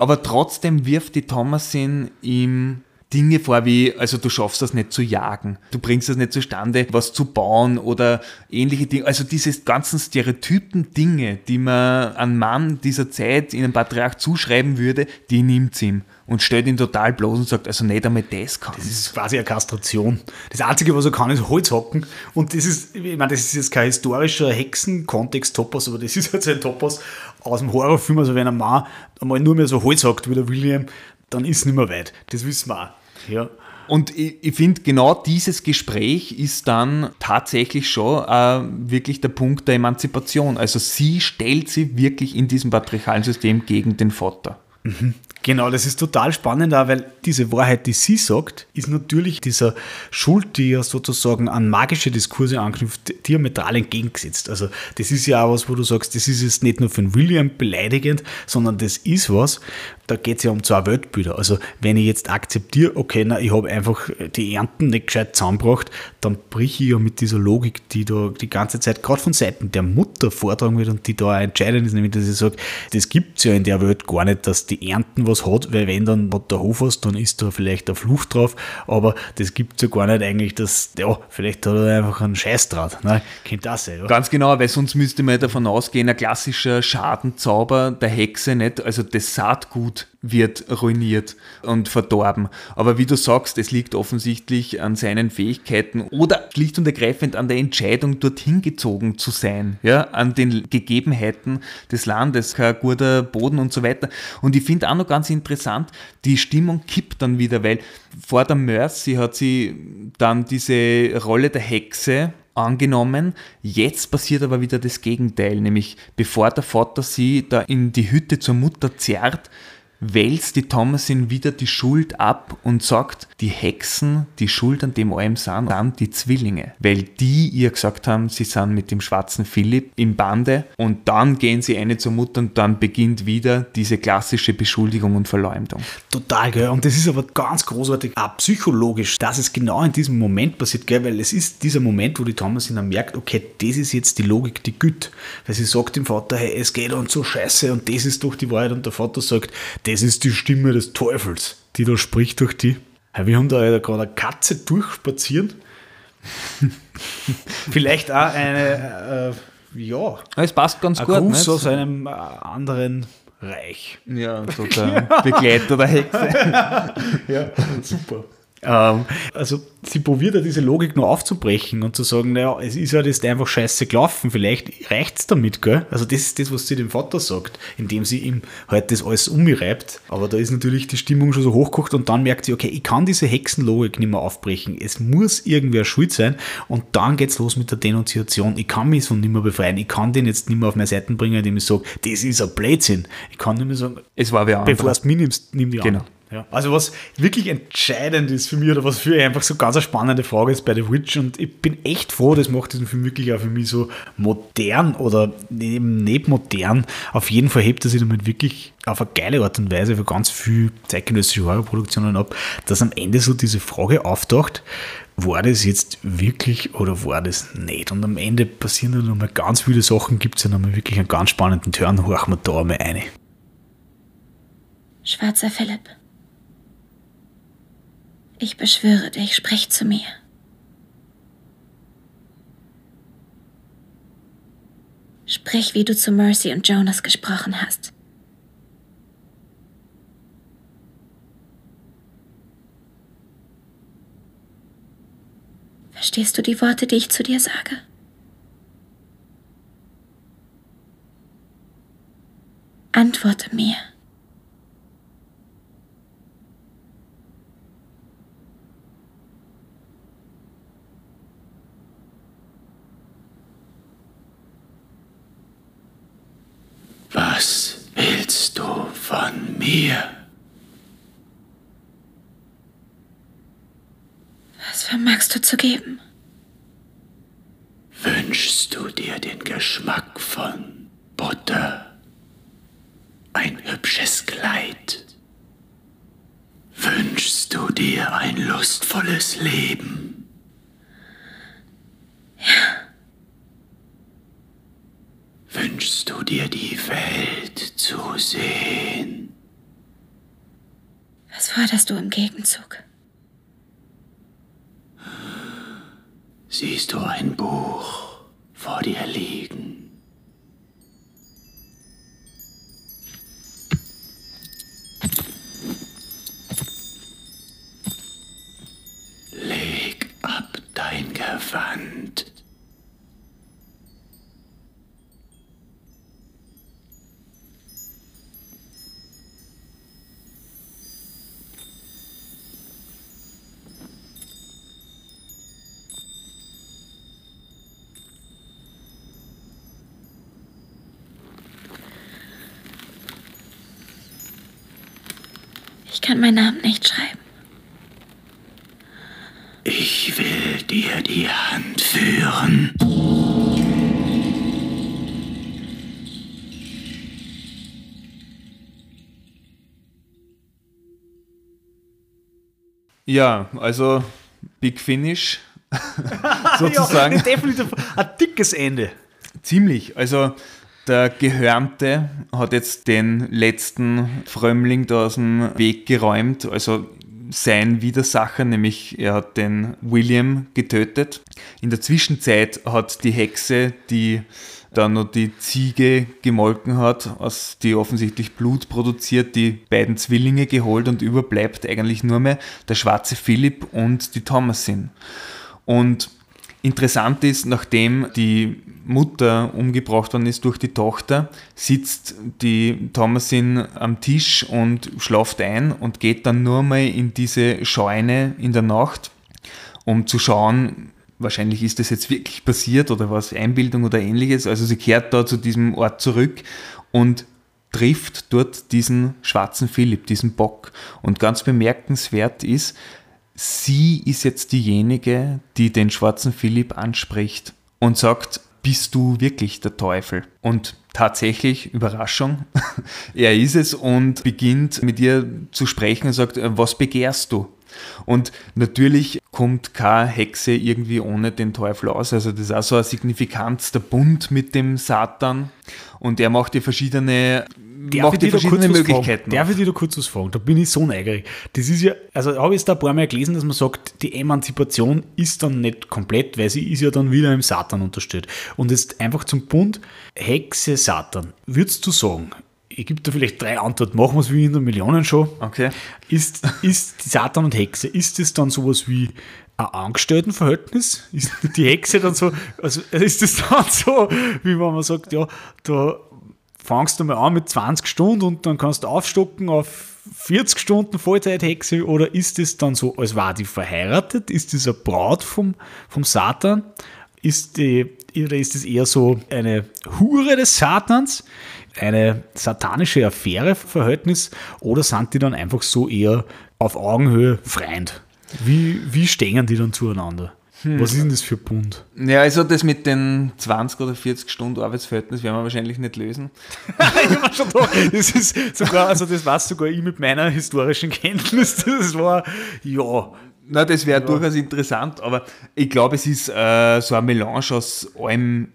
Aber trotzdem wirft die Thomasin ihm Dinge vor wie, also du schaffst das nicht zu jagen, du bringst das nicht zustande, was zu bauen oder ähnliche Dinge. Also diese ganzen Stereotypen Dinge, die man an Mann dieser Zeit in einem Patriarch zuschreiben würde, die nimmt ihm und stellt ihn total bloß und sagt, also nicht einmal das kann. Das ist quasi eine Kastration. Das Einzige, was er kann, ist Holz hocken. Und das ist, ich meine, das ist jetzt kein historischer Hexen-Kontext-Topos, aber das ist halt so ein Topos aus dem Horrorfilm. Also wenn ein Mann einmal nur mehr so Holz hockt wie der William, dann ist es nicht mehr weit. Das wissen wir auch. Ja. Und ich, ich finde, genau dieses Gespräch ist dann tatsächlich schon äh, wirklich der Punkt der Emanzipation. Also sie stellt sie wirklich in diesem patriarchalen System gegen den Vater. Mhm. Genau, das ist total spannend, auch, weil diese Wahrheit, die sie sagt, ist natürlich dieser Schuld, die ja sozusagen an magische Diskurse anknüpft, diametral entgegengesetzt. Also das ist ja auch was, wo du sagst, das ist jetzt nicht nur für William beleidigend, sondern das ist was, da geht es ja um zwei Weltbilder. Also wenn ich jetzt akzeptiere, okay, na, ich habe einfach die Ernten nicht gescheit zusammengebracht, dann brich ich ja mit dieser Logik, die da die ganze Zeit gerade von Seiten der Mutter vortragen wird und die da entscheidend ist, nämlich dass ich sage, das gibt es ja in der Welt gar nicht, dass die Ernten was hat, weil wenn dann hat der Hof was, dann ist da vielleicht eine Flucht drauf, aber das gibt es ja gar nicht eigentlich, dass, ja, vielleicht hat er einfach einen Scheißdraht. Ne? Kennt das ja. Ganz genau, weil sonst müsste man davon ausgehen, ein klassischer Schadenzauber der Hexe nicht, also das Saatgut wird ruiniert und verdorben. Aber wie du sagst, es liegt offensichtlich an seinen Fähigkeiten oder schlicht und ergreifend an der Entscheidung, dorthin gezogen zu sein, ja, an den Gegebenheiten des Landes, kein guter Boden und so weiter. Und ich finde auch noch ganz interessant, die Stimmung kippt dann wieder, weil vor der Mercy hat sie dann diese Rolle der Hexe angenommen. Jetzt passiert aber wieder das Gegenteil, nämlich bevor der Vater sie da in die Hütte zur Mutter zerrt, wälzt die Thomasin wieder die Schuld ab und sagt, die Hexen, die schuld an dem allem sind, sind die Zwillinge. Weil die ihr gesagt haben, sie sind mit dem schwarzen Philipp im Bande und dann gehen sie eine zur Mutter und dann beginnt wieder diese klassische Beschuldigung und Verleumdung. Total, gell. Und das ist aber ganz großartig, auch psychologisch, dass es genau in diesem Moment passiert, gell, weil es ist dieser Moment, wo die Thomasin dann merkt, okay, das ist jetzt die Logik, die Güte. Weil sie sagt dem Vater, hey, es geht uns so scheiße und das ist doch die Wahrheit und der Vater sagt, ist die Stimme des Teufels, die da spricht durch die. Wir haben da gerade eine Katze durchspazieren. Vielleicht auch eine, äh, ja. Es passt ganz ein gut. Gruß aus einem äh, anderen Reich. Ja, so der Begleiter der Hexe. ja, super. Ähm, also sie probiert ja diese Logik nur aufzubrechen und zu sagen, naja, es ist halt jetzt einfach scheiße gelaufen, vielleicht reicht es damit, gell? Also das ist das, was sie dem Vater sagt, indem sie ihm halt das alles umreibt. Aber da ist natürlich die Stimmung schon so hochgekocht und dann merkt sie, okay, ich kann diese Hexenlogik nicht mehr aufbrechen. Es muss irgendwer schuld sein und dann geht's los mit der Denunziation. Ich kann mich so nicht mehr befreien. Ich kann den jetzt nicht mehr auf meine Seiten bringen, indem ich sage, das ist ein Blödsinn. Ich kann nicht mehr sagen, es war wer bevor du mich nimmst, nimm die genau. an. Ja. Also was wirklich entscheidend ist für mich oder was für einfach so ganz eine spannende Frage ist bei The Witch und ich bin echt froh, das macht diesen Film wirklich auch für mich so modern oder eben nicht modern. Auf jeden Fall hebt er sich damit wirklich auf eine geile Art und Weise für ganz viele zeitgenössische Horrorproduktionen ab, dass am Ende so diese Frage auftaucht, war das jetzt wirklich oder war das nicht? Und am Ende passieren dann nochmal ganz viele Sachen, gibt es ja nochmal wirklich einen ganz spannenden Turn, horchen wir da einmal eine. Schwarzer Philipp. Ich beschwöre dich, sprich zu mir. Sprich, wie du zu Mercy und Jonas gesprochen hast. Verstehst du die Worte, die ich zu dir sage? Antworte mir. Was willst du von mir? Was vermagst du zu geben? Wünschst du dir den Geschmack von Butter? Ein hübsches Kleid? Wünschst du dir ein lustvolles Leben? Ja. Wünschst du dir die Welt zu sehen? Was forderst du im Gegenzug? Siehst du ein Buch vor dir liegen? Leg ab dein Gewand kann meinen Namen nicht schreiben. Ich will dir die Hand führen. Ja, also Big Finish sozusagen. Ja, definitiv ein dickes Ende. Ziemlich. Also der Gehörnte hat jetzt den letzten Frömmling da aus dem Weg geräumt. Also sein Widersacher, nämlich er hat den William getötet. In der Zwischenzeit hat die Hexe, die dann noch die Ziege gemolken hat, aus die offensichtlich Blut produziert, die beiden Zwillinge geholt und überbleibt eigentlich nur mehr der schwarze Philipp und die Thomasin. Und interessant ist, nachdem die Mutter umgebracht worden ist durch die Tochter, sitzt die Thomasin am Tisch und schlaft ein und geht dann nur mal in diese Scheune in der Nacht, um zu schauen, wahrscheinlich ist das jetzt wirklich passiert oder was Einbildung oder ähnliches. Also sie kehrt da zu diesem Ort zurück und trifft dort diesen schwarzen Philipp, diesen Bock. Und ganz bemerkenswert ist, sie ist jetzt diejenige, die den schwarzen Philipp anspricht und sagt, bist du wirklich der Teufel? Und tatsächlich, Überraschung, er ist es und beginnt mit ihr zu sprechen und sagt, was begehrst du? Und natürlich kommt keine Hexe irgendwie ohne den Teufel aus. Also das ist auch so ein Signifikanz, der Bund mit dem Satan. Und er macht dir verschiedene, Darf macht ich dir dir da verschiedene kurz was Möglichkeiten. Fragen? Darf ich dir da kurz was fragen? Da bin ich so neugierig. Das ist ja, also habe ich es da ein paar Mal gelesen, dass man sagt, die Emanzipation ist dann nicht komplett, weil sie ist ja dann wieder im Satan unterstellt. Und jetzt einfach zum Bund, Hexe, Satan. Würdest du sagen, ich gebe da vielleicht drei Antworten, machen wir es wie in der Millionenshow. Okay. Ist, ist die Satan und Hexe, ist es dann sowas wie ein Angestelltenverhältnis? Ist die Hexe dann so, also ist es dann so, wie wenn man sagt, ja, da fangst du mal an mit 20 Stunden und dann kannst du aufstocken auf 40 Stunden Vollzeithexe oder ist es dann so, als war die verheiratet? Ist das eine Braut vom, vom Satan? Ist die, oder ist es eher so eine Hure des Satans? Eine satanische Affäre-Verhältnis? Oder sind die dann einfach so eher auf Augenhöhe Freund? Wie, wie stehen die dann zueinander? Was ist denn das für ein Bund? Ja, also das mit den 20 oder 40 Stunden Arbeitsverhältnis werden wir wahrscheinlich nicht lösen. ich war schon da. Das ist sogar, also das weiß sogar ich mit meiner historischen Kenntnis. Das war, ja. Na, das wäre durchaus interessant, aber ich glaube, es ist äh, so eine Melange aus allem,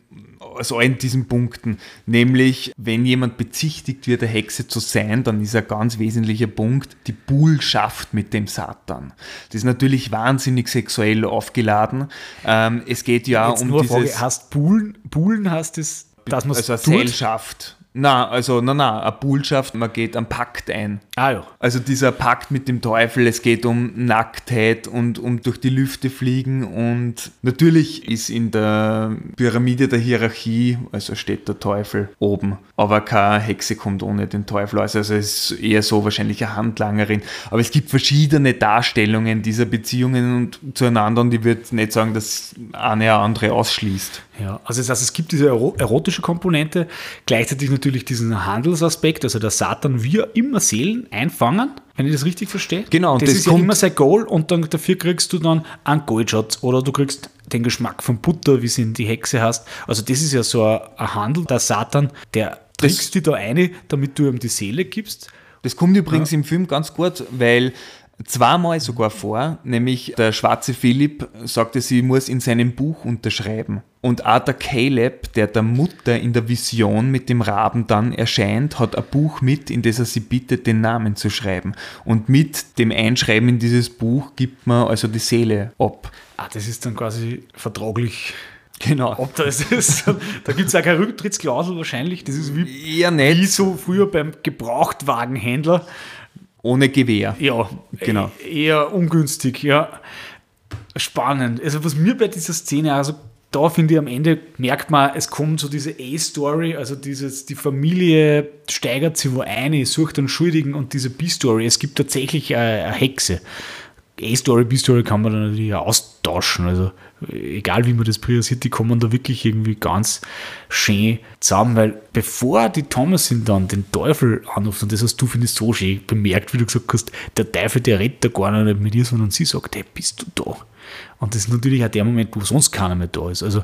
aus allen diesen Punkten. Nämlich, wenn jemand bezichtigt wird, eine Hexe zu sein, dann ist ein ganz wesentlicher Punkt die Buhlschaft mit dem Satan. Das ist natürlich wahnsinnig sexuell aufgeladen. Ähm, es geht ja Jetzt um nur dieses... Frage, heißt Buhlen, Buhlen heißt es, dass man es also? Gesellschaft. Na, also, na, na, eine Bullschaft, man geht einen Pakt ein. Ah ja. Also dieser Pakt mit dem Teufel, es geht um Nacktheit und um durch die Lüfte fliegen und natürlich ist in der Pyramide der Hierarchie, also steht der Teufel oben, aber keine Hexe kommt ohne den Teufel aus, also es ist eher so wahrscheinlich eine Handlangerin. Aber es gibt verschiedene Darstellungen dieser Beziehungen und zueinander und ich würde nicht sagen, dass eine eine andere ausschließt. Ja, also das heißt, es gibt diese ero- erotische Komponente, gleichzeitig natürlich diesen Handelsaspekt, also der Satan will immer Seelen einfangen, wenn ich das richtig verstehe. Genau, und das, das ist ja immer sein Goal und dann dafür kriegst du dann einen Goldschatz oder du kriegst den Geschmack von Butter, wie es in die Hexe heißt. Also das ist ja so ein, ein Handel, der Satan, der trickst dich da eine, damit du ihm die Seele gibst. Das kommt übrigens im Film ganz gut, weil zweimal sogar vor, nämlich der schwarze Philipp sagte, sie muss in seinem Buch unterschreiben. Und auch der Caleb, der der Mutter in der Vision mit dem Raben dann erscheint, hat ein Buch mit, in das er sie bittet, den Namen zu schreiben. Und mit dem Einschreiben in dieses Buch gibt man also die Seele ab. Ah, das ist dann quasi vertraglich. Genau. Ob das ist, da gibt es auch keine Rücktrittsklausel wahrscheinlich. Das ist wie, Eher nicht. wie so früher beim Gebrauchtwagenhändler. Ohne Gewehr. Ja, Genau. e- Eher ungünstig, ja. Spannend. Also was mir bei dieser Szene, also da finde ich am Ende merkt man, es kommt so diese A-Story, also dieses, die Familie steigert sich wo ein, sucht einen Schuldigen und diese B-Story, es gibt tatsächlich eine, Hexe. A-Story, B-Story kann man dann natürlich austauschen, also egal wie man das priorisiert, die kommen da wirklich irgendwie ganz schön zusammen, weil bevor die Thomasin dann den Teufel anruft, und das hast du, finde ich, so schön bemerkt, wie du gesagt hast, der Teufel, der da gar nicht mit ihr, sondern sie sagt, hey, bist du da? Und das ist natürlich auch der Moment, wo sonst keiner mehr da ist. Also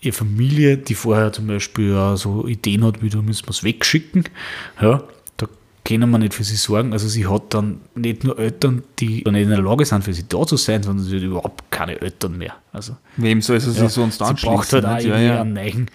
ihre Familie, die vorher zum Beispiel ja so Ideen hat, wie da müssen wir es wegschicken, ja, da können wir nicht für sie sorgen. Also sie hat dann nicht nur Eltern, die nicht in der Lage sind, für sie da zu sein, sondern sie hat überhaupt keine Eltern mehr. Also Wem soll sie sich ja, sonst sie anschließen? braucht halt auch ja, ja. einen neuen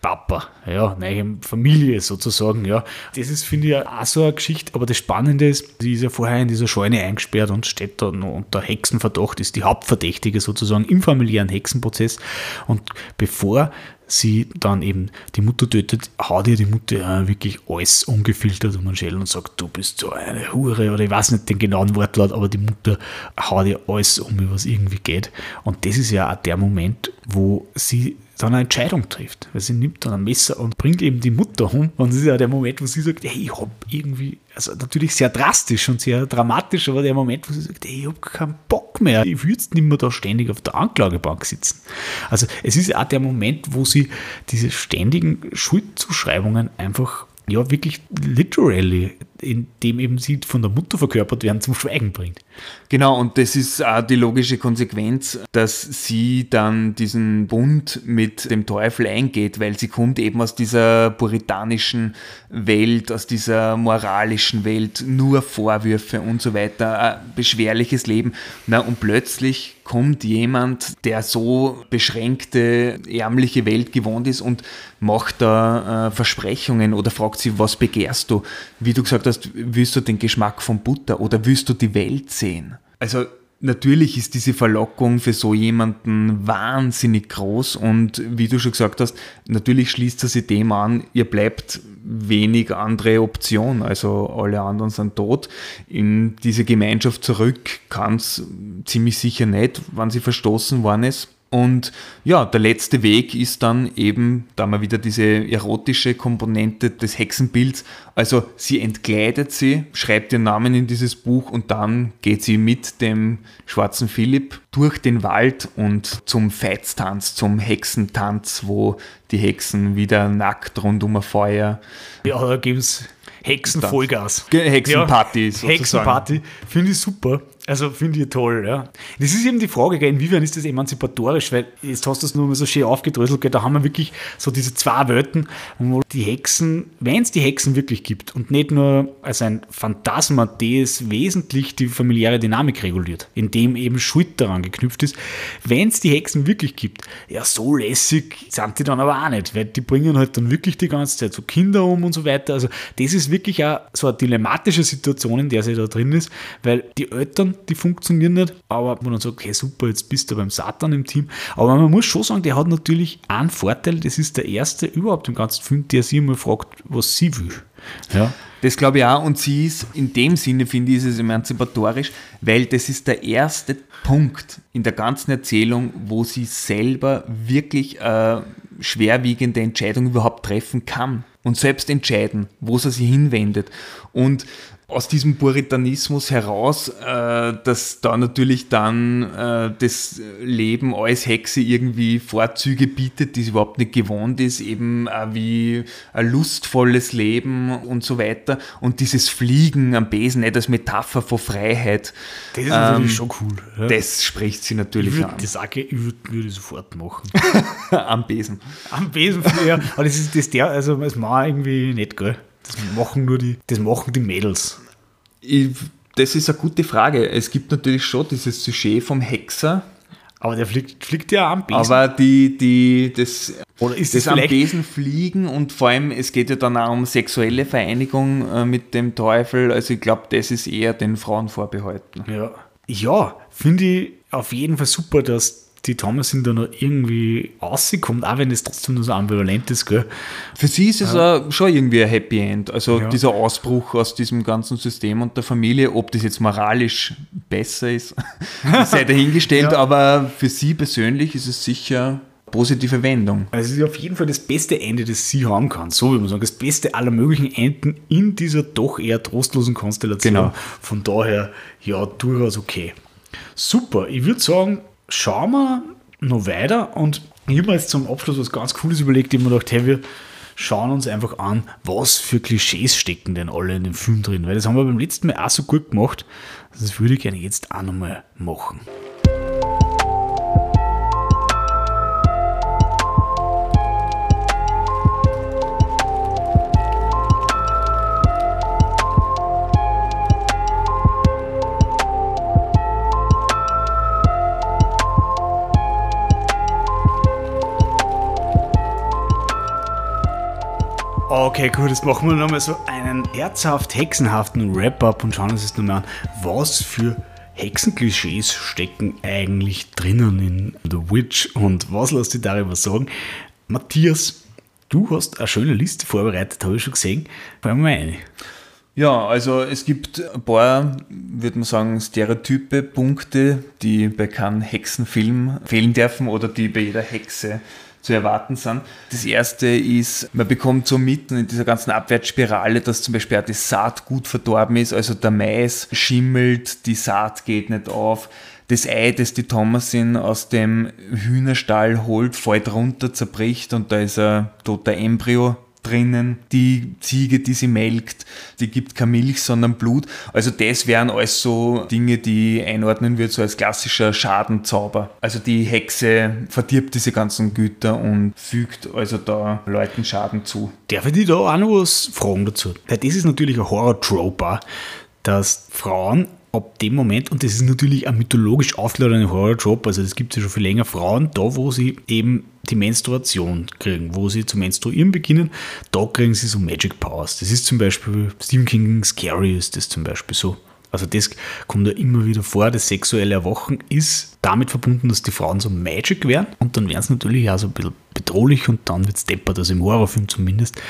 Papa, ja, neue Familie sozusagen, ja. Das ist, finde ich, auch so eine Geschichte, aber das Spannende ist, sie ist ja vorher in dieser Scheune eingesperrt und steht da noch unter Hexenverdacht, ist die Hauptverdächtige sozusagen im familiären Hexenprozess und bevor sie dann eben die Mutter tötet, haut ihr die Mutter ja wirklich alles ungefiltert um den Schädel und sagt, du bist so eine Hure oder ich weiß nicht den genauen Wortlaut, aber die Mutter haut ihr alles um, was irgendwie geht. Und das ist ja auch der Moment, wo sie dann eine Entscheidung trifft. Weil sie nimmt dann ein Messer und bringt eben die Mutter um. Und das ist ja der Moment, wo sie sagt, hey, ich hab irgendwie, also natürlich sehr drastisch und sehr dramatisch, aber der Moment, wo sie sagt, hey, ich hab keinen Bock mehr. Ich jetzt nicht mehr da ständig auf der Anklagebank sitzen. Also es ist auch der Moment, wo sie diese ständigen Schuldzuschreibungen einfach ja, wirklich literally, indem eben sie von der Mutter verkörpert werden, zum Schweigen bringt. Genau, und das ist auch die logische Konsequenz, dass sie dann diesen Bund mit dem Teufel eingeht, weil sie kommt eben aus dieser puritanischen Welt, aus dieser moralischen Welt, nur Vorwürfe und so weiter, ein beschwerliches Leben. Na, und plötzlich kommt jemand, der so beschränkte, ärmliche Welt gewohnt ist und macht da äh, Versprechungen oder fragt sie, was begehrst du? Wie du gesagt hast, willst du den Geschmack von Butter oder willst du die Welt sehen? Also natürlich ist diese Verlockung für so jemanden wahnsinnig groß und wie du schon gesagt hast, natürlich schließt er sich dem an, ihr bleibt wenig andere Option, also alle anderen sind tot. In diese Gemeinschaft zurück kann es ziemlich sicher nicht, wann sie verstoßen worden ist. Und ja, der letzte Weg ist dann eben, da wir wieder diese erotische Komponente des Hexenbilds. Also sie entkleidet sie, schreibt ihren Namen in dieses Buch und dann geht sie mit dem schwarzen Philipp durch den Wald und zum Feitstanz, zum Hexentanz, wo die Hexen wieder nackt rund um ein Feuer. Ja, da geben es Hexenvollgas. Hexenparty Ja. Hexenparty, finde ich super. Also finde ich toll, ja. Das ist eben die Frage, gell, inwiefern ist das emanzipatorisch, weil jetzt hast du es nur mal so schön aufgedröselt, gell, da haben wir wirklich so diese zwei Welten, wo die Hexen, wenn es die Hexen wirklich gibt und nicht nur als ein Phantasma, das wesentlich die familiäre Dynamik reguliert, indem eben Schuld daran geknüpft ist, wenn es die Hexen wirklich gibt, ja, so lässig sind die dann aber auch nicht, weil die bringen halt dann wirklich die ganze Zeit so Kinder um und so weiter. Also das ist wirklich auch so eine dilematische Situation, in der sie da drin ist, weil die Eltern, die funktionieren nicht, aber man dann sagt, okay, super, jetzt bist du beim Satan im Team. Aber man muss schon sagen, der hat natürlich einen Vorteil, das ist der erste überhaupt im ganzen Film, der sie immer fragt, was sie will. Ja. Das glaube ich auch. Und sie ist in dem Sinne, finde ich, ist es emanzipatorisch, weil das ist der erste Punkt in der ganzen Erzählung, wo sie selber wirklich eine schwerwiegende Entscheidung überhaupt treffen kann und selbst entscheiden, wo sie sich hinwendet. Und aus diesem Puritanismus heraus, äh, dass da natürlich dann äh, das Leben als Hexe irgendwie Vorzüge bietet, die sie überhaupt nicht gewohnt ist, eben äh, wie ein lustvolles Leben und so weiter. Und dieses Fliegen am Besen nicht als Metapher von Freiheit. Das ist natürlich ähm, schon cool. Ja. Das spricht sie ich natürlich würde an. das auch, ge- ich würde würde sofort machen. am Besen. Am Besen früher. Aber das ist das der, also das ich irgendwie nicht, gell? Das machen nur die, das machen die Mädels. Ich, das ist eine gute Frage. Es gibt natürlich schon dieses Sujet vom Hexer, Aber der fliegt, fliegt ja am Besen. Aber die, die, das, Oder ist das das am Besen fliegen und vor allem, es geht ja dann auch um sexuelle Vereinigung äh, mit dem Teufel. Also ich glaube, das ist eher den Frauen vorbehalten. Ja, ja finde ich auf jeden Fall super, dass die Thomasin da noch irgendwie rauskommt, auch wenn es trotzdem nur so ambivalent ist, gell? Für sie ist es auch schon irgendwie ein Happy End. Also Ja. dieser Ausbruch aus diesem ganzen System und der Familie, ob das jetzt moralisch besser ist, sei dahingestellt, Ja. aber für sie persönlich ist es sicher eine positive Wendung. Also es ist auf jeden Fall das beste Ende, das sie haben kann. So wie man sagen, das beste aller möglichen Enden in dieser doch eher trostlosen Konstellation. Genau. Von daher, ja, durchaus okay. Super, ich würde sagen, schauen wir noch weiter und ich habe mir jetzt zum Abschluss was ganz Cooles überlegt. Ich mir gedacht, hey, wir schauen uns einfach an, was für Klischees stecken denn alle in dem Film drin. Weil das haben wir beim letzten Mal auch so gut gemacht. Das würde ich gerne jetzt auch nochmal machen. Okay, gut, jetzt machen wir nochmal so einen herzhaft hexenhaften Wrap-up und schauen uns das nochmal an. Was für Hexenklischees stecken eigentlich drinnen in The Witch und was lässt dich darüber sagen? Matthias, du hast eine schöne Liste vorbereitet, habe ich schon gesehen. Fangen wir mal rein. Ja, also es gibt ein paar, würde man sagen, Stereotype, Punkte, die bei keinem Hexenfilm fehlen dürfen oder die bei jeder Hexe zu erwarten sind. Das erste ist, man bekommt so mitten in dieser ganzen Abwärtsspirale, dass zum Beispiel auch die Saat gut verdorben ist, also der Mais schimmelt, die Saat geht nicht auf. Das Ei, das die Thomasin aus dem Hühnerstall holt, fällt runter, zerbricht und da ist ein toter Embryo drinnen. Die Ziege, die sie melkt, die gibt keine Milch, sondern Blut. Also das wären alles so Dinge, die einordnen würde, so als klassischer Schadenzauber. Also die Hexe verdirbt diese ganzen Güter und fügt also da Leuten Schaden zu. Darf ich dich da auch noch was fragen dazu? Weil das ist natürlich ein Horror-Trope, dass Frauen ab dem Moment, und das ist natürlich ein mythologisch aufgeladene Horror-Trope, also das gibt es ja schon viel länger, Frauen, da wo sie eben die Menstruation kriegen, wo sie zu menstruieren beginnen, da kriegen sie so Magic Powers. Das ist zum Beispiel, Stephen King Scary ist das zum Beispiel so. Also das kommt ja immer wieder vor, das sexuelle Erwachen ist damit verbunden, dass die Frauen so Magic werden und dann werden sie natürlich auch so ein bisschen bedrohlich und dann wird es deppert, also im Horrorfilm zumindest.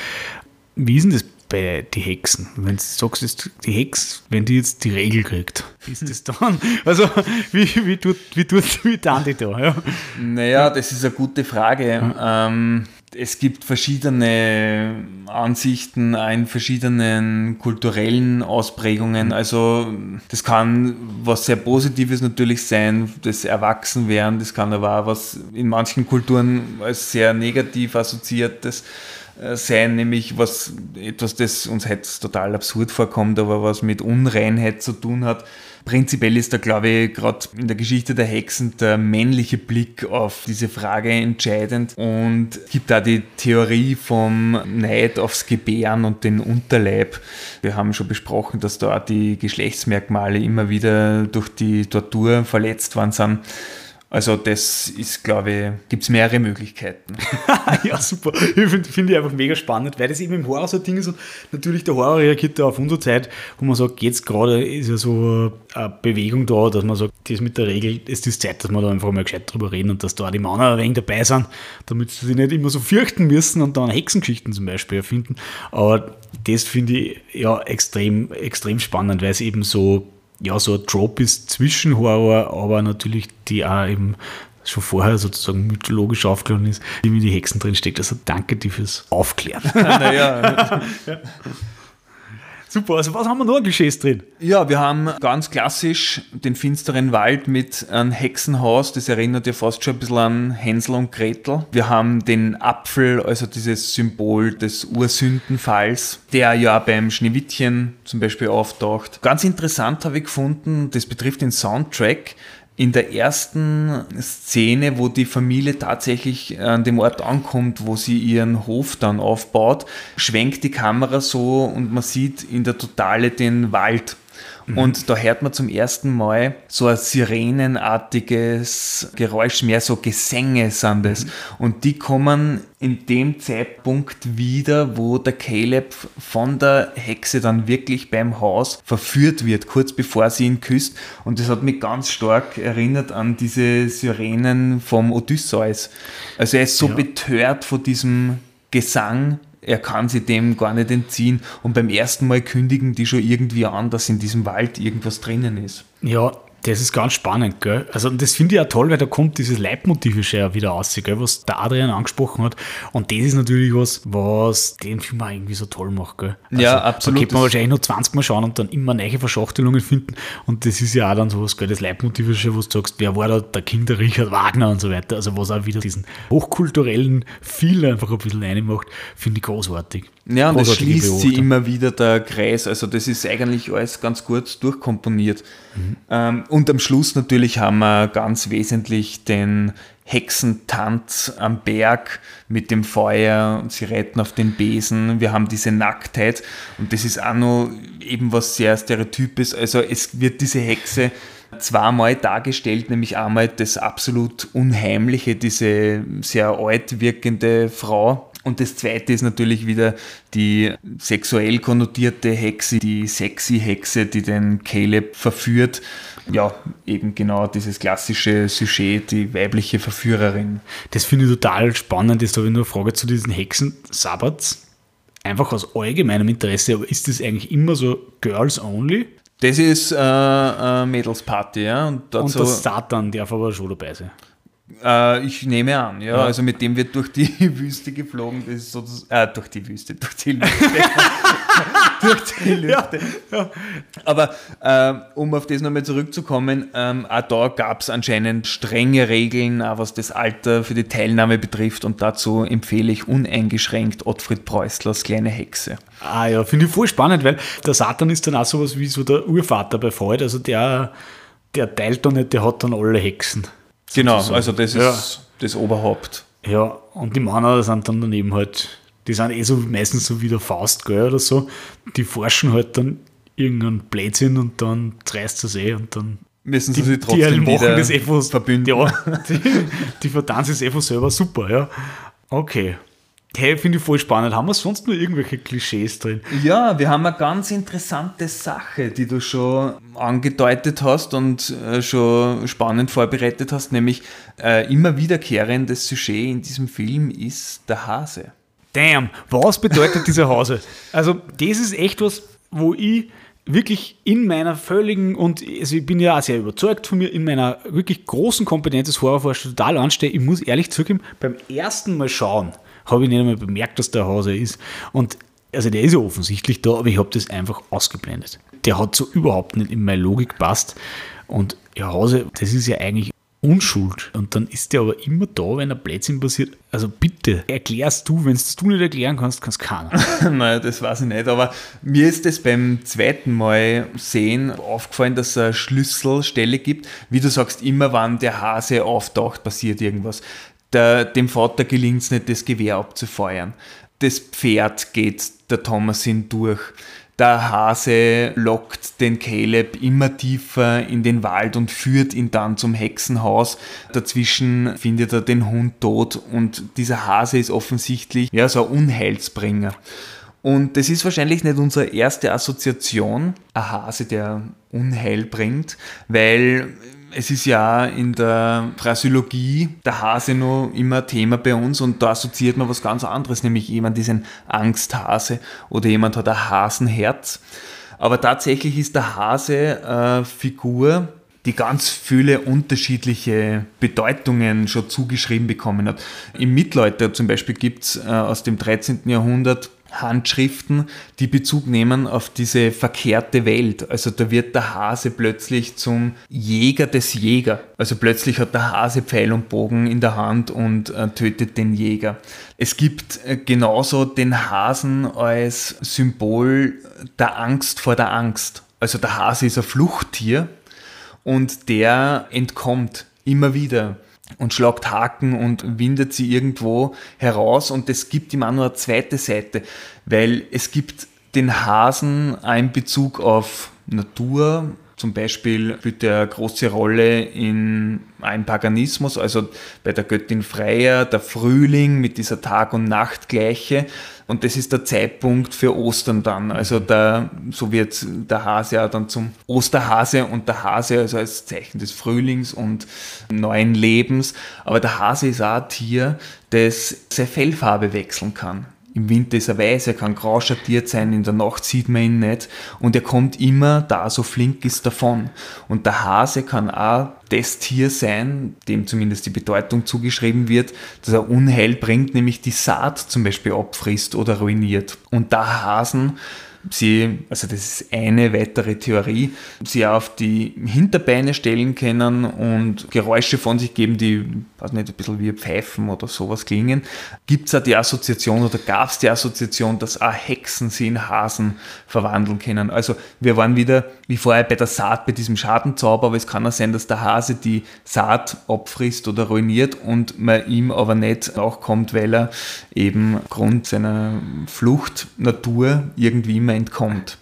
Wie ist denn das bei den Hexen? Wenn du sagst, jetzt die Hex, wenn die jetzt die Regel kriegt, ist das dann? Also wie, wie, tut, wie, tut, wie die da? Ja? Naja, das ist eine gute Frage. Ähm, es gibt verschiedene Ansichten in verschiedenen kulturellen Ausprägungen. Also das kann was sehr Positives natürlich sein, das Erwachsenwerden. Das kann aber auch was in manchen Kulturen als sehr negativ assoziiertes sein, nämlich was etwas, das uns jetzt total absurd vorkommt, aber was mit Unreinheit zu tun hat. Prinzipiell ist da, glaube ich, gerade in der Geschichte der Hexen der männliche Blick auf diese Frage entscheidend und gibt da die Theorie vom Neid aufs Gebären und den Unterleib. Wir haben schon besprochen, dass da auch die Geschlechtsmerkmale immer wieder durch die Tortur verletzt worden sind. Also das ist, glaube ich, gibt es mehrere Möglichkeiten. ja, super. Ich finde find ich einfach mega spannend, weil das eben im Horror so ein Ding ist und natürlich der Horror reagiert da auf unsere Zeit, wo man sagt, jetzt gerade ist ja so eine Bewegung da, dass man sagt, das mit der Regel ist die Zeit, dass wir da einfach mal gescheit drüber reden und dass da die Männer ein wenig dabei sind, damit sie sich nicht immer so fürchten müssen und dann Hexengeschichten zum Beispiel erfinden. Aber das finde ich ja extrem, extrem spannend, weil es eben so ja, so ein Trope ist zwischen Horror, aber natürlich die auch eben schon vorher sozusagen mythologisch aufgeladen ist, wie wie die Hexen drin steckt. Also danke dir fürs Aufklären. naja, Super, also was haben wir noch an Klischees drin? Ja, wir haben ganz klassisch den finsteren Wald mit einem Hexenhaus. Das erinnert ja fast schon ein bisschen an Hänsel und Gretel. Wir haben den Apfel, also dieses Symbol des Ursündenfalls, der ja beim Schneewittchen zum Beispiel auftaucht. Ganz interessant habe ich gefunden, das betrifft den Soundtrack. In der ersten Szene, wo die Familie tatsächlich an dem Ort ankommt, wo sie ihren Hof dann aufbaut, schwenkt die Kamera so und man sieht in der Totale den Wald. Und da hört man zum ersten Mal so ein sirenenartiges Geräusch, mehr so Gesänge sind es. Und die kommen in dem Zeitpunkt wieder, wo der Caleb von der Hexe dann wirklich beim Haus verführt wird, kurz bevor sie ihn küsst. Und das hat mich ganz stark erinnert an diese Sirenen vom Odysseus. Also er ist so Ja. betört von diesem Gesang, er kann sich dem gar nicht entziehen. Und beim ersten Mal kündigen die schon irgendwie an, dass in diesem Wald irgendwas drinnen ist. Ja, das ist ganz spannend, gell? Also, das finde ich auch toll, weil da kommt dieses Leitmotiv schon ja wieder raus, gell? Was der Adrian angesprochen hat. Und das ist natürlich was, was den Film auch irgendwie so toll macht, gell? Also, Ja, absolut. Da könnte man wahrscheinlich noch 20 Mal schauen und dann immer neue Verschachtelungen finden. Und das ist ja auch dann sowas, gell? Das Leitmotiv ist schon, wo du sagst, wer war da der King, der Richard Wagner und so weiter. Also, was auch wieder diesen hochkulturellen Feel einfach ein bisschen reinmacht, finde ich großartig. Ja, und es schließt sie immer wieder der Kreis. Also das ist eigentlich alles ganz gut durchkomponiert. Mhm. Und am Schluss natürlich haben wir ganz wesentlich den Hexentanz am Berg mit dem Feuer und sie reiten auf den Besen. Wir haben diese Nacktheit und das ist auch noch eben was sehr Stereotypes. Also es wird diese Hexe zweimal dargestellt, nämlich einmal das absolut Unheimliche, diese sehr alt wirkende Frau. Und das zweite ist natürlich wieder die sexuell konnotierte Hexe, die sexy Hexe, die den Caleb verführt. Ja, eben genau dieses klassische Sujet, die weibliche Verführerin. Das finde ich total spannend. Jetzt habe ich nur eine Frage zu diesen Hexen. Sabbats, einfach aus allgemeinem Interesse, aber ist das eigentlich immer so Girls only? Das ist äh, Mädelsparty, ja. Und, Und der Satan darf aber schon dabei sein. Äh, ich nehme an, ja, Ja. Also mit dem wird durch die Wüste geflogen, das ist sozusagen, äh, durch die Wüste, durch die Lüfte. durch die Lüfte. Aber ähm, um auf das nochmal zurückzukommen, ähm, auch da gab es anscheinend strenge Regeln, auch was das Alter für die Teilnahme betrifft und dazu empfehle ich uneingeschränkt Ottfried Preußlers Kleine Hexe. Ah ja, finde ich voll spannend, weil der Satan ist dann auch sowas wie so der Urvater bei Freud. Also der, der teilt da nicht, der hat dann alle Hexen. Genau, sozusagen. also das ist das Oberhaupt. Ja, und die Männer sind dann daneben halt, die sind eh so meistens so wie der Faust, gell, oder so. Die forschen halt dann irgendeinen Blödsinn und dann reißt es eh und dann Müssen sie die, die trotzdem machen wieder das eh von, verbünden. Ja, die, die vertanzen es eh von selber super, ja. Okay. Hey, finde ich voll spannend. Haben wir sonst nur irgendwelche Klischees drin? Ja, wir haben eine ganz interessante Sache, die du schon angedeutet hast und äh, schon spannend vorbereitet hast, nämlich äh, immer wiederkehrendes Sujet in diesem Film ist der Hase. Damn, was bedeutet dieser Hase? Also, das ist echt was, wo ich wirklich in meiner völligen und also ich bin ja auch sehr überzeugt von mir, in meiner wirklich großen Kompetenz des Horrorforschers total anstehe. Ich muss ehrlich zugeben, beim ersten Mal schauen habe ich nicht einmal bemerkt, dass der Hase ist. Und also der ist ja offensichtlich da, aber ich habe das einfach ausgeblendet. Der hat so überhaupt nicht in meine Logik passt. Und ja, Hase, das ist ja eigentlich Unschuld. Und dann ist der aber immer da, wenn ein Blödsinn passiert. Also bitte, erklärst du, wenn es du nicht erklären kannst, kannst keiner. naja, das weiß ich nicht, aber mir ist es beim zweiten Mal sehen aufgefallen, dass es eine Schlüsselstelle gibt. Wie du sagst, immer wann der Hase auftaucht, passiert irgendwas. Der, dem Vater gelingt es nicht, das Gewehr abzufeuern. Das Pferd geht der Thomasin durch. Der Hase lockt den Caleb immer tiefer in den Wald und führt ihn dann zum Hexenhaus. Dazwischen findet er den Hund tot und dieser Hase ist offensichtlich ja, so ein Unheilsbringer. Und das ist wahrscheinlich nicht unsere erste Assoziation, ein Hase, der Unheil bringt, weil es ist ja in der Phrasiologie der Hase noch immer Thema bei uns und da assoziiert man was ganz anderes, nämlich jemand ist ein Angsthase oder jemand hat ein Hasenherz. Aber tatsächlich ist der Hase eine Figur, die ganz viele unterschiedliche Bedeutungen schon zugeschrieben bekommen hat. Im Mittelalter zum Beispiel gibt es äh, aus dem 13. Jahrhundert Handschriften, die Bezug nehmen auf diese verkehrte Welt. Also da wird der Hase plötzlich zum Jäger des Jäger. Also plötzlich hat der Hase Pfeil und Bogen in der Hand und äh, tötet den Jäger. Es gibt äh, genauso den Hasen als Symbol der Angst vor der Angst. Also der Hase ist ein Fluchttier und der entkommt immer wieder und schlagt Haken und windet sie irgendwo heraus und es gibt auch noch eine zweite Seite, weil es gibt den Hasen in Bezug auf Natur. Zum Beispiel spielt er eine große Rolle in einem Paganismus, also bei der Göttin Freya, der Frühling mit dieser Tag- und Nachtgleiche. Und das ist der Zeitpunkt für Ostern dann. Also der, so wird der Hase ja dann zum Osterhase und der Hase also als Zeichen des Frühlings und neuen Lebens. Aber der Hase ist auch ein Tier, das seine Fellfarbe wechseln kann. Im Winter ist er weiß, er kann grau schattiert sein, in der Nacht sieht man ihn nicht und er kommt immer da so flink ist davon. Und der Hase kann auch das Tier sein, dem zumindest die Bedeutung zugeschrieben wird, dass er Unheil bringt, nämlich die Saat zum Beispiel abfrisst oder ruiniert. Und da Hasen sie, also das ist eine weitere Theorie, sie auf die Hinterbeine stellen können und Geräusche von sich geben, die, weiß nicht, ein bisschen wie Pfeifen oder sowas klingen. Gibt es auch die Assoziation oder gab es die Assoziation, dass auch Hexen sie in Hasen verwandeln können? Also wir waren wieder, wie vorher bei der Saat, bei diesem Schadenzauber, aber es kann auch sein, dass der Hase die Saat abfrisst oder ruiniert und man ihm aber nicht nachkommt, weil er eben aufgrund seiner Fluchtnatur irgendwie immer entkommt.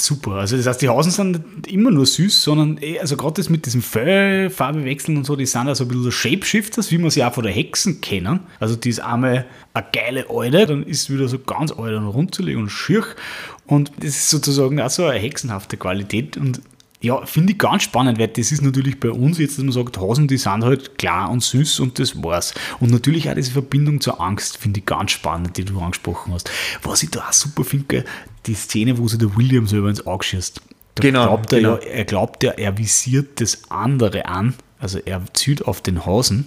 Super. Also das heißt, die Hausen sind immer nur süß, sondern eh, also gerade das mit diesem Fellfarbe wechseln und so, die sind also ein bisschen so Shapeshifters, wie man sie auch von der Hexen kennen. Also die ist einmal eine geile Alte, dann ist wieder so ganz alt und rundzulegen und schier. Und das ist sozusagen auch so eine hexenhafte Qualität und ja, finde ich ganz spannend, weil das ist natürlich bei uns jetzt, dass man sagt, Hasen, die sind halt klar und süß und das war's. Und natürlich auch diese Verbindung zur Angst finde ich ganz spannend, die du angesprochen hast. Was ich da auch super finde, die Szene, wo sich der William selber ins Auge schießt. Da Genau, Glaubt er, genau. ja, er glaubt ja, er visiert das andere an. Also er zieht auf den Hasen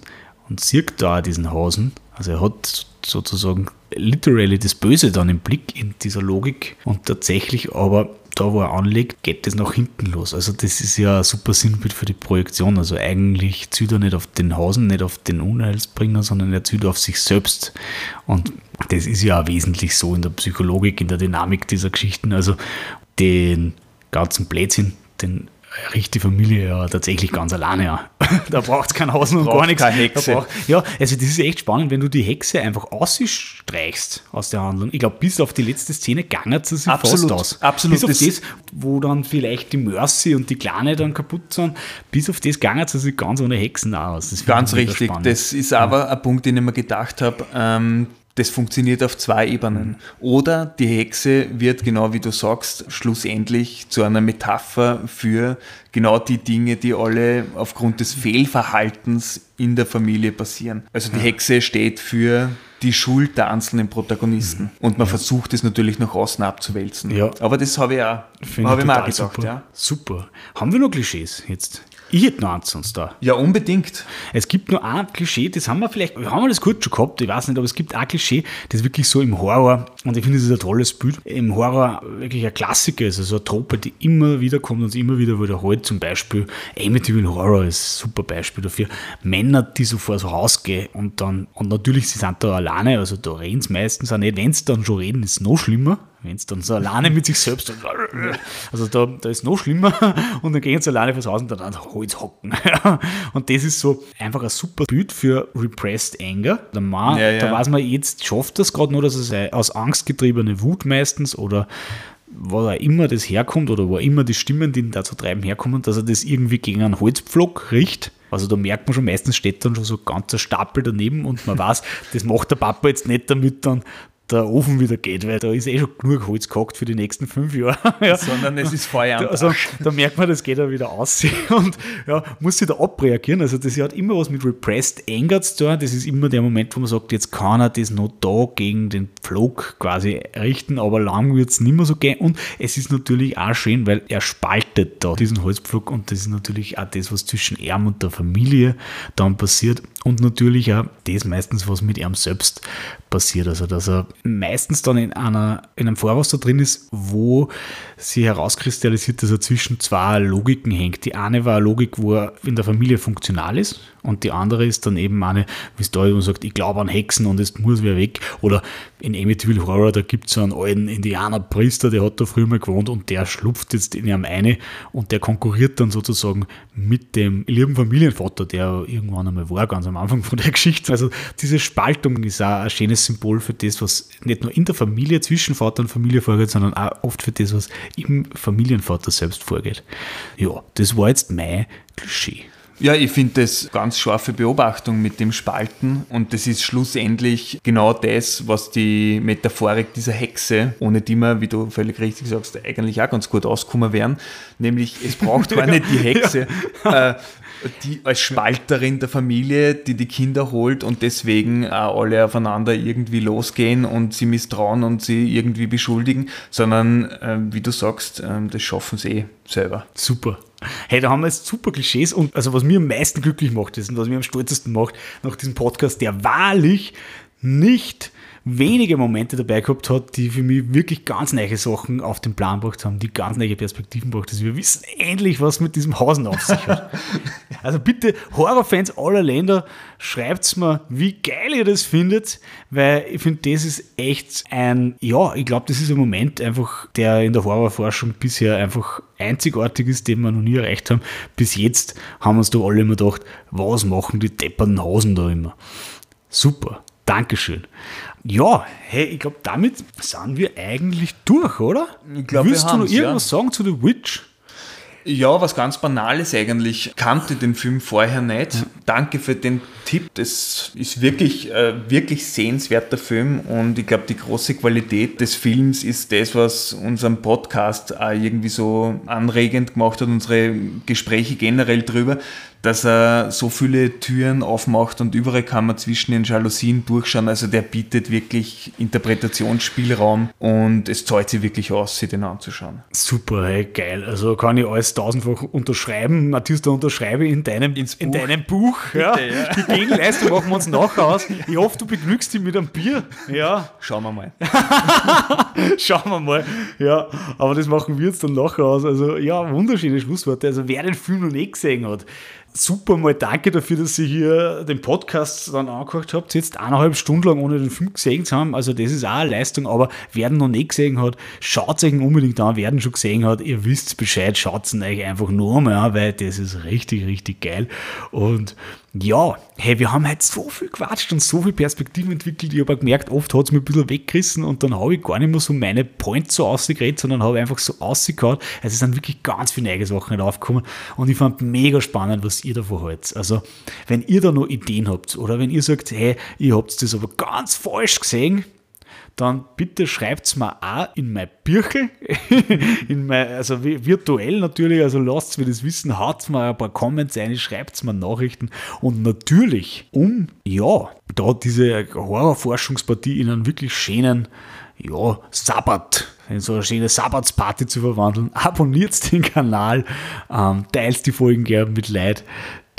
und sieht da diesen Hasen. Also er hat sozusagen literally das Böse dann im Blick in dieser Logik und tatsächlich aber da, wo er anlegt, geht das nach hinten los. Also das ist ja ein super Sinnbild für die Projektion. Also eigentlich zieht er nicht auf den Hasen, nicht auf den Unheilsbringer, sondern er zieht auf sich selbst. Und das ist ja auch wesentlich so in der Psychologik, in der Dynamik dieser Geschichten. Also den ganzen Blödsinn, den riecht die Familie ja tatsächlich ganz alleine an. da braucht es kein Hasen und gar nichts. keine Hexe. Braucht- ja, also das ist echt spannend, wenn du die Hexe einfach ausstreichst aus der Handlung. Ich glaube, bis auf die letzte Szene gangert sie sich Absolut, fast aus. absolut. Bis auf Das- wo dann vielleicht die Mercy und die Kleine dann kaputt sind, bis auf das gangert sie sich ganz ohne Hexen aus. Ganz richtig. Das ist aber ein Punkt, den ich mir gedacht habe. Ähm, das funktioniert auf zwei Ebenen. Oder die Hexe wird, genau wie du sagst, schlussendlich zu einer Metapher für genau die Dinge, die alle aufgrund des Fehlverhaltens in der Familie passieren. Also die Hexe steht für die Schuld der einzelnen Protagonisten. Und man versucht es natürlich nach außen abzuwälzen. Ja. Aber das habe ich auch, habe ich mir auch gedacht. super. Ja. super. Haben wir noch Klischees jetzt? Ich hätte noch eins sonst da. ja, unbedingt. Es gibt nur ein Klischee, das haben wir vielleicht, haben wir das kurz schon gehabt, ich weiß nicht, aber es gibt ein Klischee, das wirklich so im Horror, und ich finde, das ist ein tolles Bild, im Horror wirklich ein Klassiker ist, also eine Trope, die immer wieder kommt und sich immer wieder wiederholt, zum Beispiel Amityville Horror ist ein super Beispiel dafür. Männer, die so vor das Haus gehen und dann, und natürlich, sie sind da alleine, also da reden sie meistens auch nicht, wenn sie dann schon reden, ist es noch schlimmer, wenn es dann so alleine mit sich selbst, also da, da ist noch schlimmer und dann gehen sie alleine fürs Haus und dann an Holz hocken. und das ist so einfach ein super Bild für Repressed Anger. Der Mann, Ja, ja. da weiß man, jetzt schafft das gerade nur, dass es aus Angst getriebene Wut meistens oder wo er immer das herkommt oder wo immer die Stimmen, die ihn dazu treiben, herkommen, dass er das irgendwie gegen einen Holzpflock riecht. Also da merkt man schon, meistens steht dann schon so ein ganzer Stapel daneben und man weiß, das macht der Papa jetzt nicht, damit dann der Ofen wieder geht, weil da ist eh schon genug Holz gehackt für die nächsten fünf Jahre. ja. Sondern es ist Feuer am Also da merkt man, das geht er wieder aus und ja, muss sich da abreagieren. Also das hat immer was mit Repressed Anger zu tun. Das ist immer der Moment, wo man sagt, jetzt kann er das noch da gegen den Pflog quasi richten, aber lang wird es nicht mehr so gehen. Und es ist natürlich auch schön, weil er spaltet da diesen Holzpflug und das ist natürlich auch das, was zwischen ihm und der Familie dann passiert. Und natürlich auch das meistens, was mit ihm selbst passiert. Also dass er meistens dann in, einer, in einem Vorwasser drin ist, wo sie herauskristallisiert, dass er zwischen zwei Logiken hängt. Die eine war eine Logik, wo er in der Familie funktional ist und die andere ist dann eben eine, wie es da immer sagt, ich glaube an Hexen und es muss wer weg. Oder in Amityville Horror, da gibt es so einen alten Indianerpriester, der hat da früher mal gewohnt und der schlupft jetzt in ihm eine und der konkurriert dann sozusagen mit dem lieben Familienvater, der irgendwann einmal war, ganz am Anfang von der Geschichte. Also diese Spaltung ist auch ein schönes Symbol für das, was nicht nur in der Familie zwischen Vater und Familie vorgeht, sondern auch oft für das, was im Familienvater selbst vorgeht. Ja, das war jetzt mein Klischee. Ja, ich finde das ganz scharfe Beobachtung mit dem Spalten und das ist schlussendlich genau das, was die Metaphorik dieser Hexe, ohne die wir, wie du völlig richtig sagst, eigentlich auch ganz gut auskommen wären, nämlich es braucht gar nicht die Hexe, äh, die als Spalterin der Familie, die die Kinder holt und deswegen auch alle aufeinander irgendwie losgehen und sie misstrauen und sie irgendwie beschuldigen, sondern äh, wie du sagst, äh, das schaffen sie eh selber. Super. Hey, da haben wir jetzt super Klischees und also was mir am meisten glücklich macht ist und was mir am stolzesten macht nach diesem Podcast, der wahrlich nicht wenige Momente dabei gehabt hat, die für mich wirklich ganz neue Sachen auf den Plan gebracht haben, die ganz neue Perspektiven gebracht haben. Wir wissen endlich, was mit diesem Hausen auf sich hat. also bitte, Horrorfans aller Länder, schreibt mir, wie geil ihr das findet, weil ich finde, das ist echt ein, ja, ich glaube, das ist ein Moment einfach, der in der Horrorforschung bisher einfach einzigartig ist, den wir noch nie erreicht haben. Bis jetzt haben wir uns da alle immer gedacht, was machen die depperten Hasen da immer? Super. Dankeschön. Ja, hey, ich glaube, damit sind wir eigentlich durch, oder? Ich glaub, Willst du noch irgendwas ja. sagen zu The Witch? Ja, was ganz Banales eigentlich. Kannte den Film vorher nicht. Ja. Danke für den Tipp. Das ist wirklich, äh, wirklich sehenswerter Film und ich glaube, die große Qualität des Films ist das, was unseren Podcast auch irgendwie so anregend gemacht hat, unsere Gespräche generell drüber, dass er so viele Türen aufmacht und überall kann man zwischen den Jalousien durchschauen. Also der bietet wirklich Interpretationsspielraum und es zahlt sich wirklich aus, sich den anzuschauen. Super, hey, geil. Also kann ich alles tausendfach unterschreiben. Matthias, da unterschreibe ich in deinem, Ins in deinem Buch. Ja. Bitte, ja. Die Gegenleistung machen wir uns nachher aus. Ich hoffe, du beglückst dich mit einem Bier. Ja. Schauen wir mal. Schauen wir mal. Ja, aber das machen wir jetzt dann nachher aus. Also ja, wunderschöne Schlussworte. Also wer den Film noch nicht gesehen hat, super mal danke dafür, dass ihr hier den Podcast dann angehört habt. Jetzt eineinhalb Stunden lang ohne den Film gesehen zu haben. Also das ist auch eine Leistung, aber wer ihn noch nicht gesehen hat, schaut euch unbedingt an. Wer ihn schon gesehen hat, ihr wisst Bescheid, schaut ihn euch einfach nur mal an, weil das ist richtig, richtig geil. Und ja, hey, wir haben heute so viel quatscht und so viel Perspektiven entwickelt. Ich habe gemerkt, oft hat es mir ein bisschen weggerissen und dann habe ich gar nicht mehr so meine Points so ausgeredet, sondern habe einfach so ausgehauen. Also es sind wirklich ganz viele neue Sachen aufgekommen und ich fand mega spannend, was ihr davon haltet. Also, wenn ihr da noch Ideen habt oder wenn ihr sagt, hey, ihr habt das aber ganz falsch gesehen, dann bitte schreibt es mir auch in mein Büchel, in mein, also virtuell natürlich, also lasst mir das wissen, haut mir ein paar Comments ein, schreibt mir Nachrichten. Und natürlich, um ja, da diese Horrorforschungspartie in einen wirklich schönen ja, Sabbat, in so eine schöne Sabbatsparty zu verwandeln, abonniert den Kanal, ähm, teilt die Folgen gerne mit Leid,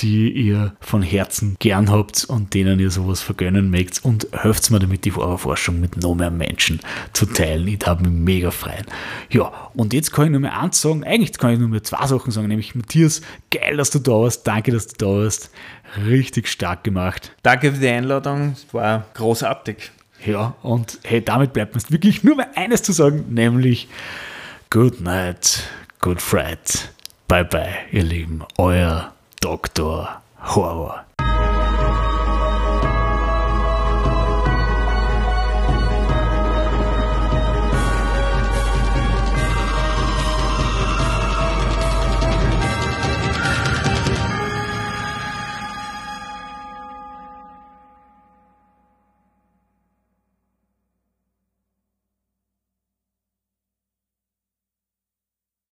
die ihr von Herzen gern habt und denen ihr sowas vergönnen mögt und helft mir damit, die Horrorforschung mit noch mehr Menschen zu teilen. Ich darf mich mega freuen. Ja, und jetzt kann ich nur mehr eins sagen, eigentlich kann ich nur mehr zwei Sachen sagen, nämlich Matthias, geil, dass du da warst, danke, dass du da warst, richtig stark gemacht. Danke für die Einladung, es war großartig. Ja, und hey, damit bleibt mir wirklich nur mehr eines zu sagen, nämlich Good Night, Good Fright. Bye bye, ihr Lieben, euer Dr. Horror.